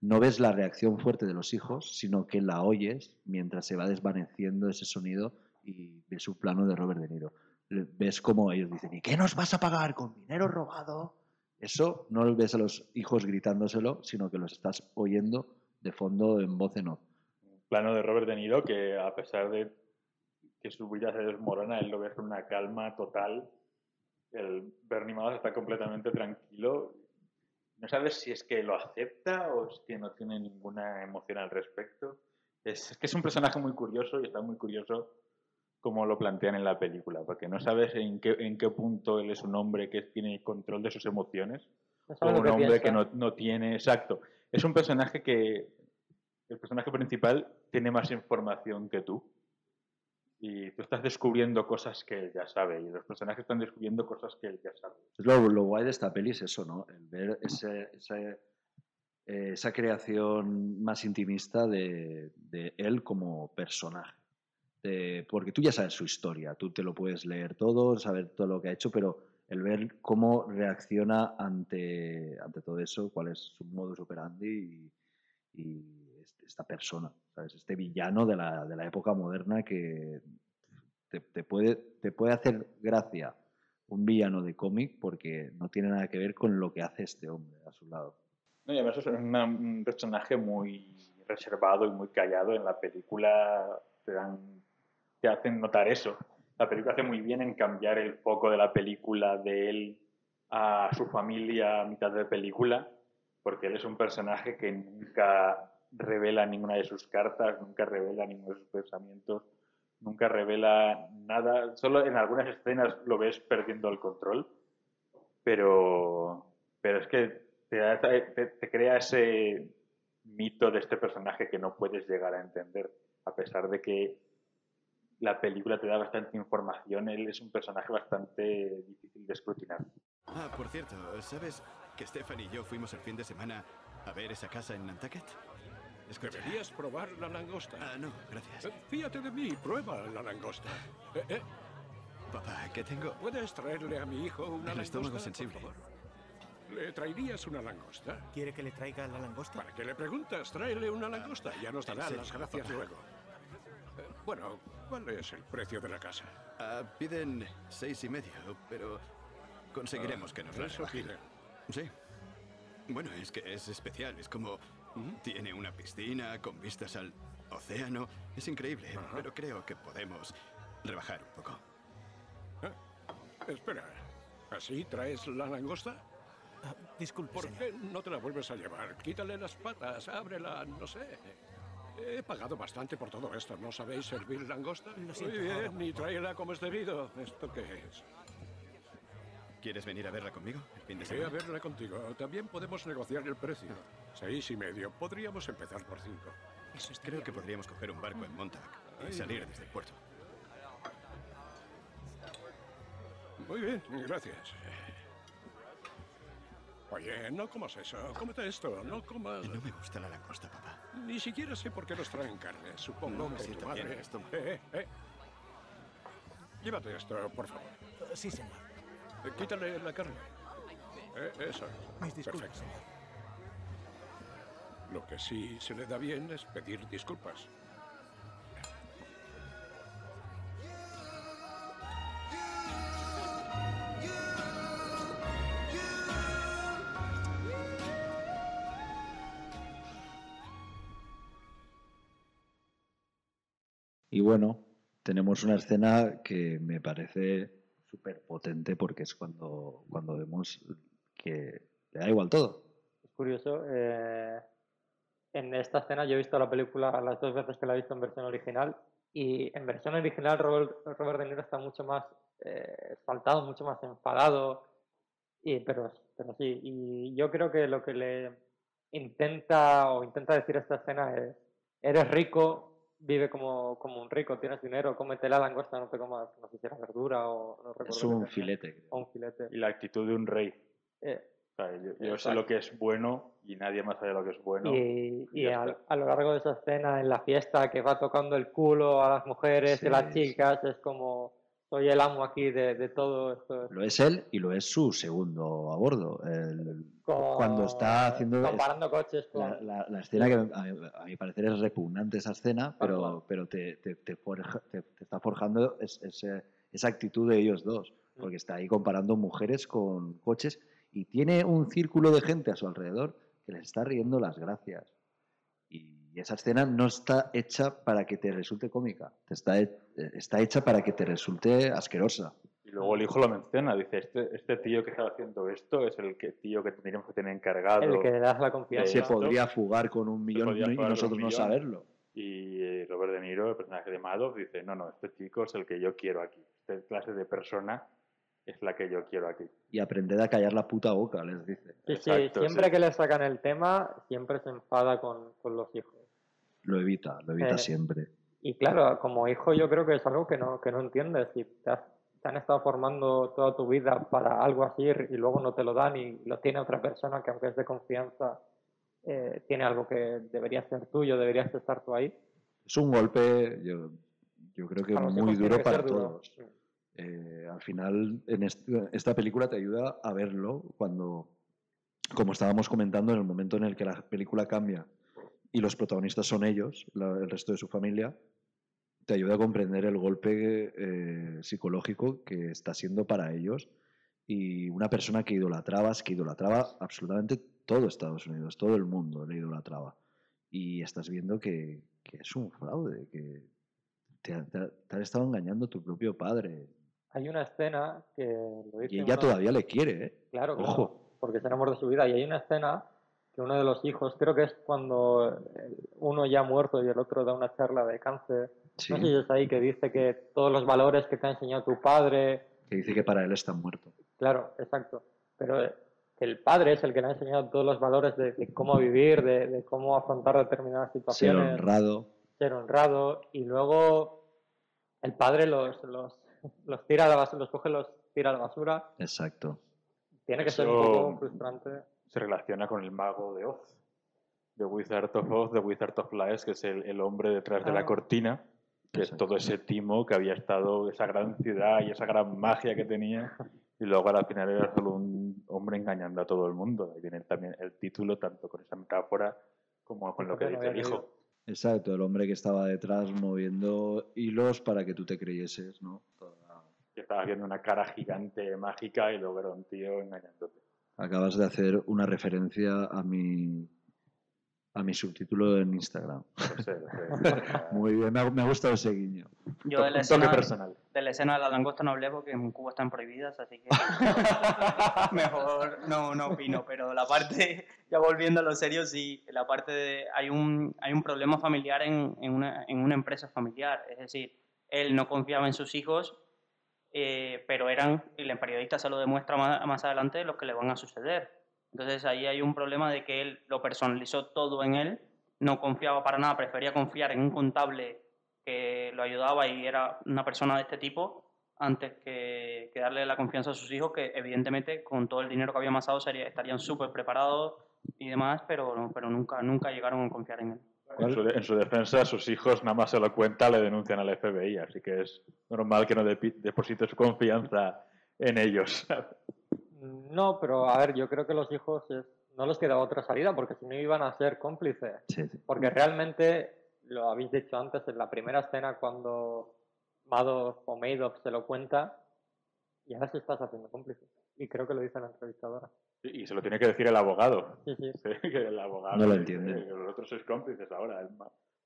no ves la reacción fuerte de los hijos, sino que la oyes mientras se va desvaneciendo ese sonido y ves un plano de Robert De Niro. Ves como ellos dicen, ¿y qué nos vas a pagar con dinero robado? Eso no lo ves a los hijos gritándoselo, sino que los estás oyendo de fondo en voz en off. plano de Robert De Niro que a pesar de que su vida se desmorona, él lo ve con una calma total. El Bernie Madoff está completamente tranquilo. No sabes si es que lo acepta o es que no tiene ninguna emoción al respecto. Es, es que es un personaje muy curioso y está muy curioso cómo lo plantean en la película, porque no sabes en qué, en qué punto él es un hombre que tiene control de sus emociones No o un hombre que no, no tiene. Exacto. Es un personaje que. El personaje principal tiene más información que tú. Y tú estás descubriendo cosas que él ya sabe. Y los personajes están descubriendo cosas que él ya sabe. Es lo, lo guay de esta peli es eso, ¿no? El ver ese, ese, eh, esa creación más intimista de, de él como personaje. De- porque tú ya sabes su historia, tú te lo puedes leer todo, saber todo lo que ha hecho, pero el ver cómo reacciona ante, ante todo eso, cuál es su modus operandi y, y esta persona, ¿sabes? Este villano de la, de la época moderna que te, puede, te puede hacer gracia un villano de cómic porque no tiene nada que ver con lo que hace este hombre a su lado. No, y además es un personaje muy reservado y muy callado. En la película te, dan, hacen notar eso. La película hace muy bien en cambiar el foco de la película de él a su familia a mitad de película, porque él es un personaje que nunca revela ninguna de sus cartas, nunca revela ninguno de sus pensamientos, nunca revela nada. Solo en algunas escenas lo ves perdiendo el control, pero, Pero es que te crea ese mito de este personaje que no puedes llegar a entender, a pesar de que la película te da bastante información, él es un personaje bastante difícil de escrutinar. Ah, por cierto, ¿sabes que Stefan y yo fuimos el fin de semana a ver esa casa en Nantucket? Escucha. Deberías probar la langosta. Ah, no, gracias. Eh, Fíjate de mí, prueba la langosta. Eh, eh, Papá, ¿qué tengo? ¿Puedes traerle a mi hijo una El langosta? estómago por sensible. favor? ¿Le traerías una langosta? ¿Quiere que le traiga la langosta? ¿Para qué le preguntas? Tráele una langosta. Ya nos dará Sí, las gracias papá. luego. Eh, bueno, ¿cuál es el precio de la casa? Ah, piden seis y medio, pero conseguiremos Ah, que nos eso rebajen. piden. Sí. Bueno, es que es especial. Es como... Tiene una piscina con vistas al océano. Es increíble, pero creo que podemos rebajar un poco. Espera, ¿así traes la langosta? disculpe, ¿Por qué no te la vuelves a llevar? Quítale las patas, ábrela, no sé. He pagado bastante por todo esto. ¿No sabéis servir langosta? Lo siento, Muy bien, ni tráela como es debido. ¿Esto qué es? ¿Quieres venir a verla conmigo el fin de Voy a verla contigo. También podemos negociar el precio. Seis y medio. Podríamos empezar por cinco. Creo que podríamos coger un barco en Montauk y salir desde el puerto. Muy bien, gracias. Oye, no comas eso. Cómete esto. No comas... No me gusta la langosta, papá. Ni siquiera sé por qué nos traen carne. Supongo No me que tu bien madre... estómago. Eh, eh, eh. Llévate esto, por favor. Sí, señor. Eh, Quítale la carne. Eh, eso es. Mis disculpas, Perfecto. Lo que sí se le da bien es pedir disculpas. Y bueno, tenemos una escena que me parece súper potente porque es cuando, cuando vemos que le da igual todo. Es curioso. eh, en esta escena yo he visto la película las dos veces que la he visto en versión original y en versión original Robert, Robert De Niro está mucho más eh, exaltado, mucho más enfadado, y, pero, pero sí, y yo creo que lo que le intenta o intenta decir esta escena es, eres rico, vive como, como un rico, tienes dinero, cómete la langosta, no te comas, no sé si era verdura o no recuerdo Es un filete. O un filete. Y la actitud de un rey. Eh, O sea, yo, yo sé lo que es bueno y nadie más sabe lo que es bueno. Y, y ya a, lo largo de esa escena en la fiesta que va tocando el culo a las mujeres y a las Sí, chicas, es como soy el amo aquí de, de todo esto. Lo es él y lo es su segundo a bordo. El- Con- cuando está haciendo es- comparando coches con la, la- la escena que a mi, a mi parecer es repugnante esa escena, pero, pero te, te- te forja- te- está forjando es- esa actitud de ellos dos, Mm. porque está ahí comparando mujeres con coches y tiene un círculo de gente a su alrededor que les está riendo las gracias. Y esa escena no está hecha para que te resulte cómica, está, he- está hecha para que te resulte asquerosa. Y luego el hijo lo menciona, dice, este, este tío que está haciendo esto es el que, tío que tendríamos que tener encargado. el que le das la confianza. Se esto". podría fugar con un millón y nosotros no saberlo. Y eh, Robert De Niro, el personaje de Madoff, dice, no, no, este chico es el que yo quiero aquí. Esta clase de persona es la que yo quiero aquí. Y aprended a callar la puta boca, les dice. Sí, sí, siempre sí. que le sacan el tema, siempre se enfada con, con los hijos. Lo evita, lo evita Eh, siempre. Y claro, como hijo yo creo que es algo que no, que no entiendes. Si te, has- te han estado formando toda tu vida para algo así y luego no te lo dan y lo tiene otra persona que aunque es de confianza, eh, tiene algo que debería ser tuyo, deberías estar tú ahí. Es un golpe, yo, yo creo que muy duro que para duro. todos. Eh, al final, en est- esta película te ayuda a verlo cuando, como estábamos comentando, en el momento en el que la película cambia y los protagonistas son ellos, la- el resto de su familia, te ayuda a comprender el golpe eh, psicológico que está siendo para ellos y una persona que idolatrabas, que idolatraba absolutamente todo Estados Unidos, todo el mundo le idolatraba. Y estás viendo que, que es un fraude, que te, te te han estado engañando tu propio padre. Hay una escena que lo dice Y ella uno- todavía le quiere, ¿eh? Claro, claro, Ojo. porque es el amor de su vida. Y hay una escena que uno de los hijos, creo que es cuando el- uno ya ha muerto y el otro da una charla de cáncer. Sí. No sé si es ahí que dice que todos los valores que te ha enseñado tu padre, Que dice que para él está muerto. claro, exacto, pero eh, que el padre es el que le ha enseñado todos los valores de, de cómo vivir, de, de cómo afrontar determinadas Ser situaciones, honrado. ser honrado, y luego el padre los, los, los tira a la basura, los coge, los tira a la basura. Exacto. Tiene que ser un poco frustrante. Se relaciona con el mago de Oz, de Wizard of Oz, de Wizard of Lies, que es el, el hombre detrás de la Ah. cortina, que es todo ese timo que había estado, esa gran ciudad y esa gran magia que tenía, y luego al final era solo un hombre engañando a todo el mundo. Ahí viene también el título, tanto con esa metáfora como con lo que dice el hijo. Exacto, el hombre que estaba detrás moviendo hilos para que tú te creyeses, ¿no? Toda- Que estabas viendo una cara gigante mágica y luego era un tío engañándote. Acabas de hacer una referencia a mi, a mi subtítulo en Instagram. Lo sé, lo sé. *laughs* Muy bien, me ha, me ha gustado ese guiño. Yo de la, escena, personal. de la escena de la langosta no hablé porque en Cuba están prohibidas, así que *laughs* mejor no, no opino. Pero la parte, ya volviendo a lo serio, sí, la parte de, hay un, hay un problema familiar en, en, una, en una empresa familiar. Es decir, él no confiaba en sus hijos, eh, pero eran, y el periodista se lo demuestra más, más adelante, los que le van a suceder. Entonces ahí hay un problema de que él lo personalizó todo en él, no confiaba para nada, prefería confiar en un contable que lo ayudaba y era una persona de este tipo antes que, que darle la confianza a sus hijos, que evidentemente con todo el dinero que había amasado sería, estarían súper preparados y demás, pero, pero nunca, nunca llegaron a confiar en él. En su, en su defensa, sus hijos nada más se lo cuenta, le denuncian al FBI, así que es normal que no deposite su confianza en ellos. No, pero a ver, yo creo que los hijos es- no les quedaba otra salida porque si no iban a ser cómplices. Sí, sí. Porque realmente, lo habéis dicho antes, en la primera escena cuando Madoff o Madoff se lo cuenta, ya se estás haciendo cómplice. Y creo que lo dice la entrevistadora. Y se lo tiene que decir el abogado. Sí, sí. *laughs* que el abogado No lo entiende. "Eh, Los otros sois cómplices ahora. El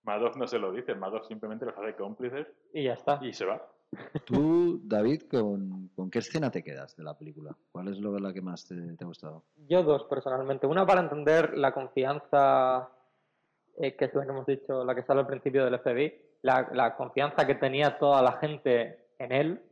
Madoff no se lo dice, Madoff simplemente los hace cómplices Y ya está. y se va. Tú, David, ¿con, con qué escena te quedas de la película? ¿Cuál es lo, la que más te, te ha gustado? Yo dos, personalmente. Una para entender la confianza, eh, que es la que hemos dicho, la que sale al principio del FBI, la, la confianza que tenía toda la gente en él.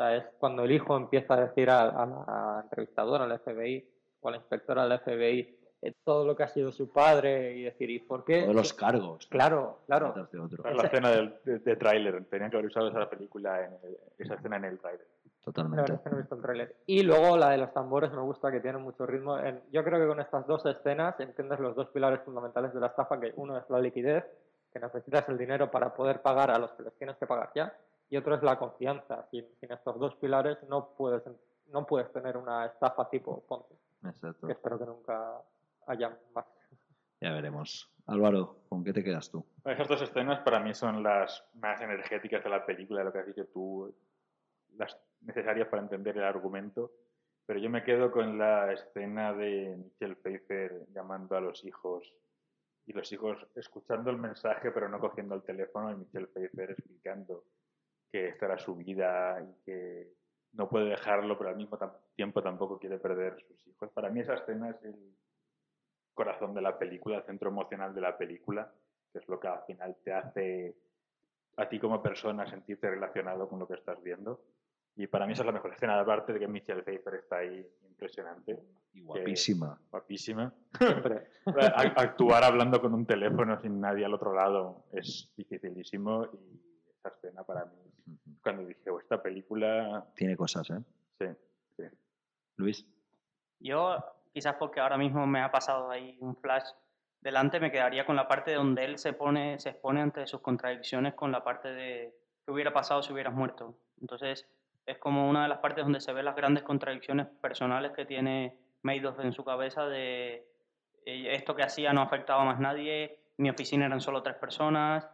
O sea, es cuando el hijo empieza a decir a, a la entrevistadora, al FBI, o a la inspectora del FBI, eh, todo lo que ha sido su padre y decir, ¿y por qué? Todos los cargos. Claro, claro. otro. La escena del, de, de tráiler. Tenían que haber usado esa película, en el- esa escena en el tráiler. Totalmente. verdad es que no he visto el tráiler. Y luego la de los tambores me gusta que tiene mucho ritmo. Yo creo que con estas dos escenas entiendes los dos pilares fundamentales de la estafa, que uno es la liquidez, que necesitas el dinero para poder pagar a los que les tienes que pagar ya, y otro es la confianza. Sin, sin estos dos pilares no puedes, no puedes tener una estafa tipo Ponzi, Exacto. que espero que nunca haya más. Ya veremos. Álvaro, ¿con qué te quedas tú? Esas dos escenas para mí son las más energéticas de la película, lo que has dicho tú, las necesarias para entender el argumento. Pero yo me quedo con la escena de Michelle Pfeiffer llamando a los hijos y los hijos escuchando el mensaje pero no cogiendo el teléfono y Michelle Pfeiffer explicando que esta era su vida y que no puede dejarlo pero al mismo tiempo tampoco quiere perder sus hijos. Para mí esa escena es el corazón de la película, el centro emocional de la película, que es lo que al final te hace a ti como persona sentirte relacionado con lo que estás viendo. Y para mí esa es la mejor escena, aparte de que Michelle Pfeiffer está ahí impresionante. Y guapísima. Guapísima. Siempre. A- Actuar hablando con un teléfono sin nadie al otro lado es dificilísimo y esa escena para mí, cuando dije, "Oh, esta película, Tiene cosas, ¿eh? sí, sí. Luis. Yo, quizás porque ahora mismo me ha pasado ahí un flash delante, me quedaría con la parte donde él se pone, se expone ante sus contradicciones con la parte de qué hubiera pasado si hubieras muerto. Entonces, es como una de las partes donde se ven las grandes contradicciones personales que tiene Madoff en su cabeza de eh, esto que hacía no afectaba a más nadie, mi oficina eran solo tres personas,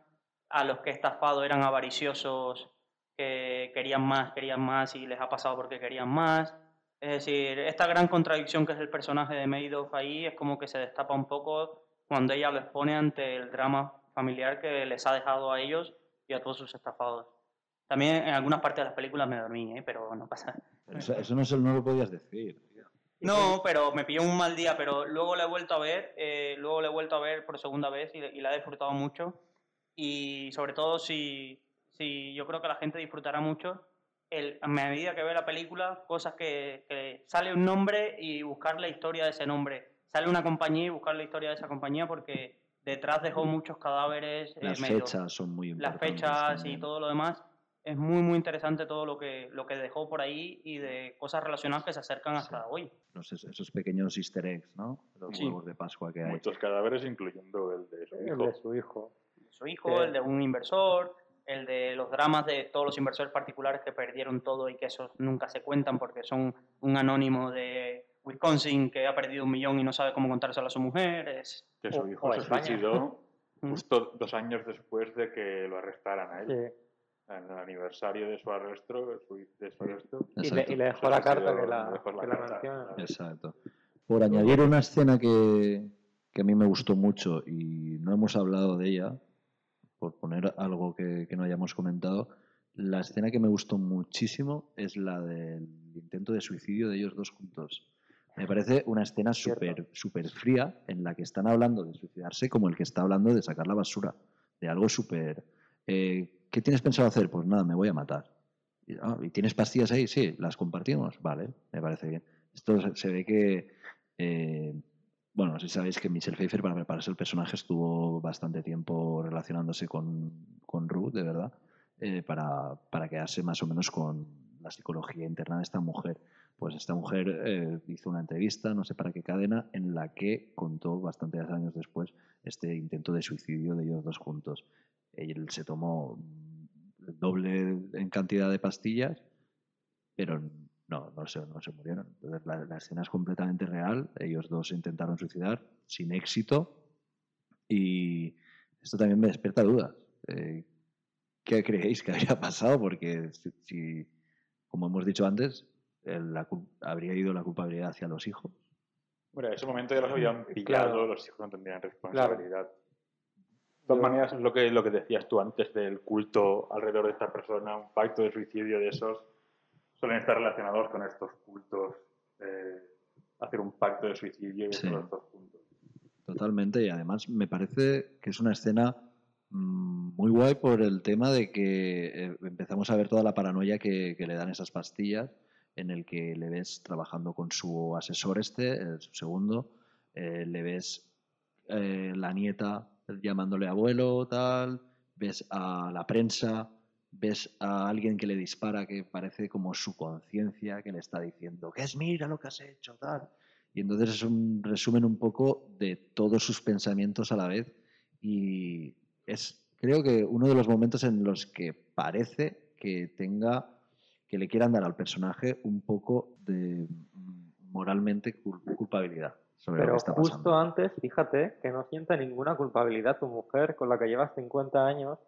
a los que he estafado eran avariciosos que querían más, querían más y les ha pasado porque querían más. Es decir, esta gran contradicción que es el personaje de Madoff ahí es como que se destapa un poco cuando ella lo expone ante el drama familiar que les ha dejado a ellos y a todos sus estafados. También en algunas partes de las películas me dormí, ¿eh? pero no pasa. Eso, eso no, se- no lo podías decir. No, pero me pilló un mal día, pero luego la he vuelto a ver, eh, luego la he vuelto a ver por segunda vez y, y la he disfrutado mucho. Y sobre todo si, si yo creo que la gente disfrutará mucho el, a medida que ve la película, cosas que, que sale un nombre y buscar la historia de ese nombre. Sale una compañía y buscar la historia de esa compañía porque detrás dejó muchos cadáveres. eh, Las medio- fechas son muy las importantes. fechas y también. todo lo demás. Es muy, muy interesante todo lo que, lo que dejó por ahí y de cosas relacionadas que se acercan hasta hoy. Los- esos pequeños easter eggs, ¿no? Los Sí. huevos de Pascua que hay. Muchos cadáveres, incluyendo el de su El hijo. de su hijo. Su hijo, el de un inversor, el de los dramas de todos los inversores particulares que perdieron todo y que esos nunca se cuentan porque son un anónimo de Wisconsin que ha perdido un millón y no sabe cómo contárselo a su mujer. Es, Que su o- hijo o se España. suicidó *laughs* Mm. justo dos años después de que lo arrestaran a él. Sí. En el aniversario de su arresto, de su, de su arresto. Y le, Exacto. y le dejó Se la carta que la, que la menciona. Exacto. Por añadir una escena que, que a mí me gustó mucho y no hemos hablado de ella, por poner algo que, que no hayamos comentado, la escena que me gustó muchísimo es la del intento de suicidio de ellos dos juntos. Me parece una escena súper súper fría en la que están hablando de suicidarse como el que está hablando de sacar la basura, de algo súper... eh, ¿Qué tienes pensado hacer? Pues nada, me voy a matar. Y, "Ah, ¿y tienes pastillas ahí? Sí, las compartimos. Vale, me parece bien. Esto se, se ve que, eh, bueno, no sé si sabéis que Michelle Pfeiffer para prepararse el personaje estuvo bastante tiempo relacionándose con, con Ruth, de verdad, eh, para, para quedarse más o menos con la psicología interna de esta mujer. Pues esta mujer eh, hizo una entrevista, no sé para qué cadena, en la que contó bastantes años después este intento de suicidio de ellos dos juntos. Él se tomó doble en cantidad de pastillas, pero no, no se, no se murieron. Entonces la, la escena es completamente real. Ellos dos se intentaron suicidar sin éxito y esto también me despierta dudas. Eh, ¿Qué creéis que habría pasado? Porque si, si, como hemos dicho antes, el- la habría ido la culpabilidad hacia los hijos. Bueno, en ese momento ya los habían pillado, Claro. los hijos no tendrían responsabilidad. De todas maneras, es lo que, lo que decías tú antes del culto alrededor de esta persona, un pacto de suicidio de esos, suelen estar relacionados con estos cultos, eh, hacer un pacto de suicidio y Sí. todos estos puntos. Totalmente, y además me parece que es una escena mm, muy guay por el tema de que eh, empezamos a ver toda la paranoia que, que le dan esas pastillas, en el que le ves trabajando con su asesor este, el su segundo, eh, le ves eh, la nieta llamándole abuelo, tal, ves a la prensa, ves a alguien que le dispara que parece como su conciencia que le está diciendo que es mira lo que has hecho, tal. Y entonces es un resumen un poco de todos sus pensamientos a la vez y es creo que uno de los momentos en los que parece que tenga que le quieran dar al personaje un poco de mm, moralmente cul- culpabilidad sobre lo Pero que está justo antes, fíjate que no sienta ninguna culpabilidad tu mujer con la que llevas 50 años.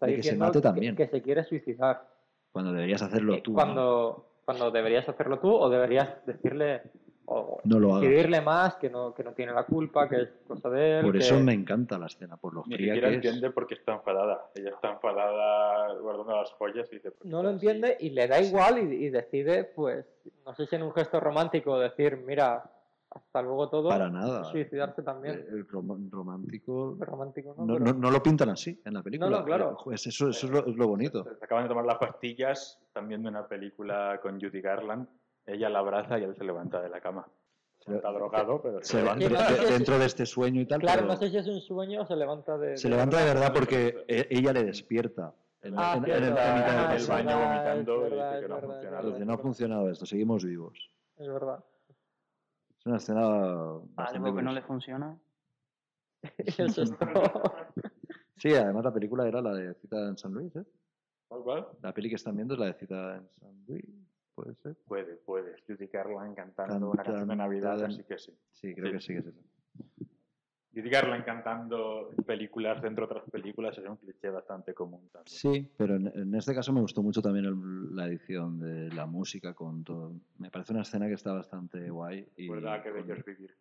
Está De que se mate que- también. Que, se quiere suicidar. Cuando deberías hacerlo Eh, tú. ¿no? Cuando, cuando deberías hacerlo tú o deberías decirle o No lo hagas. más que no, que no tiene la culpa, que es cosa de él. Por eso que- me encanta la escena, por lo Ni fría siquiera que es. entiende por qué está enfadada. Ella está enfadada guardando las joyas y dice, "¿Por qué no lo estás así?". entiende y le da igual y, y decide, pues, no sé si en un gesto romántico decir, mira, hasta luego todo, Para nada. suicidarse también. Eh, El rom- romántico. Romántico, ¿no? No, Pero- no, no lo pintan así en la película. no, claro. Pues eso, eso es, lo, es lo bonito. Se acaban de tomar las pastillas, están viendo una película con Judy Garland. Ella la abraza y él se levanta de la cama. Se- Está drogado, pero Se se levanta no sé de- si- dentro de este sueño y tal. Claro, pero no sé si es un sueño o se levanta de... Se levanta de verdad porque e- ella le despierta. En, Ah, en- en el- en el baño verdad, vomitando es y dice verdad, que no ha verdad, funcionado. No ha funcionado esto, seguimos vivos. Es verdad. Es una escena bastante Algo que no le funciona. Eso es todo. Sí, además la película era la de Cita en San Luis, ¿eh? ¿Cuál, cuál? La peli que están viendo es la de Cita en San Luis, puede ser. Puede, puede. Judy Garland cantando una canción de Navidad, así que sí. Sí, creo Sí. que sí que es. Judy Garland cantando películas dentro de otras películas es un cliché bastante común también. Sí, pero en, en este caso me gustó mucho también el- la edición de la música con todo. Me parece una escena que está bastante guay. Y Verdad que con- bello es vivir.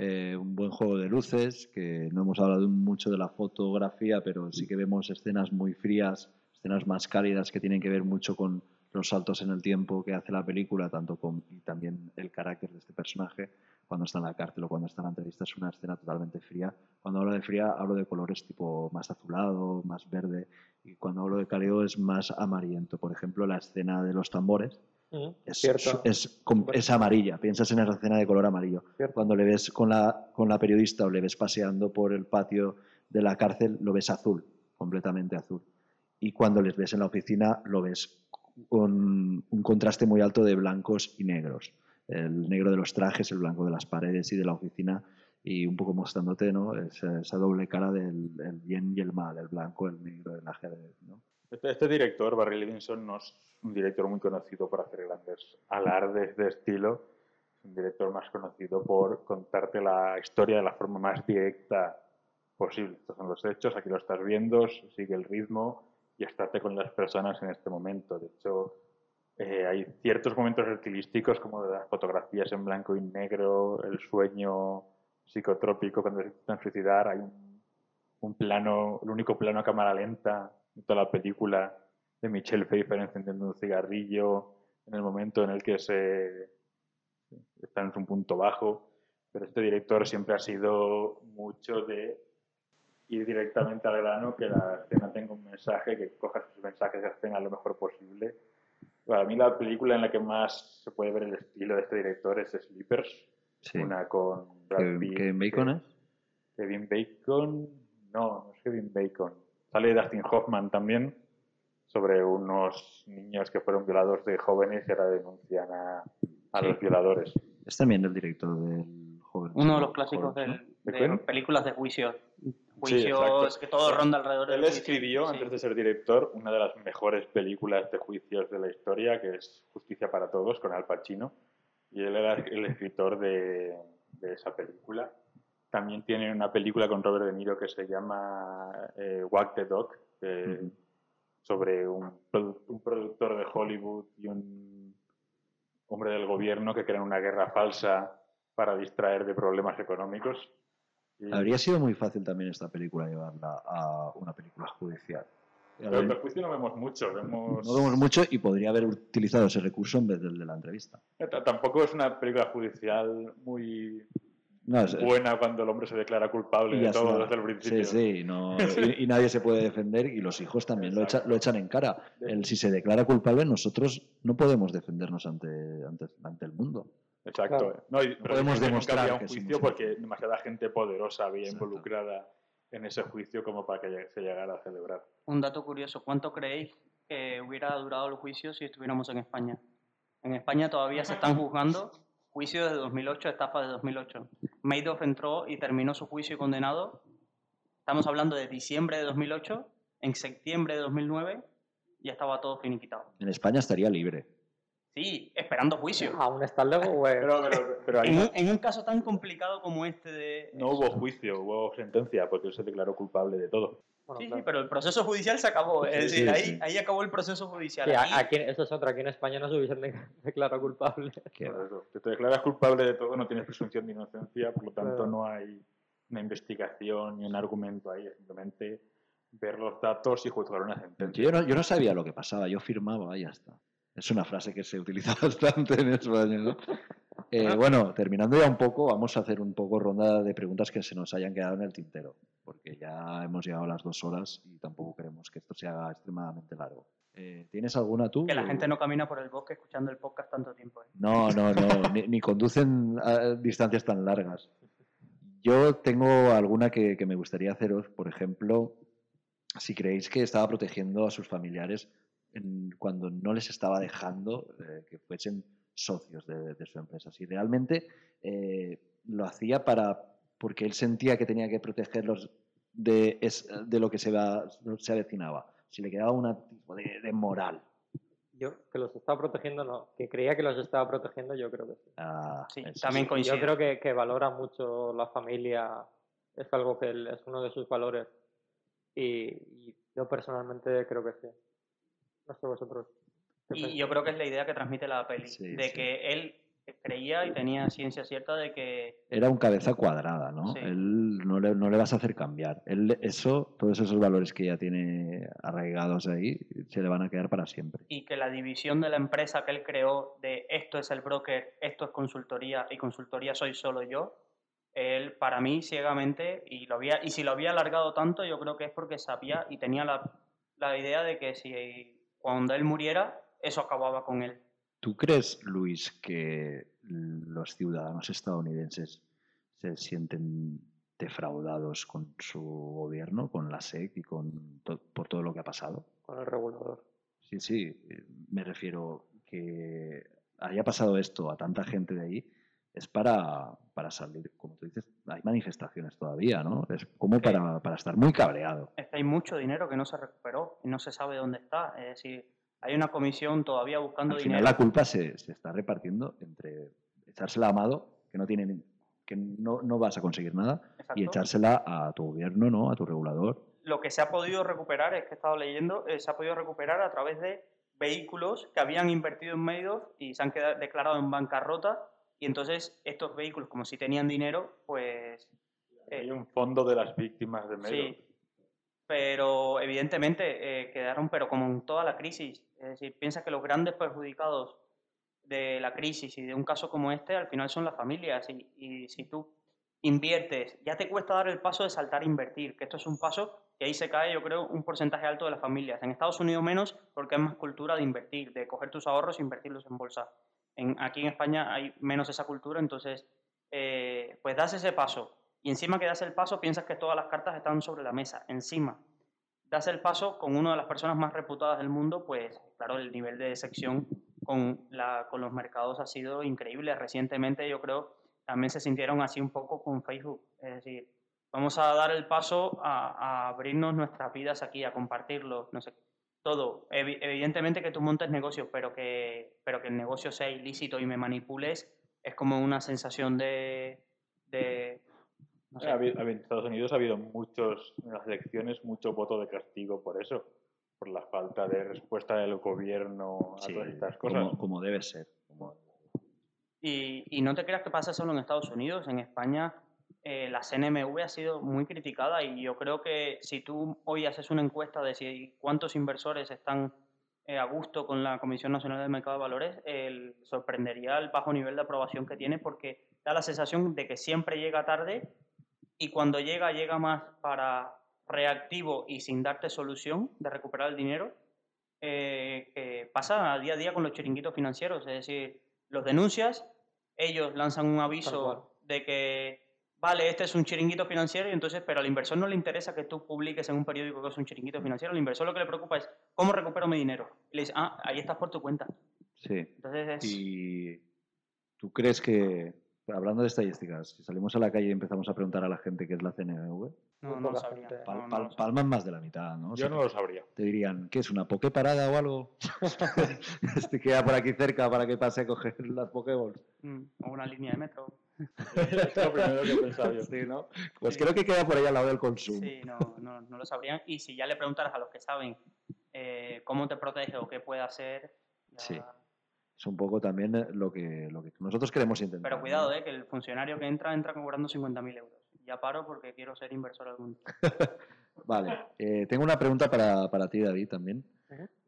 Eh, un buen juego de luces, que no hemos hablado mucho de la fotografía, pero sí que vemos escenas muy frías, escenas más cálidas que tienen que ver mucho con los saltos en el tiempo que hace la película, tanto con y también el carácter de este personaje, cuando está en la cárcel o cuando está en la entrevista es una escena totalmente fría. Cuando hablo de fría hablo de colores tipo más azulado, más verde y cuando hablo de cálido es más amarillento. Por ejemplo, la escena de los tambores Mm, es, cierto. es, com- es amarilla, piensas en esa escena de color amarillo. Cuando le ves con la, con la periodista o le ves paseando por el patio de la cárcel, lo ves azul, completamente azul. Y cuando les ves en la oficina, lo ves con un contraste muy alto de blancos y negros. El negro de los trajes, el blanco de las paredes y de la oficina, y un poco mostrándote ¿no? esa, esa doble cara del el bien y el mal, el blanco, el negro, el ajedrez. ¿no? Este, este director, Barry Levinson, no es un director muy conocido por hacer grandes alardes de estilo. Es un director más conocido por contarte la historia de la forma más directa posible. Estos son los hechos, aquí lo estás viendo, sigue el ritmo y estate con las personas en este momento. De hecho, eh, hay ciertos momentos estilísticos como las fotografías en blanco y negro, el sueño psicotrópico cuando se intentan suicidar, hay un, plano, el único plano a cámara lenta de toda la película de Michelle Pfeiffer encendiendo un cigarrillo en el momento en el que se está en un punto bajo. Pero este director siempre ha sido mucho de ir directamente al grano, que la escena tenga un mensaje, que cojas sus mensajes de escena lo mejor posible. Para mí la película en la que más se puede ver el estilo de este director es Sleepers, Sí. una con Brad ¿Que- Pitt, que Bacon es? Kevin Bacon, no, no es Kevin Bacon. Sale Dustin Hoffman también, sobre unos niños que fueron violados de jóvenes y ahora denuncian a, a los violadores. Es también el director del joven. Uno de los clásicos ¿De de, quién? películas de juicios. Sí, que todo ronda alrededor Él del juicio. escribió, Sí. antes de ser director, una de las mejores películas de juicios de la historia, que es Justicia para Todos, con Al Pacino. Y él era el escritor de, de esa película. También tiene una película con Robert De Niro que se llama eh, Walk the Dog, que- sobre un, un productor de Hollywood y un hombre del gobierno que crean una guerra falsa para distraer de problemas económicos. Y- Habría sido muy fácil también esta película llevarla a una película judicial. Pero el juicio no vemos mucho, vemos... No vemos mucho y podría haber utilizado ese recurso en vez del de la entrevista. Eh, Tampoco es una película judicial muy No, es- buena cuando el hombre se declara culpable Y de todo desde el principio. Sí, sí, no- *laughs* y, y nadie se puede defender y los hijos también lo, echa- lo echan en cara. El, si se declara culpable, nosotros no podemos defendernos ante, ante, ante el mundo. Exacto. Claro. No, y- podemos demostrar había un juicio porque demasiada gente poderosa había involucrada en ese juicio como para que se llegara a celebrar. Un dato curioso, ¿cuánto creéis que hubiera durado el juicio si estuviéramos en España? En España todavía se están juzgando juicios de 2008, etapas de 2008. Madoff entró y terminó su juicio y condenado. Estamos hablando de diciembre de 2008, en septiembre de 2009 ya estaba todo finiquitado. En España estaría libre. Sí, esperando juicio. Aún está luego, *laughs* güey. Pero, pero, pero ahí En no, un, en un caso tan complicado como este de... no hubo juicio, hubo sentencia porque él se declaró culpable de todo. Sí, sí, pero el proceso judicial se acabó. Es decir, sí, ahí, sí. ahí acabó el proceso judicial. Sí, a- Aquí- aquí, eso es otra. Aquí en España no se hubiesen de- *laughs* declarado culpable. Si te declaras culpable de todo, no tienes presunción de inocencia, por lo tanto Claro. no hay una investigación ni un argumento ahí, es simplemente ver los datos y juzgar una sentencia. Yo no, yo no sabía lo que pasaba, yo firmaba y ya está. Es una frase que se utiliza *laughs* bastante en España. ¿no? Eh, bueno, terminando ya un poco, vamos a hacer un poco ronda de preguntas que se nos hayan quedado en el tintero, porque ya hemos llegado a las dos horas y tampoco queremos que esto se haga extremadamente largo. Eh, ¿Tienes alguna tú? Que la gente no camina por el bosque escuchando el podcast tanto tiempo. ¿eh? No, no, no, *laughs* ni, ni conducen a distancias tan largas. Yo tengo alguna que, que me gustaría haceros, por ejemplo, si creéis que estaba protegiendo a sus familiares cuando no les estaba dejando eh, que fuesen socios de, de su empresa. Si realmente eh, lo hacía para porque él sentía que tenía que protegerlos de, es- de lo que se, va, se avecinaba. Si le quedaba un tipo de, de moral. Yo, que los estaba protegiendo, no. Que creía que los estaba protegiendo, yo creo que sí. Ah, Sí, eso también sí. coincido. Yo creo que, que valora mucho la familia, es algo que él- es uno de sus valores. Y, y yo personalmente creo que sí. No sé vosotros. ¿qué Y yo creo que es la idea que transmite la peli, Sí, de sí. que él creía y tenía ciencia cierta de que Era un cabeza cuadrada, ¿no? Sí. Él no le, no le vas a hacer cambiar. Él, eso, todos esos valores que ya tiene arraigados ahí, se le van a quedar para siempre. y que la división de la empresa que él creó de esto es el broker, esto es consultoría y consultoría soy solo yo, él para mí ciegamente, y, lo había, y si lo había alargado tanto, yo creo que es porque sabía y tenía la, la idea de que si cuando él muriera, eso acababa con él. ¿Tú crees, Luis, que los ciudadanos estadounidenses se sienten defraudados con su gobierno, con la SEC y con to- por todo lo que ha pasado? Con el regulador. Sí, sí, me refiero que haya pasado esto a tanta gente de ahí, es para, para salir, como tú dices, hay manifestaciones todavía, ¿no? Es como para, para estar muy cabreado. Es que hay mucho dinero que no se recuperó y no se sabe dónde está. Es decir, hay una comisión todavía buscando Al dinero. final la culpa se, se está repartiendo entre echársela a Amado, que no tiene que no, no vas a conseguir nada, Exacto. y echársela a tu gobierno, ¿no? A tu regulador. lo que se ha podido recuperar, es que he estado leyendo, eh, se ha podido recuperar a través de vehículos que habían invertido en medios y se han quedado, declarado en bancarrota y entonces estos vehículos, como si tenían dinero, pues... Hay un fondo de las víctimas de Meadow. Sí, pero evidentemente eh, quedaron, pero como en toda la crisis, es decir, piensa que los grandes perjudicados de la crisis y de un caso como este al final son las familias y, y si tú inviertes, ya te cuesta dar el paso de saltar a invertir, que esto es un paso que ahí se cae yo creo un porcentaje alto de las familias. En Estados Unidos menos porque hay más cultura de invertir, de coger tus ahorros e invertirlos en bolsa. En, aquí en España hay menos esa cultura, entonces eh, pues das ese paso. Y encima que das el paso piensas que todas las cartas están sobre la mesa, encima. Das el paso con una de las personas más reputadas del mundo, pues claro, el nivel de decepción con, los mercados ha sido increíble. Recientemente yo creo también se sintieron así un poco con Facebook, es decir, vamos a dar el paso a, a abrirnos nuestras vidas aquí, a compartirlo, no sé, todo. Evi- evidentemente que tú montes negocio, pero que, pero que el negocio sea ilícito y me manipules, es como una sensación de... de no sé. Ha habido- en Estados Unidos ha habido muchos, en las elecciones, mucho voto de castigo por eso, por la falta de respuesta del gobierno a Sí, todas estas cosas. como, como debe ser. como- Y, y no te creas que pasa solo en Estados Unidos, en España eh, la CNMV ha sido muy criticada y yo creo que si tú hoy haces una encuesta de si cuántos inversores están eh, a gusto con la Comisión Nacional del Mercado de Valores, el- sorprendería el bajo nivel de aprobación que tiene porque da la sensación de que siempre llega tarde y cuando llega, llega más para reactivo y sin darte solución de recuperar el dinero, eh, que pasa a día a día con los chiringuitos financieros. Es decir, los denuncias, ellos lanzan un aviso de que, vale, este es un chiringuito financiero, y entonces, pero al inversor no le interesa que tú publiques en un periódico que es un chiringuito financiero, al inversor lo que le preocupa es, ¿cómo recupero mi dinero? Y le dice, ah, ahí estás por tu cuenta. Sí. Entonces es... ¿Y tú crees que, hablando de estadísticas, si salimos a la calle y empezamos a preguntar a la gente qué es la No, Muy no sabría. pal- No, pal- sabría. palman más de la mitad, ¿no? O Yo no lo sabría. Te dirían, ¿qué es una pokeparada o algo? *laughs* este queda por aquí cerca para que pase a coger las pokeballs. Mm, O una línea de metro. es lo primero que he pensado yo. Sí, ¿no? Pues Sí. creo que queda por ahí al lado del consumo. Sí, no, no, no lo sabrían. Y si ya le preguntaras a los que saben eh, cómo te protege o qué puede hacer, ya- Sí. Es un poco también eh, lo que, lo que nosotros queremos intentar. Pero cuidado, eh, que el funcionario que entra, entra cobrando 50.000 euros. Ya paro porque quiero ser inversor algún *laughs* día. Vale, eh, tengo una pregunta para, para ti, David, también.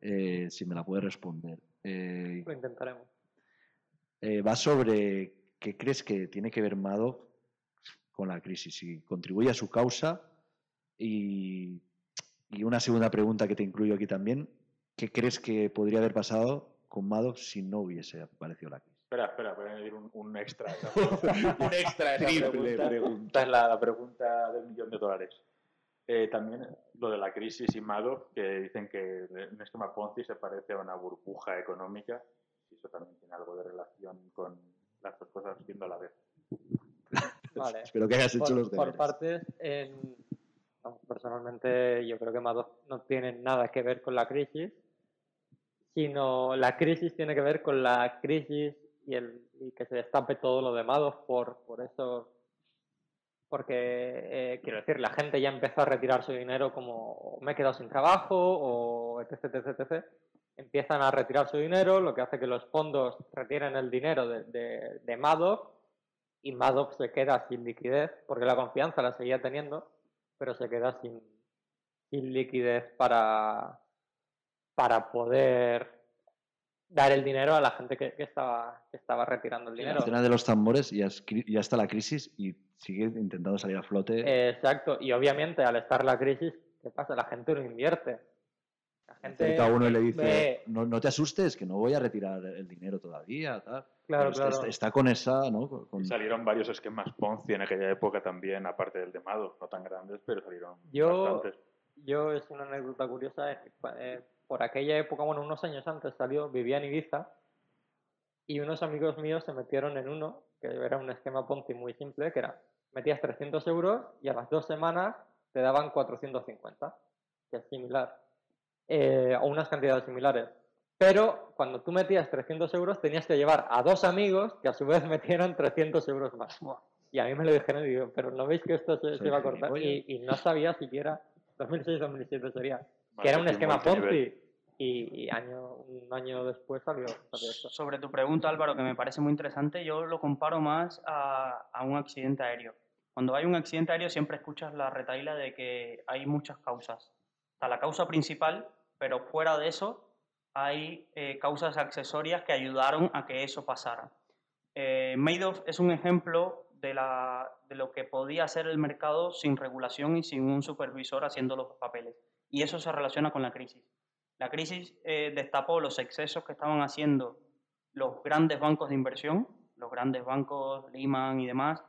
Eh, si me la puedes responder. Eh, Lo intentaremos. eh, va sobre qué crees que tiene que ver Madoff con la crisis, si contribuye a su causa y, y una segunda pregunta que te incluyo aquí también, ¿qué crees que podría haber pasado con Madoff si no hubiese aparecido la crisis? Espera, espera, voy a añadir un, un extra. *laughs* un extra. esa Triple pregunta. es la, la pregunta del millón de dólares. Eh, también lo de la crisis y Madoff, que dicen que un esquema Ponzi se parece a una burbuja económica. Y eso también tiene algo de relación con las dos cosas siendo a la vez. *laughs* Vale. *laughs* Espero que hayas hecho por, los por deberes. partes, en- vamos, personalmente yo creo que Madoff no tiene nada que ver con la crisis, sino la crisis tiene que ver con la crisis y, el, y que se destape todo lo de Madoff por, por eso, porque eh, quiero decir, la gente ya empezó a retirar su dinero como me he quedado sin trabajo o etc, etc, etc. empiezan a retirar su dinero, lo que hace que los fondos retiren el dinero de, de, de Madoff y Madoff se queda sin liquidez, porque la confianza la seguía teniendo, pero se queda sin, sin liquidez para, para poder dar el dinero a la gente que, que estaba, que estaba retirando el La dinero. escena de los tambores ya, es ya está la crisis y sigue intentando salir a flote. Exacto, y obviamente al estar la crisis, ¿qué pasa? La gente no invierte. La gente a uno y le dice, ve- no, no te asustes, que no voy a retirar el dinero todavía. Tal. Claro, claro. Está, está con esa, ¿no? Con- salieron varios esquemas Ponzi en aquella época también, aparte del de Madoff, no tan grandes, pero salieron Yo, bastantes. yo es una anécdota curiosa. eh, eh, por aquella época, bueno, unos años antes salió, vivía en Ibiza y unos amigos míos se metieron en uno, que era un esquema Ponzi muy simple, que era, metías 300 euros y a las dos semanas te daban 450, que es similar, eh, o unas cantidades similares. Pero cuando tú metías 300 euros tenías que llevar a dos amigos que a su vez *laughs* metieran 300 euros más. Y a mí me lo dijeron y digo, pero ¿no veis que esto se, se va a cortar? Y, y no sabía siquiera, 2006-2007 sería, que era un esquema. Ponzi. Y, y año, un año después salió, salió esto. Sobre tu pregunta, Álvaro, que me parece muy interesante, yo lo comparo más a, a un accidente aéreo. Cuando hay un accidente aéreo siempre escuchas la retaíla de que hay muchas causas. Está la causa principal, pero fuera de eso hay eh, causas accesorias que ayudaron a que eso pasara. Eh, Madoff es un ejemplo de, la, de lo que podía hacer el mercado sin regulación y sin un supervisor haciendo los papeles. Y eso se relaciona con la crisis. La crisis eh, destapó los excesos que estaban haciendo los grandes bancos de inversión, los grandes bancos, Lehman y demás,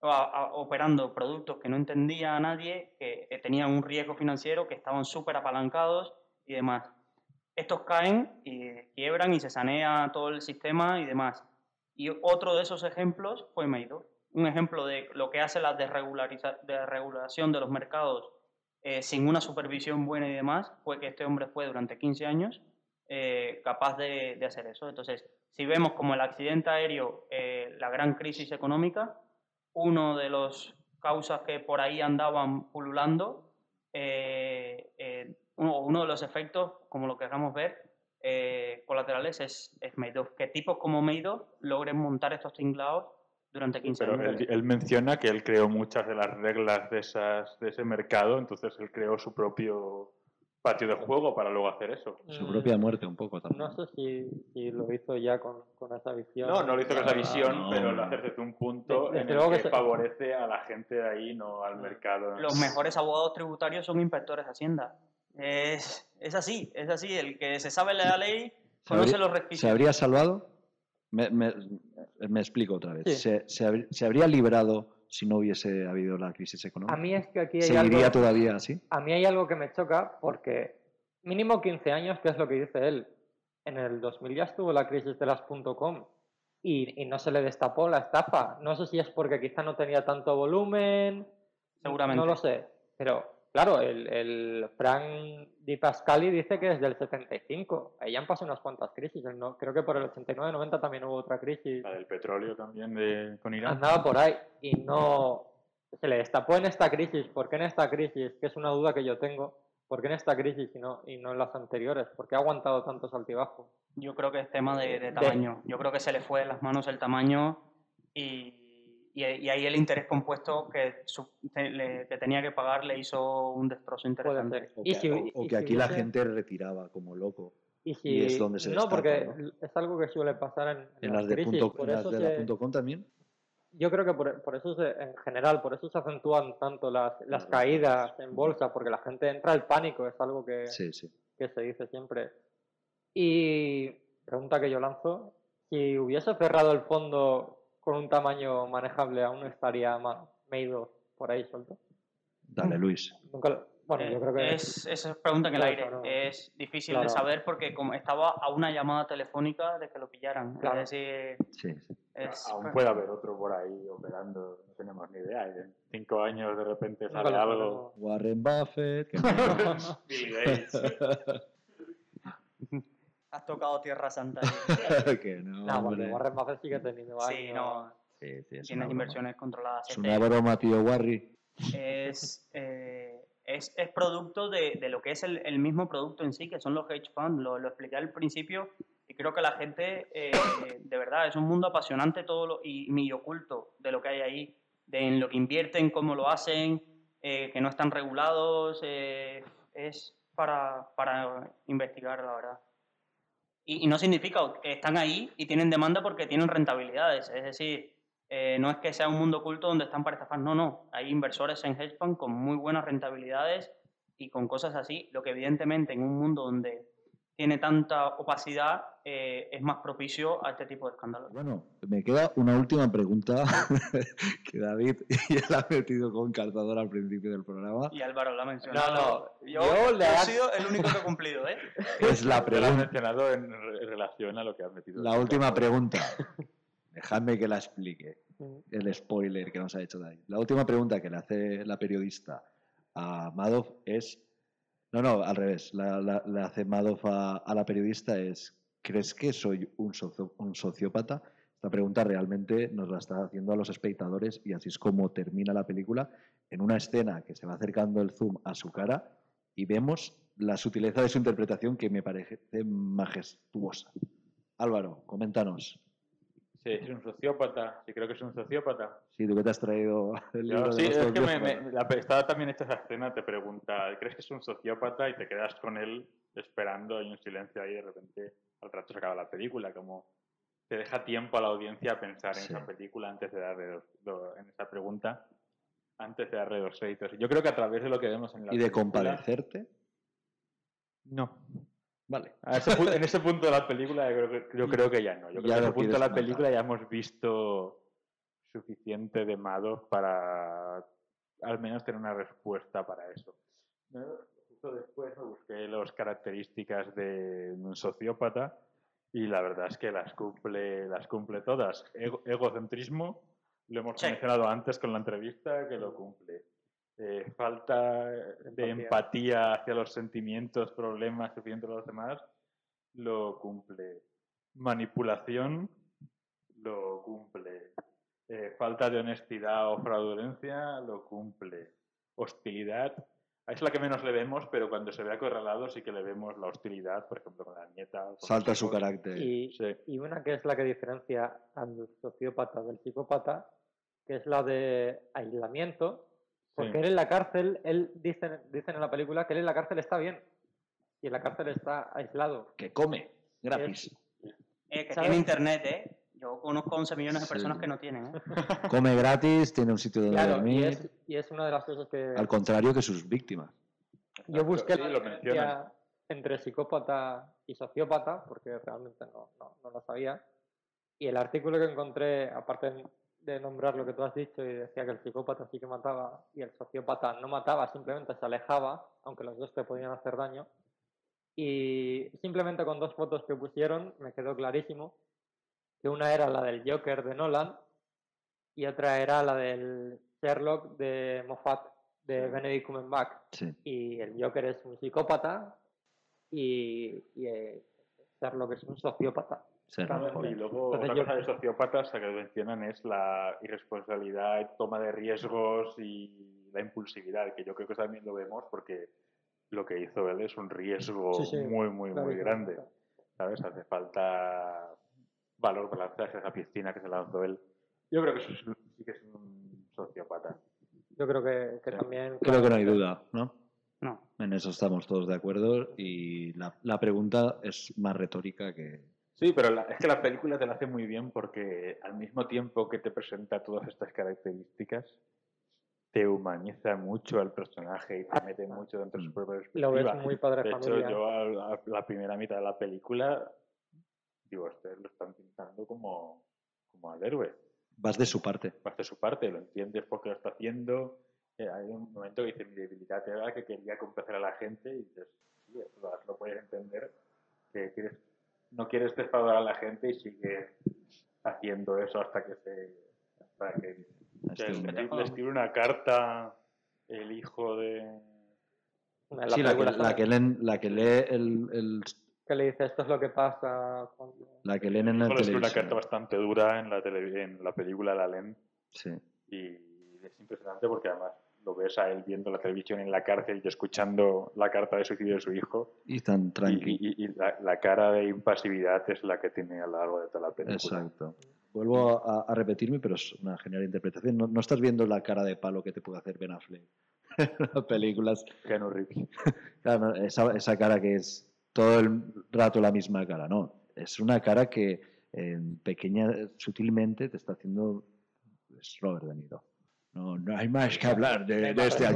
operando productos que no entendía a nadie, que tenían un riesgo financiero, que estaban súper apalancados y demás. Estos caen y quiebran y se sanea todo el sistema y demás. Y otro de esos ejemplos fue Madoff. Un ejemplo de lo que hace la desregulación de los mercados eh, sin una supervisión buena y demás, fue que este hombre fue durante 15 años eh, capaz de, hacer eso. Entonces, si vemos como el accidente aéreo, eh, la gran crisis económica, uno de los causas que por ahí andaban pululando, uno, de los efectos, como lo queramos ver, colaterales es, es Madoff. Que tipos como Madoff logren montar estos tinglados durante 15 Pero años. él, él menciona que él creó muchas de las reglas de, esas, de ese mercado, entonces él creó su propio patio de juego para luego hacer eso. Su Mm, propia muerte un poco también. No sé si, si lo hizo ya con, con esa visión. No, no lo hizo con esa visión, no. pero lo hace desde un punto Desde en el que, que se- favorece a la gente de ahí, no al mercado. Los mejores abogados tributarios son inspectores de Hacienda. Es, es así, es así. El que se sabe la ley ¿Se conoce los ¿Se requisitos. habría salvado? Me, me- me explico otra vez. Sí. ¿Se, se habr- se habría librado si no hubiese habido la crisis económica? A mí es que aquí hay ¿Seguiría algo... todavía así? A mí hay algo que me choca porque mínimo 15 años, que es lo que dice él. En el 2000 ya estuvo la crisis de las .com y, y no se le destapó la estafa. No sé si es porque quizá no tenía tanto volumen, Seguramente. no lo sé. Pero claro, el, el Frank Di Pascali dice que desde el 75. Ahí ya han pasado unas cuantas crisis. No- creo que por el 89-90 también hubo otra crisis. La del petróleo también de, con Irán. Andaba por ahí y no se le destapó en esta crisis. ¿Por qué en esta crisis? Que es una duda que yo tengo. ¿Por qué en esta crisis y no, y no en las anteriores? ¿Por qué ha aguantado tantos altibajos? Yo creo que es tema de, de tamaño. Yo creo que se le fue de las manos el tamaño y, y- y ahí el interés compuesto que, su- te- le- que tenía que pagar le hizo un destrozo interesante. O Y que, si- o- y o si que aquí la gente retiraba como loco. Y, si, Y es donde se no, destapa, porque ¿no? es algo que suele pasar en, En las las de, punto, por en las eso de se- la punto com también. Yo creo que por, por eso, se- en general, por eso se acentúan tanto las, las caídas en bolsa, porque la gente entra el pánico, es algo que, Sí, sí. que se dice siempre. Y pregunta que yo lanzo, si hubiese cerrado el fondo con un tamaño manejable, ¿aún estaría ma- Madoff por ahí suelto? Dale, Luis. Nunca lo- bueno, Eh, yo creo que... es, esa es pregunta en el Claro, aire. claro. Es difícil Claro. de saber porque como estaba a una llamada telefónica de que lo pillaran. Claro. Es decir, Sí, sí. es- Aún puede haber otro por ahí operando, no tenemos ni idea. En cinco años de repente sale algo. Warren Buffett. que- *laughs* Bill Gates. Has tocado Tierra Santa. que *laughs* no, No, porque. Warren Buffett sigue teniendo sí, años. no. Sí, sí, Tienes broma. inversiones controladas. Es una broma, tío Warry. es, eh, es, es producto de, de lo que es el, el mismo producto en sí, que son los hedge funds. Lo, lo expliqué al principio y creo que la gente, eh, de verdad, es un mundo apasionante todo lo, y muy oculto de lo que hay ahí, de en lo que invierten, cómo lo hacen, eh, que no están regulados. eh, es para, para investigar, la verdad. Y, no significa que están ahí y tienen demanda porque tienen rentabilidades. Es decir, eh, no es que sea un mundo oculto donde están para estafar, no, no. Hay inversores en hedge fund con muy buenas rentabilidades y con cosas así, lo que evidentemente en un mundo donde tiene tanta opacidad eh, es más propicio a este tipo de escándalos. Bueno, me queda una última pregunta *laughs* que David *laughs* ya la ha metido con calzador al principio del programa. Y Álvaro la ha mencionado. No, no, Yo, yo le he ha- sido el único que he cumplido, ¿eh? *laughs* Es la pregunta. mencionado en, re- en relación a lo que has metido. La última pregunta. Dejadme que la explique. El spoiler que nos ha hecho David. La última pregunta que le hace la periodista a Madoff es. No, no, al revés. La, la- Madoff a, a la periodista es: ¿Crees que soy un, socio- un sociópata? Esta pregunta realmente nos la está haciendo a los espectadores y así es como termina la película en una escena que se va acercando el zoom a su cara y vemos la sutileza de su interpretación que me parece majestuosa. Álvaro, coméntanos. Sí, es un sociópata. Sí, creo que es un sociópata. Sí, tú que te has traído *laughs* el libro sí, los es que me, la, estaba también hecha esa escena, te pregunta, ¿crees que es un sociópata? Y te quedas con él esperando, hay un silencio ahí, de repente al rato se acaba la película, como te deja tiempo a la audiencia a pensar en Sí. esa película antes de darle dos, do- en esa pregunta, antes de darle los créditos. Yo creo que a través de lo que vemos en la ¿Y de película- compadecerte? No. Vale. A ese pu- en ese punto de la película yo creo que, yo creo que ya no. Yo creo Ya que en ese punto de la matar. película ya hemos visto suficiente de Madoff para al menos tener una respuesta para eso. Justo después busqué las características de un sociópata y la verdad es que las cumple, las cumple todas. Ego- egocentrismo, lo hemos Sí. mencionado antes con la entrevista, que lo cumple. Eh, falta de Empatía. empatía hacia los sentimientos, problemas que sienten los demás, lo cumple. Manipulación, lo cumple. Eh, falta de honestidad o fraudulencia, lo cumple. Hostilidad, es la que menos le vemos, pero cuando se ve acorralado sí que le vemos la hostilidad, por ejemplo, con la nieta. con Salta su carácter. Y, Sí. y una que es la que diferencia al sociópata del psicópata, que es la de aislamiento, porque Sí. él en la cárcel, él dicen, dicen en la película que él en la cárcel está bien y en la cárcel está aislado. Que come gratis. Eh, que ¿Sabes? tiene internet, ¿eh? Yo conozco 11 millones de Sí. personas que no tienen, ¿eh? *laughs* Come gratis, tiene un sitio donde Claro, y dormir. es, y es una de las cosas que Al contrario que sus víctimas. yo busqué Sí, la lo diferencia mencionan. entre psicópata y sociópata, porque realmente no, no, no lo sabía. Y el artículo que encontré, aparte de nombrar lo que tú has dicho y decía que el psicópata sí que mataba y el sociópata no mataba, simplemente se alejaba, aunque los dos te podían hacer daño. Y simplemente con dos fotos que pusieron me quedó clarísimo que una era la del Joker de Nolan y otra era la del Sherlock de Moffat de Benedict Cumberbatch. Sí. Y el Joker es un psicópata y, y eh, Sherlock es un sociópata. Ser Claro, joven. Y luego Entonces otra yo- cosa de sociópatas que mencionan es la irresponsabilidad, toma de riesgos y la impulsividad, que yo creo que también lo vemos porque lo que hizo él es un riesgo Sí, sí, muy, muy, muy grande. ¿Sabes? Hace falta valor para lanzarse a esa piscina que se lanzó él. Yo creo que eso es sí que es un sociópata. Yo creo que, que Sí. también... Creo que no hay duda, ¿no? No. En eso estamos todos de acuerdo y la, la pregunta es más retórica que... Sí, pero la- es que la película te la hace muy bien porque al mismo tiempo que te presenta todas estas características, te humaniza mucho al personaje y te mete mucho dentro de su propia Lo ves perspectiva. muy padre De hecho, familia. yo a, a la primera mitad de la película, digo, ustedes lo están pintando como, como al héroe. Vas de su parte. Vas de su parte, lo entiendes porque lo está haciendo. Eh, hay un momento que dice, mi debilidad era que quería complacer a la gente y dices, sí, lo, lo puedes entender, que quieres, no quieres defraudar a la gente y sigues haciendo eso hasta que se... Hasta que, que le, escribe una carta el hijo de... La Sí, la que, película la que leen- la que lee el, el- que le dice esto es lo que pasa cuando... la que leen en la le escribe una televisión. carta bastante dura en la, tele- en la película La Len Sí. y es impresionante porque además lo ves a él viendo la televisión en la cárcel y escuchando la carta de suicidio de su hijo. Y tan tranquilo. Y, y- y la, la cara de impasividad es la que tiene a lo largo de toda la película. Exacto. Vuelvo a, a repetirme, pero es una genial interpretación. No, no estás viendo la cara de palo que te puede hacer Ben Affleck *laughs* en las películas. Keanu Reeves. *laughs* Claro, esa, esa cara que es todo el rato la misma cara, no. Es una cara que en pequeña, sutilmente, te está haciendo es Robert De Niro. No, no hay más que hablar de, de este.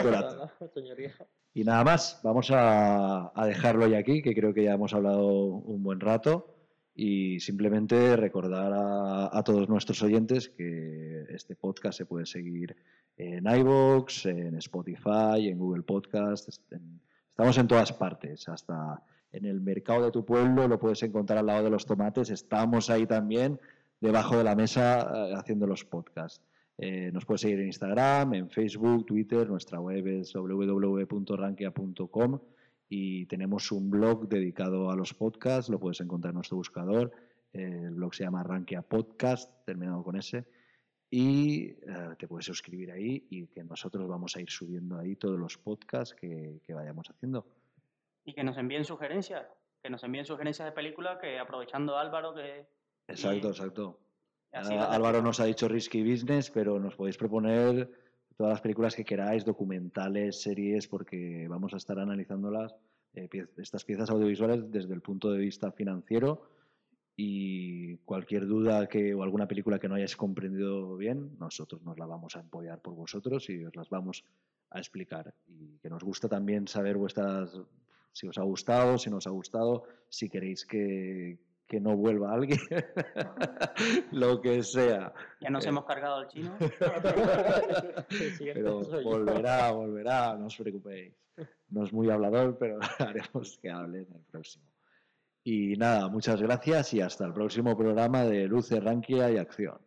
Señoría. Y nada más, vamos a, a dejarlo ya aquí, que creo que ya hemos hablado un buen rato. Y simplemente recordar a, a todos nuestros oyentes que este podcast se puede seguir en iVoox, en Spotify, en Google Podcast. en- estamos en todas partes, hasta en el mercado de tu pueblo lo puedes encontrar al lado de los tomates. Estamos ahí también, debajo de la mesa, eh, haciendo los podcasts. Eh, nos puedes seguir en Instagram, en Facebook, Twitter, nuestra web es www.rankia.com y tenemos un blog dedicado a los podcasts, lo puedes encontrar en nuestro buscador. El blog se llama Rankia Podcast, terminado con S. Y eh, te puedes suscribir ahí y que nosotros vamos a ir subiendo ahí todos los podcasts que, que vayamos haciendo. Y que nos envíen sugerencias, que nos envíen sugerencias de película, que aprovechando a Álvaro, que Exacto, exacto. Así Álvaro nos ha dicho Risky Business, pero nos podéis proponer todas las películas que queráis, documentales, series, porque vamos a estar analizándolas, eh, pie- estas piezas audiovisuales desde el punto de vista financiero y cualquier duda que, o alguna película que no hayáis comprendido bien, nosotros nos la vamos a apoyar por vosotros y os las vamos a explicar. Y que nos gusta también saber vuestras, si os ha gustado, si no os ha gustado, si queréis que, que no vuelva alguien, *laughs* lo que sea. ya nos Eh, hemos cargado al chino. *laughs* pero volverá, volverá, no os preocupéis. No es muy hablador, pero *laughs* haremos que hable en el próximo. Y nada, muchas gracias y hasta el próximo programa de Luce, Rankia y Acción.